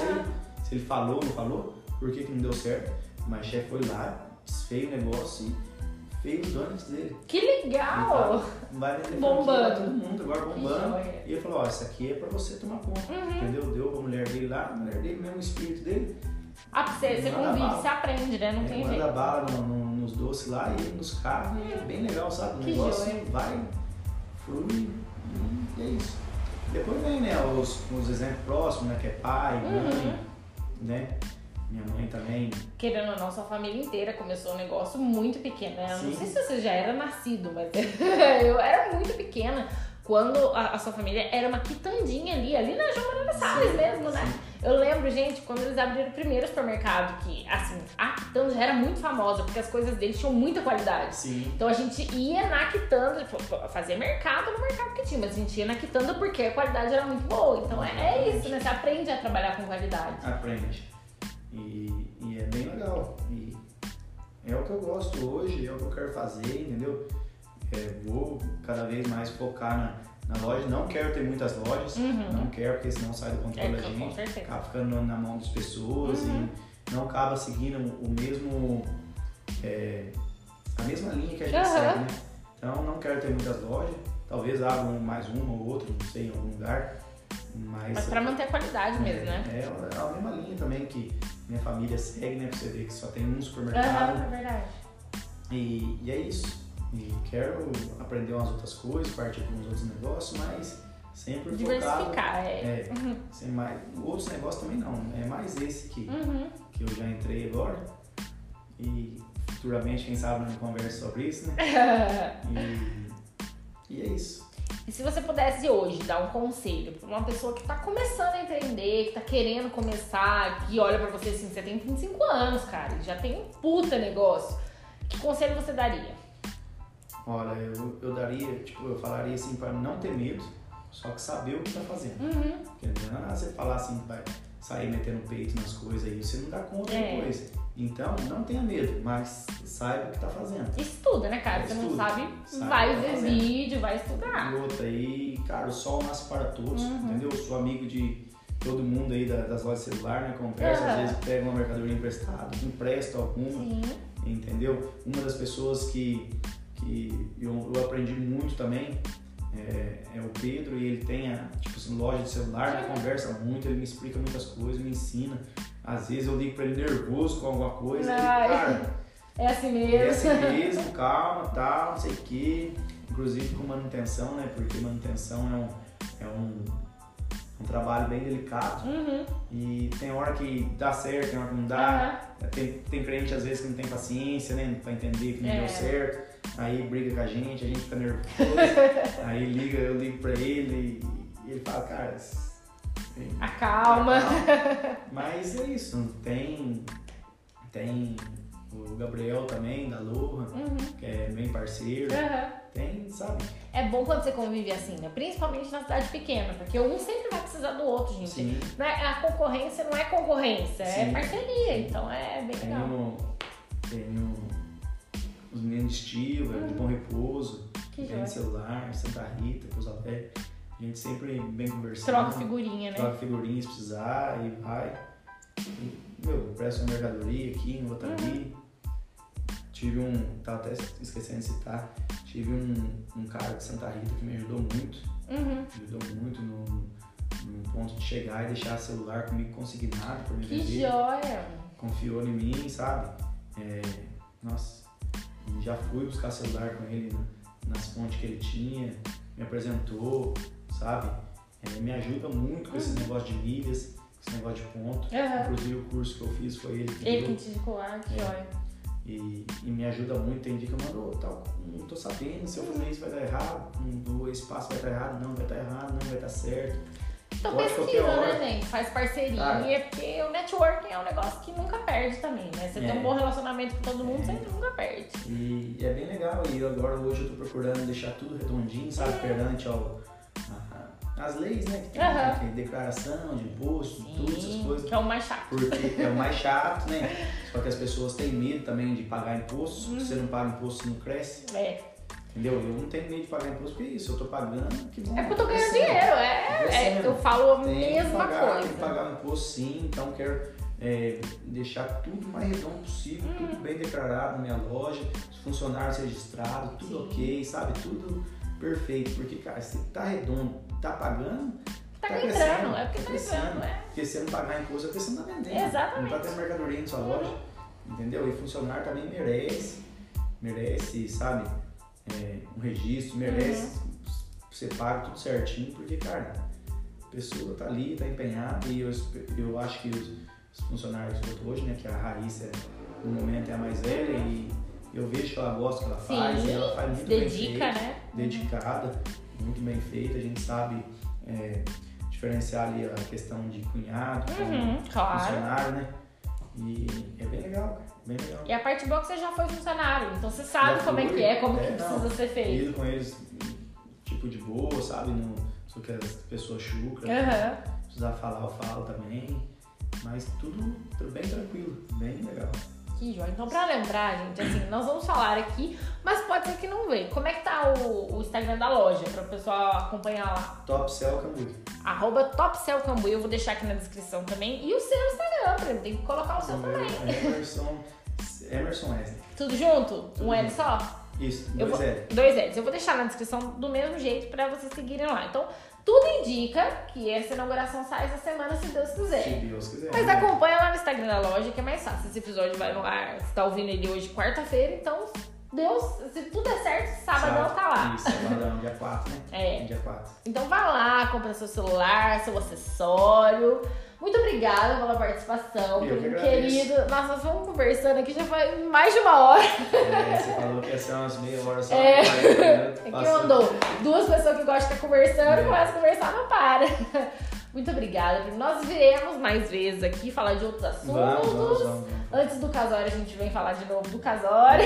[SPEAKER 2] se ele falou ou não falou, por que, que não deu certo. Mas o chefe foi lá, desfez o negócio e fez os donuts dele.
[SPEAKER 1] Que legal!
[SPEAKER 2] vai
[SPEAKER 1] Bombando.
[SPEAKER 2] todo mundo, agora bombando. E ele falou, ó, isso aqui é pra você tomar conta.
[SPEAKER 1] Uhum.
[SPEAKER 2] Entendeu? Deu pra mulher dele lá, a mulher dele, mesmo o espírito dele.
[SPEAKER 1] Ah, você, você
[SPEAKER 2] Manda
[SPEAKER 1] convive, você aprende, né? Não
[SPEAKER 2] é,
[SPEAKER 1] tem
[SPEAKER 2] manda
[SPEAKER 1] jeito.
[SPEAKER 2] bala no- no- nos doces lá e nos carros, e é bem legal, sabe? O
[SPEAKER 1] Que
[SPEAKER 2] negócio
[SPEAKER 1] joia.
[SPEAKER 2] vai, flui e é isso. Depois vem, né, os, os exemplos próximos, né, que é pai,
[SPEAKER 1] Uhum.
[SPEAKER 2] mãe, né? Minha mãe também.
[SPEAKER 1] Querendo ou não, sua família inteira começou um negócio muito pequeno, né? Eu Não sei se você já era nascido, mas eu era muito pequena quando a, a sua família era uma quitandinha ali, ali na João Manuel Salles mesmo, né? Eu lembro, gente, quando eles abriram o primeiro supermercado, que, assim, a Quitanda já era muito famosa, porque as coisas deles tinham muita qualidade.
[SPEAKER 2] Sim.
[SPEAKER 1] Então a gente ia na Quitanda, fazer mercado no mercado que tinha, mas a gente ia na Quitanda porque a qualidade era muito boa. Então é, é isso, né? Você aprende a trabalhar com qualidade.
[SPEAKER 2] Aprende. E, e é bem legal. E é o que eu gosto hoje, é o que eu quero fazer, entendeu? É, vou cada vez mais focar na, na loja. Não quero ter muitas lojas,
[SPEAKER 1] Uhum.
[SPEAKER 2] não quero, porque senão sai do controle
[SPEAKER 1] É,
[SPEAKER 2] da gente. Acaba ficando na mão das pessoas
[SPEAKER 1] Uhum.
[SPEAKER 2] e não acaba seguindo o mesmo. é, a mesma linha que a gente
[SPEAKER 1] Aham.
[SPEAKER 2] segue, né? Então não quero ter muitas lojas. Talvez abra um- mais uma ou outra, não sei, em algum lugar. Mas,
[SPEAKER 1] Mas pra manter a qualidade mesmo, né?
[SPEAKER 2] é, é a mesma linha também que minha família segue, né? Pra você ver que só tem um supermercado.
[SPEAKER 1] é verdade.
[SPEAKER 2] E, e é isso. E quero aprender umas outras coisas, partir com uns outros negócios, mas sempre focado.
[SPEAKER 1] Diversificar, é.
[SPEAKER 2] É,
[SPEAKER 1] Uhum.
[SPEAKER 2] sem mais, outros negócios também não. É mais esse que,
[SPEAKER 1] Uhum.
[SPEAKER 2] que eu já entrei agora. E futuramente, quem sabe, não conversa sobre isso, né? E, e é isso.
[SPEAKER 1] E se você pudesse hoje dar um conselho pra uma pessoa que tá começando a empreender, que tá querendo começar, que olha pra você assim, você tem 25 anos, cara, e já tem um puta negócio, que conselho você daria?
[SPEAKER 2] Olha, eu, eu daria, tipo, eu falaria assim para não ter medo, só que saber o que tá fazendo.
[SPEAKER 1] Uhum.
[SPEAKER 2] Porque não é nada você falar assim vai sair metendo peito nas coisas aí, você não dá conta
[SPEAKER 1] É.
[SPEAKER 2] depois. Então, não tenha medo, mas saiba o que tá fazendo.
[SPEAKER 1] Estuda, né, cara? Você não sabe, vai
[SPEAKER 2] tá
[SPEAKER 1] ver
[SPEAKER 2] fazendo.
[SPEAKER 1] vídeo, vai estudar.
[SPEAKER 2] E outra aí, cara, o sol nasce para todos,
[SPEAKER 1] Uhum.
[SPEAKER 2] entendeu? Eu sou amigo de todo mundo aí da- das lojas de celular, né? Conversa,
[SPEAKER 1] Uhum.
[SPEAKER 2] às vezes pega uma mercadoria emprestada, empresta alguma,
[SPEAKER 1] Sim.
[SPEAKER 2] entendeu? Uma das pessoas que, que eu, eu aprendi muito também é, é o Pedro e ele tem a tipo assim, loja de celular, né? conversa muito, ele me explica muitas coisas, me ensina. Às vezes eu ligo pra ele nervoso com alguma coisa,
[SPEAKER 1] Ai.
[SPEAKER 2] cara,
[SPEAKER 1] É assim
[SPEAKER 2] é
[SPEAKER 1] mesmo.
[SPEAKER 2] assim mesmo, calma, tal, não sei o quê. Inclusive com manutenção, né? Porque manutenção é um, é um, um trabalho bem delicado.
[SPEAKER 1] Uhum.
[SPEAKER 2] E tem hora que dá certo, tem hora que não dá. Tem, tem cliente às vezes que não tem paciência, né? Pra entender que não
[SPEAKER 1] É.
[SPEAKER 2] deu certo. Aí briga com a gente, a gente fica nervoso. aí liga, eu ligo pra ele e ele fala, cara. S-
[SPEAKER 1] Acalma.
[SPEAKER 2] Mas é isso, tem. Tem o Gabriel também, da Loha,
[SPEAKER 1] Uhum.
[SPEAKER 2] que é bem parceiro.
[SPEAKER 1] Aham.
[SPEAKER 2] Tem, sabe?
[SPEAKER 1] É bom quando você convive assim, né? Principalmente na cidade pequena, porque um sempre vai precisar do outro, gente.
[SPEAKER 2] Sim.
[SPEAKER 1] Não é- a concorrência não é concorrência, é
[SPEAKER 2] Sim.
[SPEAKER 1] parceria. Então é bem legal.
[SPEAKER 2] Tenho, tenho os meninos de Estiva, de Bom Repouso,
[SPEAKER 1] Uhum. Que
[SPEAKER 2] vem celular, Santa Rita, Pouso Alegre. A gente sempre bem conversando.
[SPEAKER 1] Troca figurinha, né?
[SPEAKER 2] Troca figurinha se precisar e vai. E, meu, presto uma mercadoria aqui, em outra ali.
[SPEAKER 1] Uhum.
[SPEAKER 2] Tive um, tava até esquecendo de citar, tive um, um cara de Santa Rita que me ajudou muito.
[SPEAKER 1] Uhum.
[SPEAKER 2] Me ajudou muito no, no ponto de chegar e deixar celular comigo consignado pra me
[SPEAKER 1] Que
[SPEAKER 2] vender
[SPEAKER 1] joia!
[SPEAKER 2] confiou em mim, sabe? É, nossa, já fui buscar celular com ele na- nas fontes que ele tinha, me apresentou, sabe? É, me ajuda muito com esse negócio de milhas, com esse negócio de ponto.
[SPEAKER 1] Aham.
[SPEAKER 2] Inclusive o curso que eu fiz foi ele que
[SPEAKER 1] Ele
[SPEAKER 2] deu.
[SPEAKER 1] que te indicou, ah, que
[SPEAKER 2] É. E, e me ajuda muito, tem dia que eu mando, "Ô, tal, não tô sabendo, se eu fazer isso vai dar errado, não, espaço vai estar errado, não vai estar errado, não vai estar certo.
[SPEAKER 1] Então
[SPEAKER 2] Pode
[SPEAKER 1] pesquisa, né, gente? Faz parceria,
[SPEAKER 2] Cara.
[SPEAKER 1] porque o networking é um negócio que nunca perde também, né? Você
[SPEAKER 2] É.
[SPEAKER 1] tem um bom relacionamento com todo mundo,
[SPEAKER 2] É.
[SPEAKER 1] você nunca perde.
[SPEAKER 2] E é bem legal. E agora hoje eu tô procurando deixar tudo redondinho, sabe? Perante ao, as leis, né? Que tem, que é declaração de imposto, tudo essas
[SPEAKER 1] Sim,
[SPEAKER 2] coisas.
[SPEAKER 1] que é o mais chato.
[SPEAKER 2] Porque é o mais chato, né? Só que as pessoas têm medo também de pagar imposto.
[SPEAKER 1] Uhum.
[SPEAKER 2] Se você não paga imposto, você não cresce.
[SPEAKER 1] É.
[SPEAKER 2] Entendeu? Eu não tenho medo de pagar imposto porque é isso. Eu tô pagando, que bom.
[SPEAKER 1] É porque eu ganho
[SPEAKER 2] crescendo.
[SPEAKER 1] dinheiro, é, é. Eu falo a
[SPEAKER 2] Tem que
[SPEAKER 1] mesma
[SPEAKER 2] pagar, Tem
[SPEAKER 1] coisa.
[SPEAKER 2] que pagar imposto sim, então quero é, deixar tudo mais redondo possível,
[SPEAKER 1] Uhum.
[SPEAKER 2] tudo bem declarado na minha loja, os funcionários registrados, tudo
[SPEAKER 1] Sim.
[SPEAKER 2] ok, sabe? Tudo perfeito. Porque, cara, se tá redondo, tá pagando,
[SPEAKER 1] Tá,
[SPEAKER 2] tá
[SPEAKER 1] entrando,
[SPEAKER 2] crescendo,
[SPEAKER 1] é porque
[SPEAKER 2] tá
[SPEAKER 1] tá
[SPEAKER 2] crescendo.
[SPEAKER 1] entrando, é.
[SPEAKER 2] porque se não pagar imposto, é porque você não tá vendendo.
[SPEAKER 1] Exatamente.
[SPEAKER 2] Não tá tendo mercadoria na sua loja. Entendeu? E funcionário também merece, merece, sabe? É, um registro, merece
[SPEAKER 1] Uhum.
[SPEAKER 2] você paga tudo certinho, porque, cara, a pessoa tá ali, tá empenhada e eu, eu acho que os, os funcionários que eu tô hoje, né, que a Raíssa, é, no momento, é a mais velha e eu vejo que ela gosta que ela faz
[SPEAKER 1] Sim,
[SPEAKER 2] e ela faz muito bem
[SPEAKER 1] dedica,
[SPEAKER 2] feito,
[SPEAKER 1] né?
[SPEAKER 2] Dedicada muito bem feita, a gente sabe é, diferenciar ali a questão de cunhado,
[SPEAKER 1] Uhum, claro.
[SPEAKER 2] funcionário, né? E é bem legal, cara, bem legal.
[SPEAKER 1] E a parte boa é que você já foi funcionário, então você sabe
[SPEAKER 2] Já
[SPEAKER 1] como é que é, como
[SPEAKER 2] É,
[SPEAKER 1] que
[SPEAKER 2] não.
[SPEAKER 1] precisa ser feito.
[SPEAKER 2] Lido com eles tipo de boa, sabe? Não sou que as pessoas chucras.
[SPEAKER 1] Aham.
[SPEAKER 2] precisar falar, eu falo também. Mas tudo, tudo bem tranquilo, bem legal.
[SPEAKER 1] Que joia. Então, pra lembrar, gente, assim, nós vamos falar aqui, mas pode ser que não veio. Como é que tá o, o Instagram da loja, pra o pessoal acompanhar lá?
[SPEAKER 2] Top Cell Cambuí.
[SPEAKER 1] Arroba TopCellCambuí, eu vou deixar aqui na descrição também. E o seu Instagram, Breno, tem que colocar o seu também.
[SPEAKER 2] Emerson, Emerson Wesley.
[SPEAKER 1] Tudo junto?
[SPEAKER 2] Tudo
[SPEAKER 1] um L só?
[SPEAKER 2] Isso, dois L.
[SPEAKER 1] dois L's. Eu vou deixar na descrição do mesmo jeito pra vocês seguirem lá. Então, tudo indica que essa inauguração sai essa semana, se Deus quiser.
[SPEAKER 2] Se Deus quiser.
[SPEAKER 1] Mas acompanha lá no Instagram da loja, que é mais fácil. Esse episódio vai no ar, você tá ouvindo ele hoje, quarta-feira, então, Deus, se tudo der certo, sábado tá lá.
[SPEAKER 2] Isso, sábado, dia 4, né?
[SPEAKER 1] É.
[SPEAKER 2] Dia 4.
[SPEAKER 1] Então vai lá, compra seu celular, seu acessório. Muito obrigada pela participação,
[SPEAKER 2] Eu que
[SPEAKER 1] querido. Nossa, nós fomos conversando aqui já foi mais de uma hora.
[SPEAKER 2] É, você falou que ia ser umas meia hora só.
[SPEAKER 1] É.
[SPEAKER 2] 40 minutos,
[SPEAKER 1] É que mandou duas pessoas que gostam de ficar conversando,
[SPEAKER 2] É.
[SPEAKER 1] começa a conversar, não para. Muito obrigada. Nós viremos mais vezes aqui falar de outros assuntos.
[SPEAKER 2] Vamos, vamos, vamos. vamos.
[SPEAKER 1] Antes do casório, a gente vem falar de novo do casório.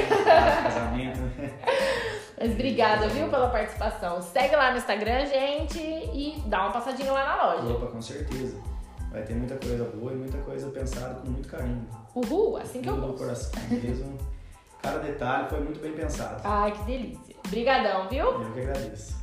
[SPEAKER 2] Casamento?
[SPEAKER 1] Mas obrigada, viu, pela participação. Segue lá no Instagram, gente, e dá uma passadinha lá na loja.
[SPEAKER 2] Opa, com certeza. Vai ter muita coisa boa e muita coisa pensada com muito carinho.
[SPEAKER 1] Uhul, assim que eu gosto.
[SPEAKER 2] coração mesmo. Cada detalhe foi muito bem pensado.
[SPEAKER 1] Ai, que delícia. Obrigadão, viu?
[SPEAKER 2] Eu que agradeço.